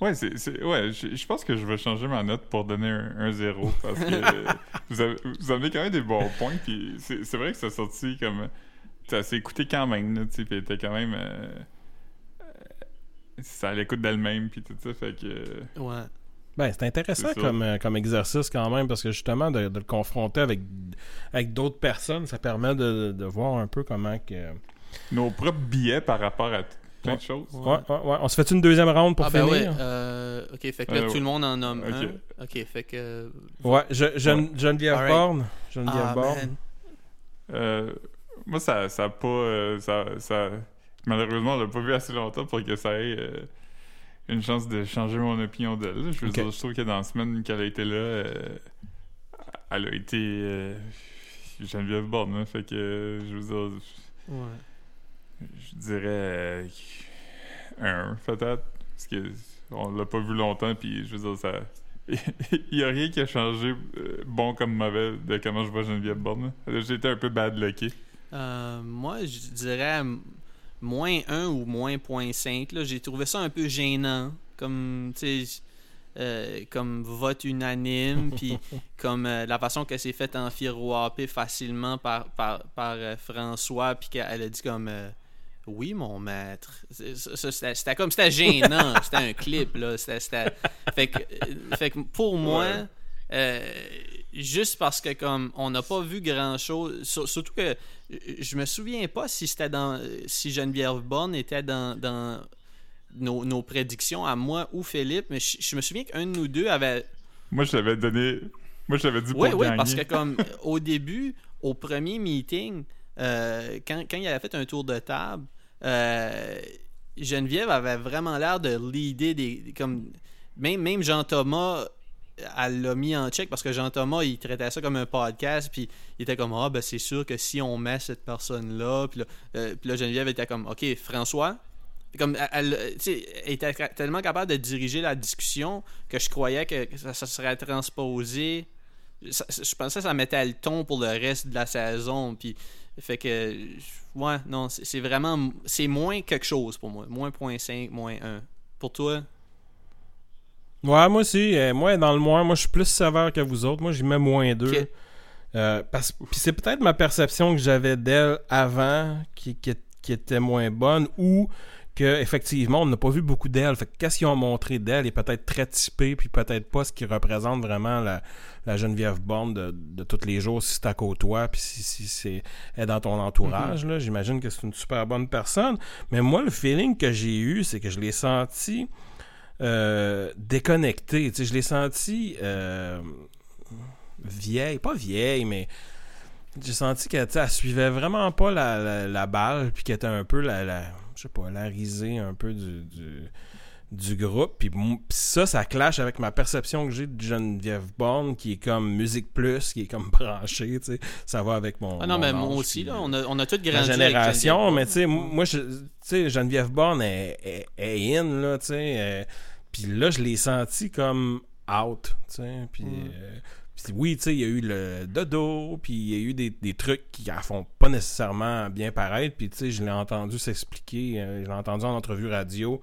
Ouais, c'est, c'est- ouais je, je pense que je vais changer ma note pour donner un, un zéro parce que euh, vous, avez, vous avez quand même des bons points. Puis c'est, c'est vrai que ça sorti comme. Ça s'est écouté quand même, là, tu sais, puis était quand même. euh, euh, ça à l'écoute d'elle-même, puis tout ça, fait que. euh, Ouais. Ben, c'est intéressant C'est comme, euh, comme exercice quand même, parce que justement, de, de le confronter avec, avec d'autres personnes, ça permet de, de voir un peu comment que... nos propres billets par rapport à plein Ouais. de choses. Ouais. Ouais, ouais, ouais. On se fait une deuxième round pour ah, ben finir? ouais. euh, ok, fait que là, Euh, tout ouais. le monde en nomme Ok. un. Ok, fait que. Ouais, je, Gen- Geneviève Alright. Borne. Geneviève Ah, Borne. Euh, moi, ça, ça a pas. euh, ça, ça, malheureusement, on l'a pas vu assez longtemps pour que ça ait euh, une chance de changer mon opinion d'elle. Je veux Ok. dire, je trouve que dans la semaine qu'elle a été là, euh, elle a été. euh, Geneviève Borne, hein, fait que euh, je veux dire, Ouais. Je dirais euh, un peut-être, parce que on l'a pas vu longtemps, puis je veux dire, ça. Il y a rien qui a changé, euh, bon comme mauvais, de comment je vois Geneviève Borne. été un peu bad lucky. Euh, moi, je dirais moins 1 ou moins 0.5. là. J'ai trouvé ça un peu gênant. Comme, euh, comme vote unanime, puis comme euh, la façon qu'elle s'est faite enfiroiper facilement par, par, par François, puis qu'elle a dit comme euh, Oui, mon maître. C'était comme, c'était gênant. c'était un clip, là. Fait, que, euh, fait que pour moi, Ouais. euh, juste parce que comme on n'a pas vu grand chose surtout que je me souviens pas si c'était dans si Geneviève Borne était dans, dans nos, nos prédictions à moi ou Philippe mais je, je me souviens qu'un de nous deux avait Moi, je t'avais donné. Moi, je t'avais dit pour oui oui parce que comme au début au premier meeting euh, quand, quand il avait fait un tour de table euh, Geneviève avait vraiment l'air de leader des comme même même Jean Thomas elle l'a mis en check parce que Jean Thomas il traitait ça comme un podcast puis il était comme ah ben c'est sûr que si on met cette personne là puis là, euh, Geneviève était comme ok François. Comme elle, était tellement capable de diriger la discussion que je croyais que ça, serait transposé. Je pensais que ça mettait le ton pour le reste de la saison puis fait que ouais non c'est vraiment c'est moins quelque chose pour moi moins 0.5 moins 1 pour toi? Ouais, moi aussi. euh, moi, dans le moins, moi, je suis plus sévère que vous autres. Moi, j'y mets moins 2. Ok. Euh, parce, puis c'est peut-être ma perception que j'avais d'elle avant qui, qui, qui était moins bonne ou que effectivement on n'a pas vu beaucoup d'elle. Fait qu'est-ce qu'ils ont montré d'elle est peut-être très typé puis peut-être pas ce qui représente vraiment la, la Geneviève Borne de, de tous les jours si c'est à côté puis si, si c'est est dans ton entourage. là J'imagine que c'est une super bonne personne. Mais moi, le feeling que j'ai eu, c'est que je l'ai senti euh, déconnecté. Tu sais, je l'ai senti euh, vieille, pas vieille, mais j'ai senti qu'elle elle suivait vraiment pas la, la, la balle puis qu'elle était un peu la, la je sais pas, la risée un peu du, du, du groupe. Puis ça, ça clash avec ma perception que j'ai de Geneviève Bourne, qui est comme Musique Plus, qui est comme branchée, tu sais. Ça va avec mon. Ah non, mon mais moi aussi, là, on a, on a tous grandi avec génération, mais tu sais, moi, je, tu sais, Geneviève Bourne est, est, est in, là, tu sais. euh, Puis là, je l'ai senti comme out, tu sais. Puis, Mm. euh, puis oui, tu sais, il y a eu le dodo, puis il y a eu des, trucs qui la font pas nécessairement bien paraître. Puis tu je l'ai entendu s'expliquer, euh, je l'ai entendu en entrevue radio,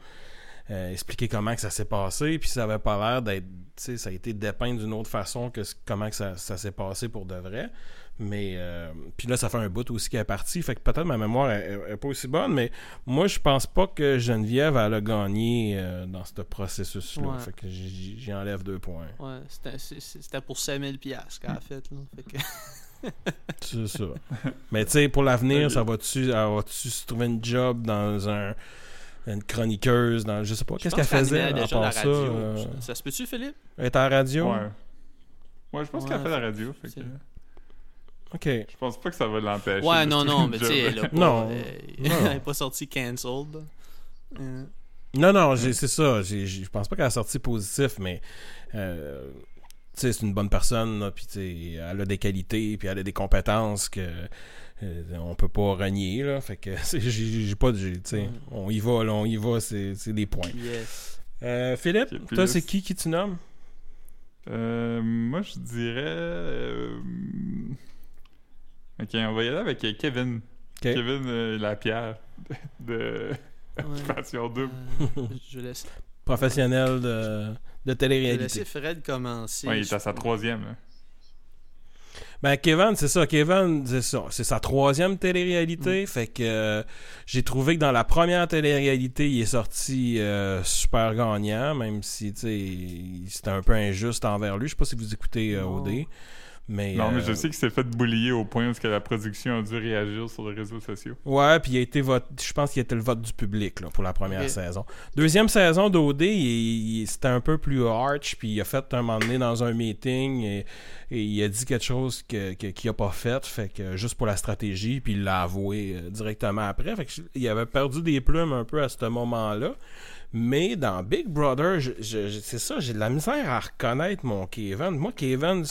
euh, expliquer comment ça s'est passé, puis ça avait pas l'air d'être, tu ça a été dépeint d'une autre façon que comment ça, ça s'est passé pour de vrai. Mais euh, puis là, ça fait un bout aussi qu'elle est partie. Fait que peut-être ma mémoire est, est pas aussi bonne, mais moi, je pense pas que Geneviève elle a gagné euh, dans ce processus-là. Ouais. Fait que j'y enlève deux points. Ouais, c'était- pour 5000 piastres qu'elle a fait. Là. Fait que- C'est ça. mais tu sais, pour l'avenir, ça va-tu va-tu se trouver une job dans un une chroniqueuse dans je sais pas qu'est-ce qu'elle faisait à déjà la part ça radio. euh, Ça, se peut-tu, Philippe? elle est à la radio? Ouais. Ouais, je pense Ouais, qu'elle fait la radio. Fait que ok je pense pas que ça va l'empêcher. Ouais, non, non, mais tu sais, elle a pas, Non. euh, Non. elle est pas sortie cancelled. Euh, Non, non, j'ai- c'est ça. Je pense pas qu'elle a sorti positif, mais euh, tu sais, c'est une bonne personne, là, puis tu sais, elle a des qualités, puis elle a des compétences que euh, on peut pas renier, là. Fait que c'est- j'ai pas de. j'ai- Tu sais, Ouais. on y va, là, on y va, c'est des points. yes. Euh, Philippe, toi, c'est qui qui tu nommes? Euh, moi, je dirais. Ok, on va y aller avec Kevin. Ok. Kevin euh, Lapierre de Ouais. Passion 2. Euh, je laisse, Professionnel de, de je vais télé-réalité. laisser Fred commencer. Ouais, il est à sa troisième. là. Ben, Kevin, c'est ça. Kevin, c'est ça. C'est sa troisième Mm. télé-réalité. Fait que euh, j'ai trouvé que dans la première télé-réalité, il est sorti euh, super gagnant, même si, tu sais, c'était un peu injuste envers lui. Je sais pas si vous écoutez euh. OD. Mais, Non, mais euh, je sais qu'il s'est fait boulier au point où la production a dû réagir sur les réseaux sociaux. Ouais, puis il a été vote. Je pense qu'il a été le vote du public là, pour la première saison. Deuxième saison d'OD, il- il- c'était un peu plus arch, puis il a fait un moment donné dans un meeting et, et il a dit quelque chose que, que- qu'il a pas fait, fait que juste pour la stratégie, puis il l'a avoué euh, directement après. Fait que il avait perdu des plumes un peu à ce moment-là. Mais dans Big Brother, je- je- je- c'est ça, j'ai de la misère à reconnaître mon Kevin. Moi, Kevin,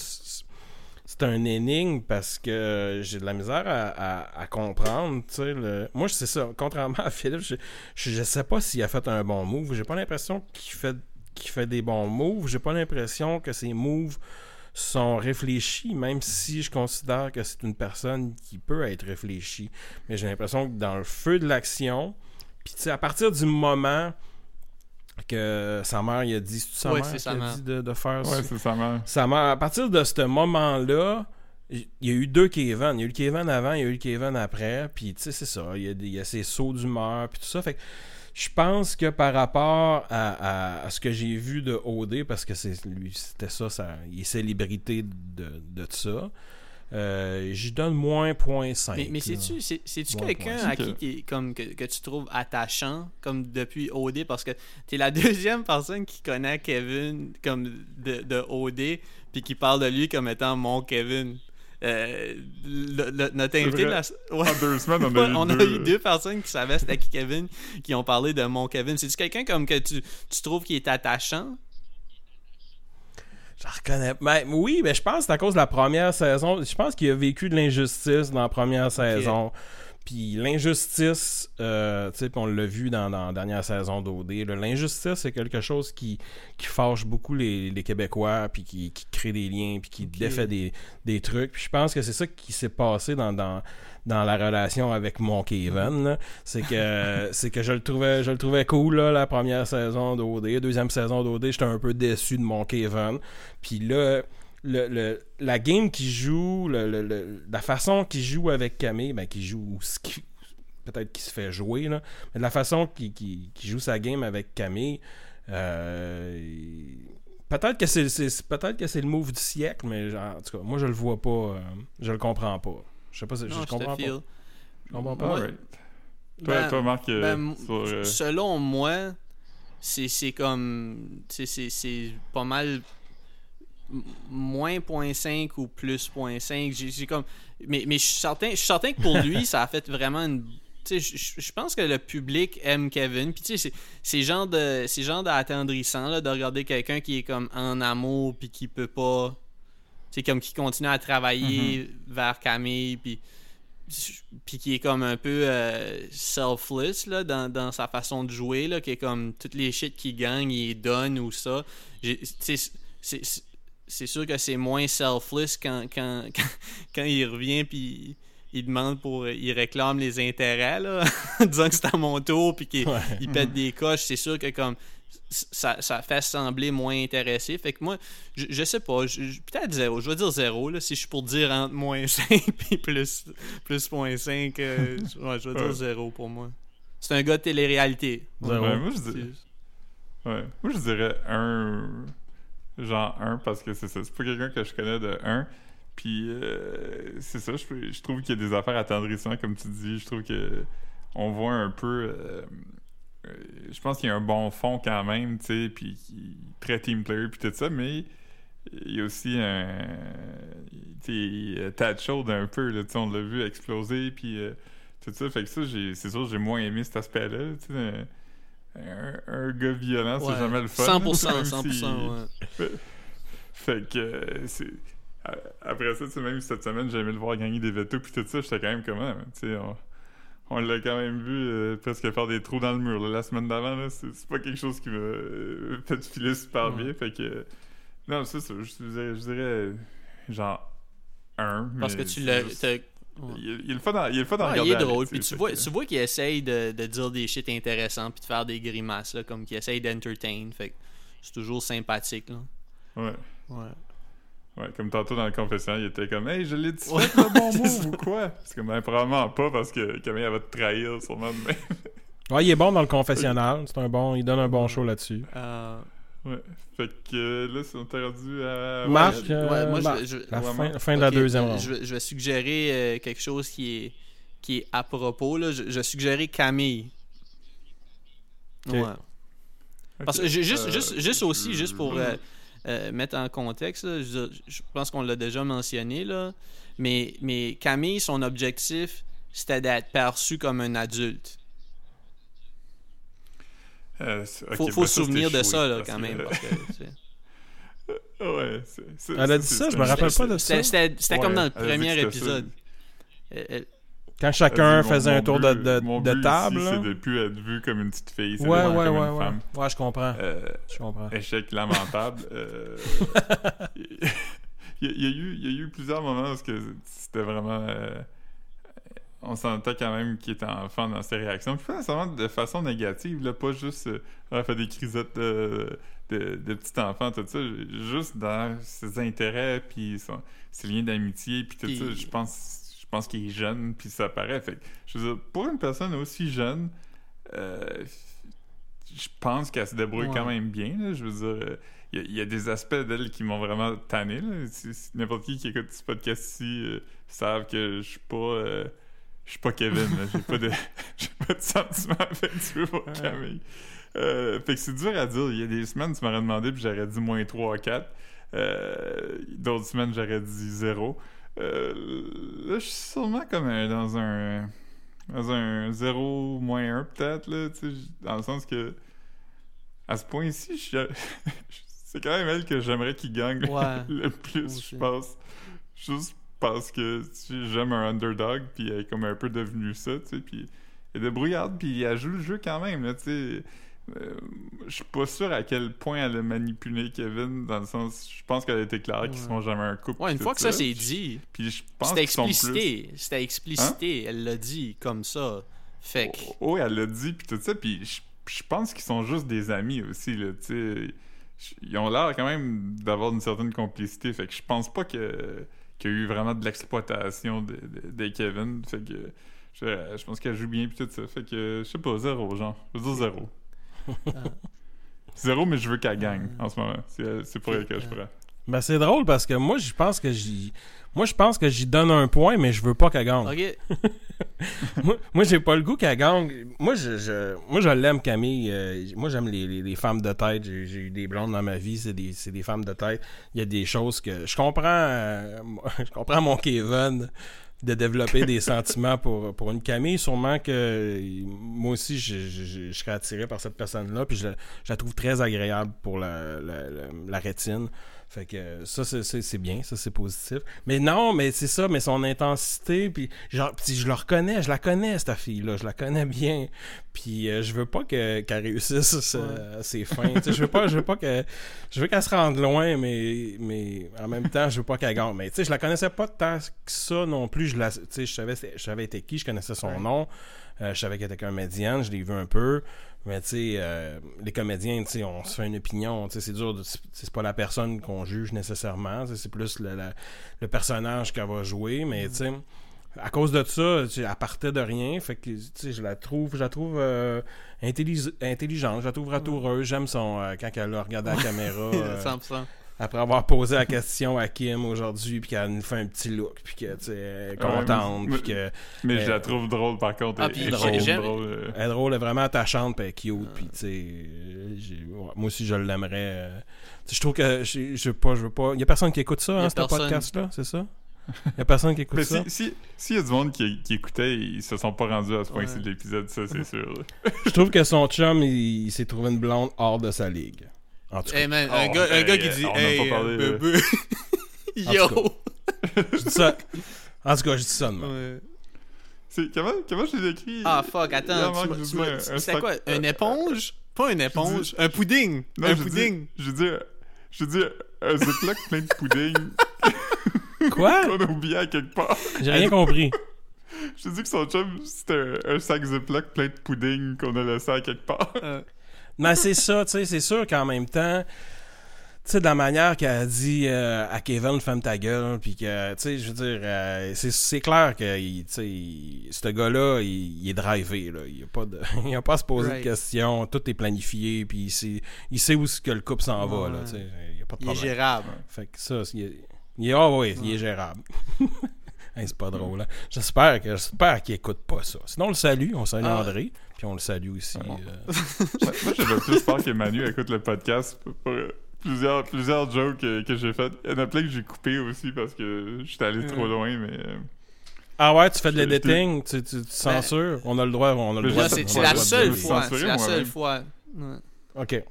c'est un énigme parce que j'ai de la misère à, comprendre. le- Moi, c'est ça. Contrairement à Philippe, je, je, je sais pas s'il a fait un bon move. J'ai pas l'impression qu'il fait, des bons moves. J'ai pas l'impression que ses moves sont réfléchis, même si je considère que c'est une personne qui peut être réfléchie. Mais j'ai l'impression que dans le feu de l'action, puis à partir du moment que sa mère il a dit, c'est sa Ouais, mère qui sa a mère. dit de, de faire ça? Ouais, c'est sa mère. Ça m'a, à partir de ce moment-là, il y a eu deux Kevin. Il y a eu le Kevin avant, il y a eu le Kevin après. Puis, tu sais, c'est ça. Il y a, des, il y a ces sauts d'humeur, puis tout ça. Fait que je pense que par rapport à, à- à ce que j'ai vu de OD, parce que c'est lui, c'était ça, ça, il est célébrité de, de ça, euh, j'y donne moins 0.5. Mais, mais c'est-tu quelqu'un à qui est- comme que, que tu trouves attachant comme depuis OD parce que t'es la deuxième personne qui connaît Kevin comme de, de OD puis qui parle de lui comme étant mon Kevin. Euh, le- le- notre invité de la... Ouais. En deux semaines, on a eu On deux. eu deux personnes qui savaient c'était qui Kevin qui ont parlé de mon Kevin. C'est-tu quelqu'un comme que tu, tu trouves qui est attachant? Je reconnais. Ben, oui, mais je pense que c'est à cause de la première saison. Je pense qu'il a vécu de l'injustice dans la première saison. Puis l'injustice, euh, tu sais, on l'a vu dans, dans la dernière saison d'OD. L'injustice, c'est quelque chose qui, qui fâche beaucoup les, les Québécois, puis qui, qui crée des liens, puis qui Ok. défait des, des trucs. Puis je pense que c'est ça qui s'est passé dans, dans, dans la relation avec mon Kevin. C'est que c'est que je le trouvais je le trouvais cool là, la première saison d'OD. Deuxième saison d'OD, j'étais un peu déçu de mon Kevin. Puis là, le, le- la game qu'il joue, le- le- le- la façon qu'il joue avec Camille, ben qu'il joue, ou ce qui- peut-être qu'il se fait jouer, là, mais de la façon qu'il joue sa game avec Camille, euh, il- peut-être que c'est c'est- peut-être que c'est le move du siècle, mais genre, en tout cas, moi je le vois pas, euh, je le comprends pas. Je sais pas si je, Non, je te comprends pas. feel. Je comprends pas. Toi, Ben- toi, Marc, euh, ben, sur, euh, Selon moi, c'est c'est comme. c'est- C'est c'est pas mal. Moins 0.5 ou plus 0.5. J'ai comme. Mais, mais je suis certain, je suis certain que pour lui, ça a fait vraiment une. Je- je pense que le public aime Kevin. Puis tu sais, c'est- genre de, c'est genre d'attendrissant là, de regarder quelqu'un qui est comme en amour puis qui peut pas, c'est comme qui continue à travailler vers Camille puis puis qui est comme un peu euh, selfless là, dans, dans sa façon de jouer, là, qui est comme toutes les shit qu'il gagne, il donne ou ça. C'est c'est- sûr que c'est moins selfless quand, quand, quand, quand il revient puis il demande pour. Il réclame les intérêts, là, en disant que c'est à mon tour puis qu'il Ouais. il pète des coches. C'est sûr que comme. Ça, ça fait sembler moins intéressé. Fait que moi, je, je sais pas, peut-être zéro. Je vais dire zéro, là, si je suis pour dire entre moins 5 et plus, plus point 5. euh, je- ouais, je vais dire zéro pour moi. C'est un gars de télé-réalité. Zéro. ouais, moi, je dis- C'est- Ouais. Moi, je dirais un. Genre un, parce que c'est ça. C'est pas quelqu'un que je connais de un. Puis, euh, c'est ça. Je, je trouve qu'il y a des affaires attendrissantes, comme tu dis. Je trouve que on voit un peu. euh, euh, je pense qu'il y a un bon fond quand même, tu sais. Puis, très team player, puis tout ça. Mais il y a aussi un. Tu sais, un peu. Tu sais, on l'a vu exploser, puis euh, tout ça. Fait que ça, c'est sûr, j'ai moins aimé cet aspect-là. Tu sais, un, un gars violent, c'est jamais le fun. 100%, même 100%. si- ouais. Fait que euh, c'est. Après ça, tu sais, même cette semaine, j'ai aimé le voir gagner des veto puis tout ça, j'étais quand même comment, tu sais, on, on l'a quand même vu euh, presque faire des trous dans le mur là, la semaine d'avant, là, c'est c'est pas quelque chose qui m'a euh, fait filer super Ouais. bien, fait que... non, c'est ça, je dirais, je dirais genre un, Parce que tu l'as. juste- Il, il est le fun à, il est le fun à Ouais, regarder il est drôle. tu Puis tu vois, que- tu vois qu'il essaye de, de dire des shit intéressants puis de faire des grimaces, là, comme qu'il essaye d'entertain. Fait que c'est toujours sympathique. Là. Ouais. Ouais. Ouais, comme tantôt dans le confession, il était comme Hey, je l'ai dit Ouais, fait le bon ça. ou quoi? C'est comme ben, probablement pas parce que Camille elle va te trahir sûrement demain. Ouais, il est bon dans le confessionnal. C'est un bon, il donne un bon show là-dessus. Euh, Ouais. Fait que euh, là, on t'a rendu à. Marc, ouais, euh, moi, je- Marc, je, la Ouais, fin, fin de la deuxième euh, ronde. Je, vais- je vais suggérer euh, quelque chose qui est, qui est à propos. Là. Je, je vais suggérer Camille. Ouais. Parce que juste, Euh, juste, juste aussi, je- juste pour euh, euh, mettre en contexte, là, je pense qu'on l'a déjà mentionné, là, mais, mais Camille, son objectif, c'était d'être perçu comme un adulte. Euh, Faut, faut se ça, souvenir de ça, là, quand que- même. parce que, tu sais. ouais, c'est- c'est- Elle a dit ça, je me rappelle pas de C'était ça. c'était- Ouais, comme dans le premier épisode. Quand chacun faisait mon un tour de, but- de, mon de but table. c'est de plus être vu comme une petite fille. c'est Ouais, ouais, comme ouais, une ouais. femme. Ouais, je comprends. Euh, Je comprends. échec lamentable. euh, il, y a, il y a eu, il y a eu plusieurs moments où que c'était vraiment. euh, on sentait quand même qu'il était enfant dans ses réactions. Puis pas nécessairement de façon négative, là, pas juste euh, ah, fait des crisettes de, de, de petit enfant, tout ça. Juste dans ses intérêts, puis son- ses liens d'amitié, puis tout ça. Je pense, je pense qu'il est jeune, puis ça paraît. Fait que, je veux dire, pour une personne aussi jeune, euh, je pense qu'elle se débrouille Ouais. quand même bien. là. Je veux dire, euh, il y, a- il y a des aspects d'elle qui m'ont vraiment tanné. N'importe qui qui écoute ce podcast-ci euh, savent que je suis pas. Je suis pas Kevin. J'ai pas de, j'ai pas de sentiments affectueux pour Camille. Euh, fait que c'est dur à dire. Il y a des semaines, tu m'aurais demandé, puis j'aurais dit moins 3 à 4. Euh, D'autres semaines, j'aurais dit 0. Euh, là, je suis sûrement comme dans un dans un 0 moins 1 peut-être là, dans le sens que à ce point-ci, je c'est quand même elle que j'aimerais qu'il gagne Ouais. le plus, je pense. Juste parce que j'aime un underdog, puis elle est comme un peu devenue ça, tu sais, puis elle est débrouillarde, puis elle joue le jeu quand même, là, tu sais. Euh, je suis pas sûr à quel point elle a manipulé Kevin, dans le sens, je pense qu'elle a été claire qu'ils Ouais. seront jamais un couple. Ouais, une fois que ça c'est dit, Puis je pense c'était qu'ils plus... explicité. C'était explicité. Elle l'a dit comme ça. Fait que. Oh, ouais, elle l'a dit, puis tout ça, puis je, je pense qu'ils sont juste des amis aussi, là, tu sais. ils ont l'air quand même d'avoir une certaine complicité. Fait que je pense pas que qu'il y a eu vraiment de l'exploitation des de, de Kevin. Fait que je, je pense qu'elle joue bien pis tout ça. Fait que je sais pas, zéro, genre. Je veux dire zéro. zéro, mais je veux qu'elle gagne en ce moment. C'est pour elle que je ferais. Ben, c'est drôle parce que moi, je pense que j'y. Moi, je pense que j'y donne un point, mais je veux pas qu'elle gagne. Moi, moi, j'ai pas le goût qu'elle gagne. Moi, je, je- moi, je l'aime, Camille. Euh, moi, j'aime les, les- les femmes de tête. J'ai j'ai eu des blondes dans ma vie. C'est des, c'est des femmes de tête. Il y a des choses que. Je comprends. euh, je comprends mon Kevin de développer des sentiments pour, pour une Camille. Sûrement que moi aussi, je, je- je- je serais attiré par cette personne-là. Puis je, la- je la trouve très agréable pour la, la, la- la rétine. Fait que ça, c'est- c'est c'est bien, ça, c'est positif. Mais non, mais c'est ça, mais son intensité, puis genre, je le reconnais, je la connais, cette fille-là, je la connais bien. Puis euh, je veux pas que- qu'elle réussisse euh, à ses fins. Je veux pas, je veux pas que, je veux qu'elle se rende loin, mais, mais en même temps, je veux pas qu'elle gagne. Mais tu sais, je la connaissais pas tant que ça non plus. Je la, savais, je savais était qui, je connaissais son Ouais. nom, euh, je savais qu'elle était comédienne, je l'ai vu un peu. Mais tu sais, euh, les comédiens, tu sais, on se fait une opinion. Tu sais, c'est dur. de- c'est- pas la personne qu'on juge nécessairement. C'est plus le, la- le personnage qu'elle va jouer. Mais tu sais, à cause de ça, tu sais, elle partait de rien. Fait que tu sais, je la trouve, je la trouve euh, intelligente. Je la trouve ratoureuse. J'aime son euh, quand elle regarde la caméra. euh, 100%. Après avoir posé la question à Kim aujourd'hui, puis qu'elle nous fait un petit look, puis que tu sais, contente, mais- puis que Mais Euh, je la trouve drôle par contre. Ah, Elle- puis drôle, drôle, euh. Elle est drôle, elle est vraiment attachante, puis elle est cute, puis tu sais, euh, ouais, moi aussi je l'aimerais. euh. Sais, je trouve que je veux pas, je veux pas. Il y a personne qui écoute ça, hein, ce podcast-là, c'est ça? Il y a personne qui écoute Mais ça? si, si, s'il y a du monde qui, qui écoutait, ils se sont pas rendus à ce point-ci Ouais. de l'épisode, ça c'est sûr. Je trouve que son chum, il, il s'est trouvé une blonde hors de sa ligue. En tout cas, Hey man, Oh, un, gars, un hey, gars qui dit Hey, pas parlé, euh, bébé. Yo! je dis ça. En tout cas, je dis ça. Ouais. C'est, comment, comment je l'ai décrit? Ah fuck, attends, tu tu sac- quoi? Une éponge? Pas une éponge, dis- un pudding! Non, un je pudding! Dis, je dis, je dis un ziploc plein de pudding Quoi? Qu'on a oublié à quelque part. J'ai rien compris. Je dis que son chum, c'était un, un sac ziploc plein de pudding qu'on a laissé à quelque part. Euh, Mais c'est ça, tu sais, c'est sûr qu'en même temps, tu sais, de la manière qu'elle a dit euh, à Kevin, ferme ta gueule, puis que, tu sais, je veux dire, euh, c'est, c'est clair que, tu sais, ce gars-là, il, il est drivé, là. Il a pas de, il a pas à se poser Right. de questions, tout est planifié, puis il sait, il sait où que le couple s'en va, là, Ouais. tu sais. Il a pas de il est problème. gérable. Fait que ça, c'est- il ah oui, il est gérable. Hey, c'est pas drôle, hein. J'espère que j'espère qu'il écoute pas ça. Sinon, on le salue, on salue Ah. André, puis on le salue aussi. Ah. euh, Moi, moi, j'avais plus peur que Manu écoute le podcast pour, euh, plusieurs, plusieurs jokes que, que j'ai faites. Il y en a plein que j'ai coupé aussi parce que j'étais allé trop loin, mais... euh, Ah ouais, tu fais de l'editing, tu, tu, tu censures? On a le droit, on a le droit. c'est la seule fois. C'est la seule fois. Ouais. Ok,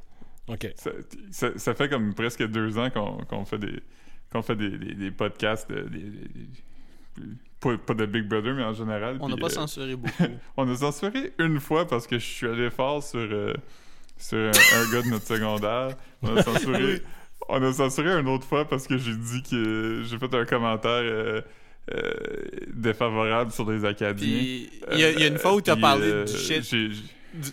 ok. ça, ça, ça fait comme presque deux ans qu'on qu'on fait des qu'on fait des, des, des podcasts de, des- des- des- pas, pas de Big Brother mais en général On n'a pas euh, censuré beaucoup. on a censuré une fois parce que je suis allé fort sur euh, sur un, un gars de notre secondaire on a censuré on a censuré une autre fois parce que j'ai dit que j'ai fait un commentaire euh, défavorable sur les acadiens il y, a- il y a une fois où tu as parlé du shit du,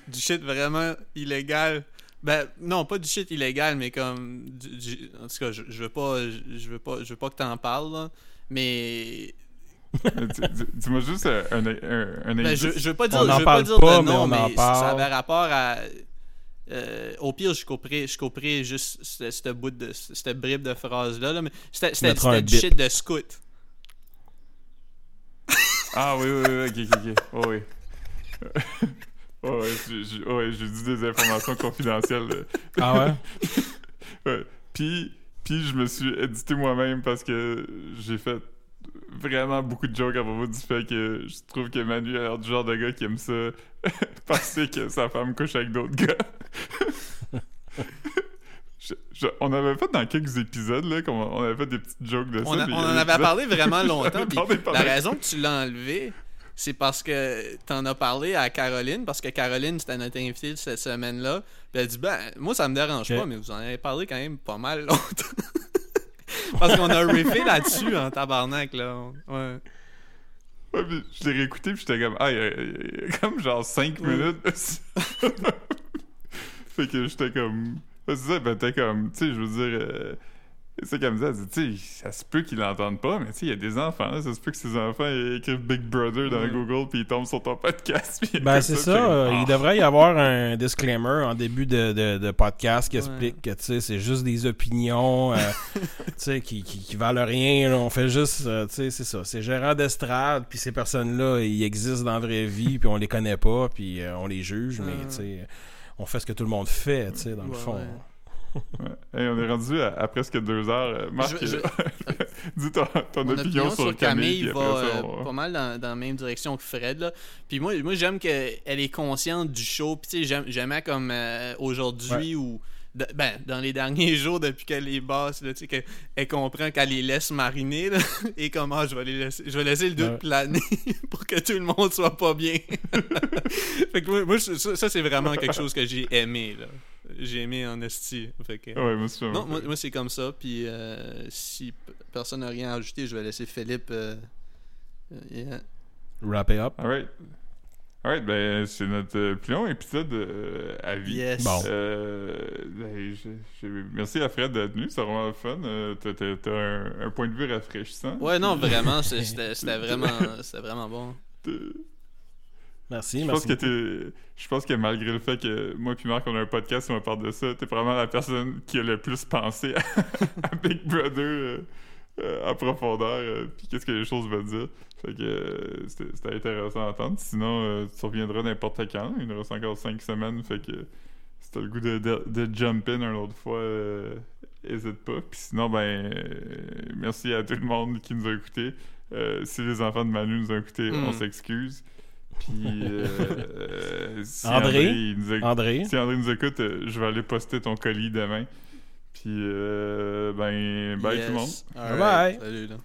du shit vraiment illégal. Ben non, pas du shit illégal, mais comme du, du- en tout cas, je, je veux pas je, veux pas je veux pas que t'en parles là, mais Dis-moi juste un, un, un, un ben, je, je veux pas dire On je veux pas dire pas, de mais on ça avait rapport à euh, au pire, je couperais, je couperais juste ce ce bout de cette bribe de phrase là, mais c'était du shit de scout. Ah oui, oui, oui, ok, ok, ok. Oh, oui. oh, ouais, j'ai- j'ai oh, ouais, dit des informations confidentielles. Ah ouais? Ouais. Puis, puis je me suis édité moi-même parce que j'ai fait vraiment beaucoup de jokes à propos du fait que je trouve que Manu a l'air du genre de gars qui aime ça penser que sa femme couche avec d'autres gars. Je- je- on avait fait dans quelques épisodes là, qu'on- on avait fait des petites jokes de ça. On, a- en a avait parlé vraiment longtemps. la raison que tu l'as enlevé, c'est parce que t'en as parlé à Caroline, parce que Caroline, c'était notre invitée de cette semaine-là. Elle dit Ben, moi, ça me dérange pas, mais vous en avez parlé quand même pas mal longtemps. Parce qu'on a riffé là-dessus en tabarnak, là. Ouais. Ouais, puis je l'ai réécouté puis j'étais comme ah il y a- il y a comme genre 5 Ouais. minutes. fait que j'étais comme c'est ça, ben t'es comme, tu sais, je veux dire, euh, c'est comme ça, tu sais, ça se peut qu'ils l'entendent pas, mais tu sais, il y a des enfants, là, ça se peut que ces enfants écrivent Big Brother dans. Google puis ils tombent sur ton podcast. puis Ben, c'est ça. euh, ah. Il devrait y avoir un disclaimer en début de, de, de podcast qui Ouais. explique que tu sais, c'est juste des opinions euh, tu sais, qui, qui, qui valent rien. là. On fait juste, euh, tu sais, c'est ça. C'est gérant d'estrade, puis ces personnes-là, ils existent dans la vraie vie, puis on les connaît pas, puis euh, on les juge, mais tu sais, on fait ce que tout le monde fait, tu sais, dans le fond. ouais. Ouais. Hey, on est rendu à, à presque deux heures. Euh, Marc, Je- je- euh, dis ton, opinion, sur Camille. va après ça, euh, on- pas mal dans, dans la même direction que Fred. Là. Puis moi, moi j'aime qu'elle est consciente du show. Puis tu sais, comme euh, aujourd'hui ou de- ben, dans les derniers jours depuis qu'elle les basse, là, tu sais, qu'elle elle comprend qu'elle les laisse mariner. là, et comment je vais les laisser. Je vais laisser le doute Ouais. planer pour que tout le monde soit pas bien. fait que moi, moi, ça, ça, c'est vraiment quelque chose que j'ai aimé. là. J'ai aimé en esti. Fait que, Ouais, moi non, moi, moi, c'est comme ça. Puis euh, si personne n'a rien à ajouter, je vais laisser Philippe. euh, euh, yeah. Wrap it up. Alright. Alright, ben, c'est notre euh, plus long épisode euh, à vie. Yes. Bon. Euh, ben, je- je- merci à Fred d'être venu, c'est vraiment le fun. Euh, t'as, un, un point de vue rafraîchissant. Ouais, non, vraiment, c'est- c'était vraiment, c'était vraiment bon. Merci, Je pense merci. que t'es, je pense que malgré le fait que moi puis Marc on a un podcast où on parle de ça, t'es vraiment la personne qui a le plus pensé à, à Big Brother euh, euh, en profondeur, euh, puis qu'est-ce que les choses veulent dire. Fait que euh, c'était, intéressant à entendre. Sinon, tu reviendras n'importe quand. Il nous reste encore 5 semaines, fait que si t'as le goût de, de, de jump in une autre fois, hésite pas. Puis sinon, ben, merci à tout le monde qui nous a écoutés. Si les enfants de Manu nous ont écoutés, Mm. on s'excuse. Puis si André? nous a- André, si André nous écoute, je vais aller poster ton colis demain. Puis, euh, ben, bye tout le monde. Bye. Salut, là.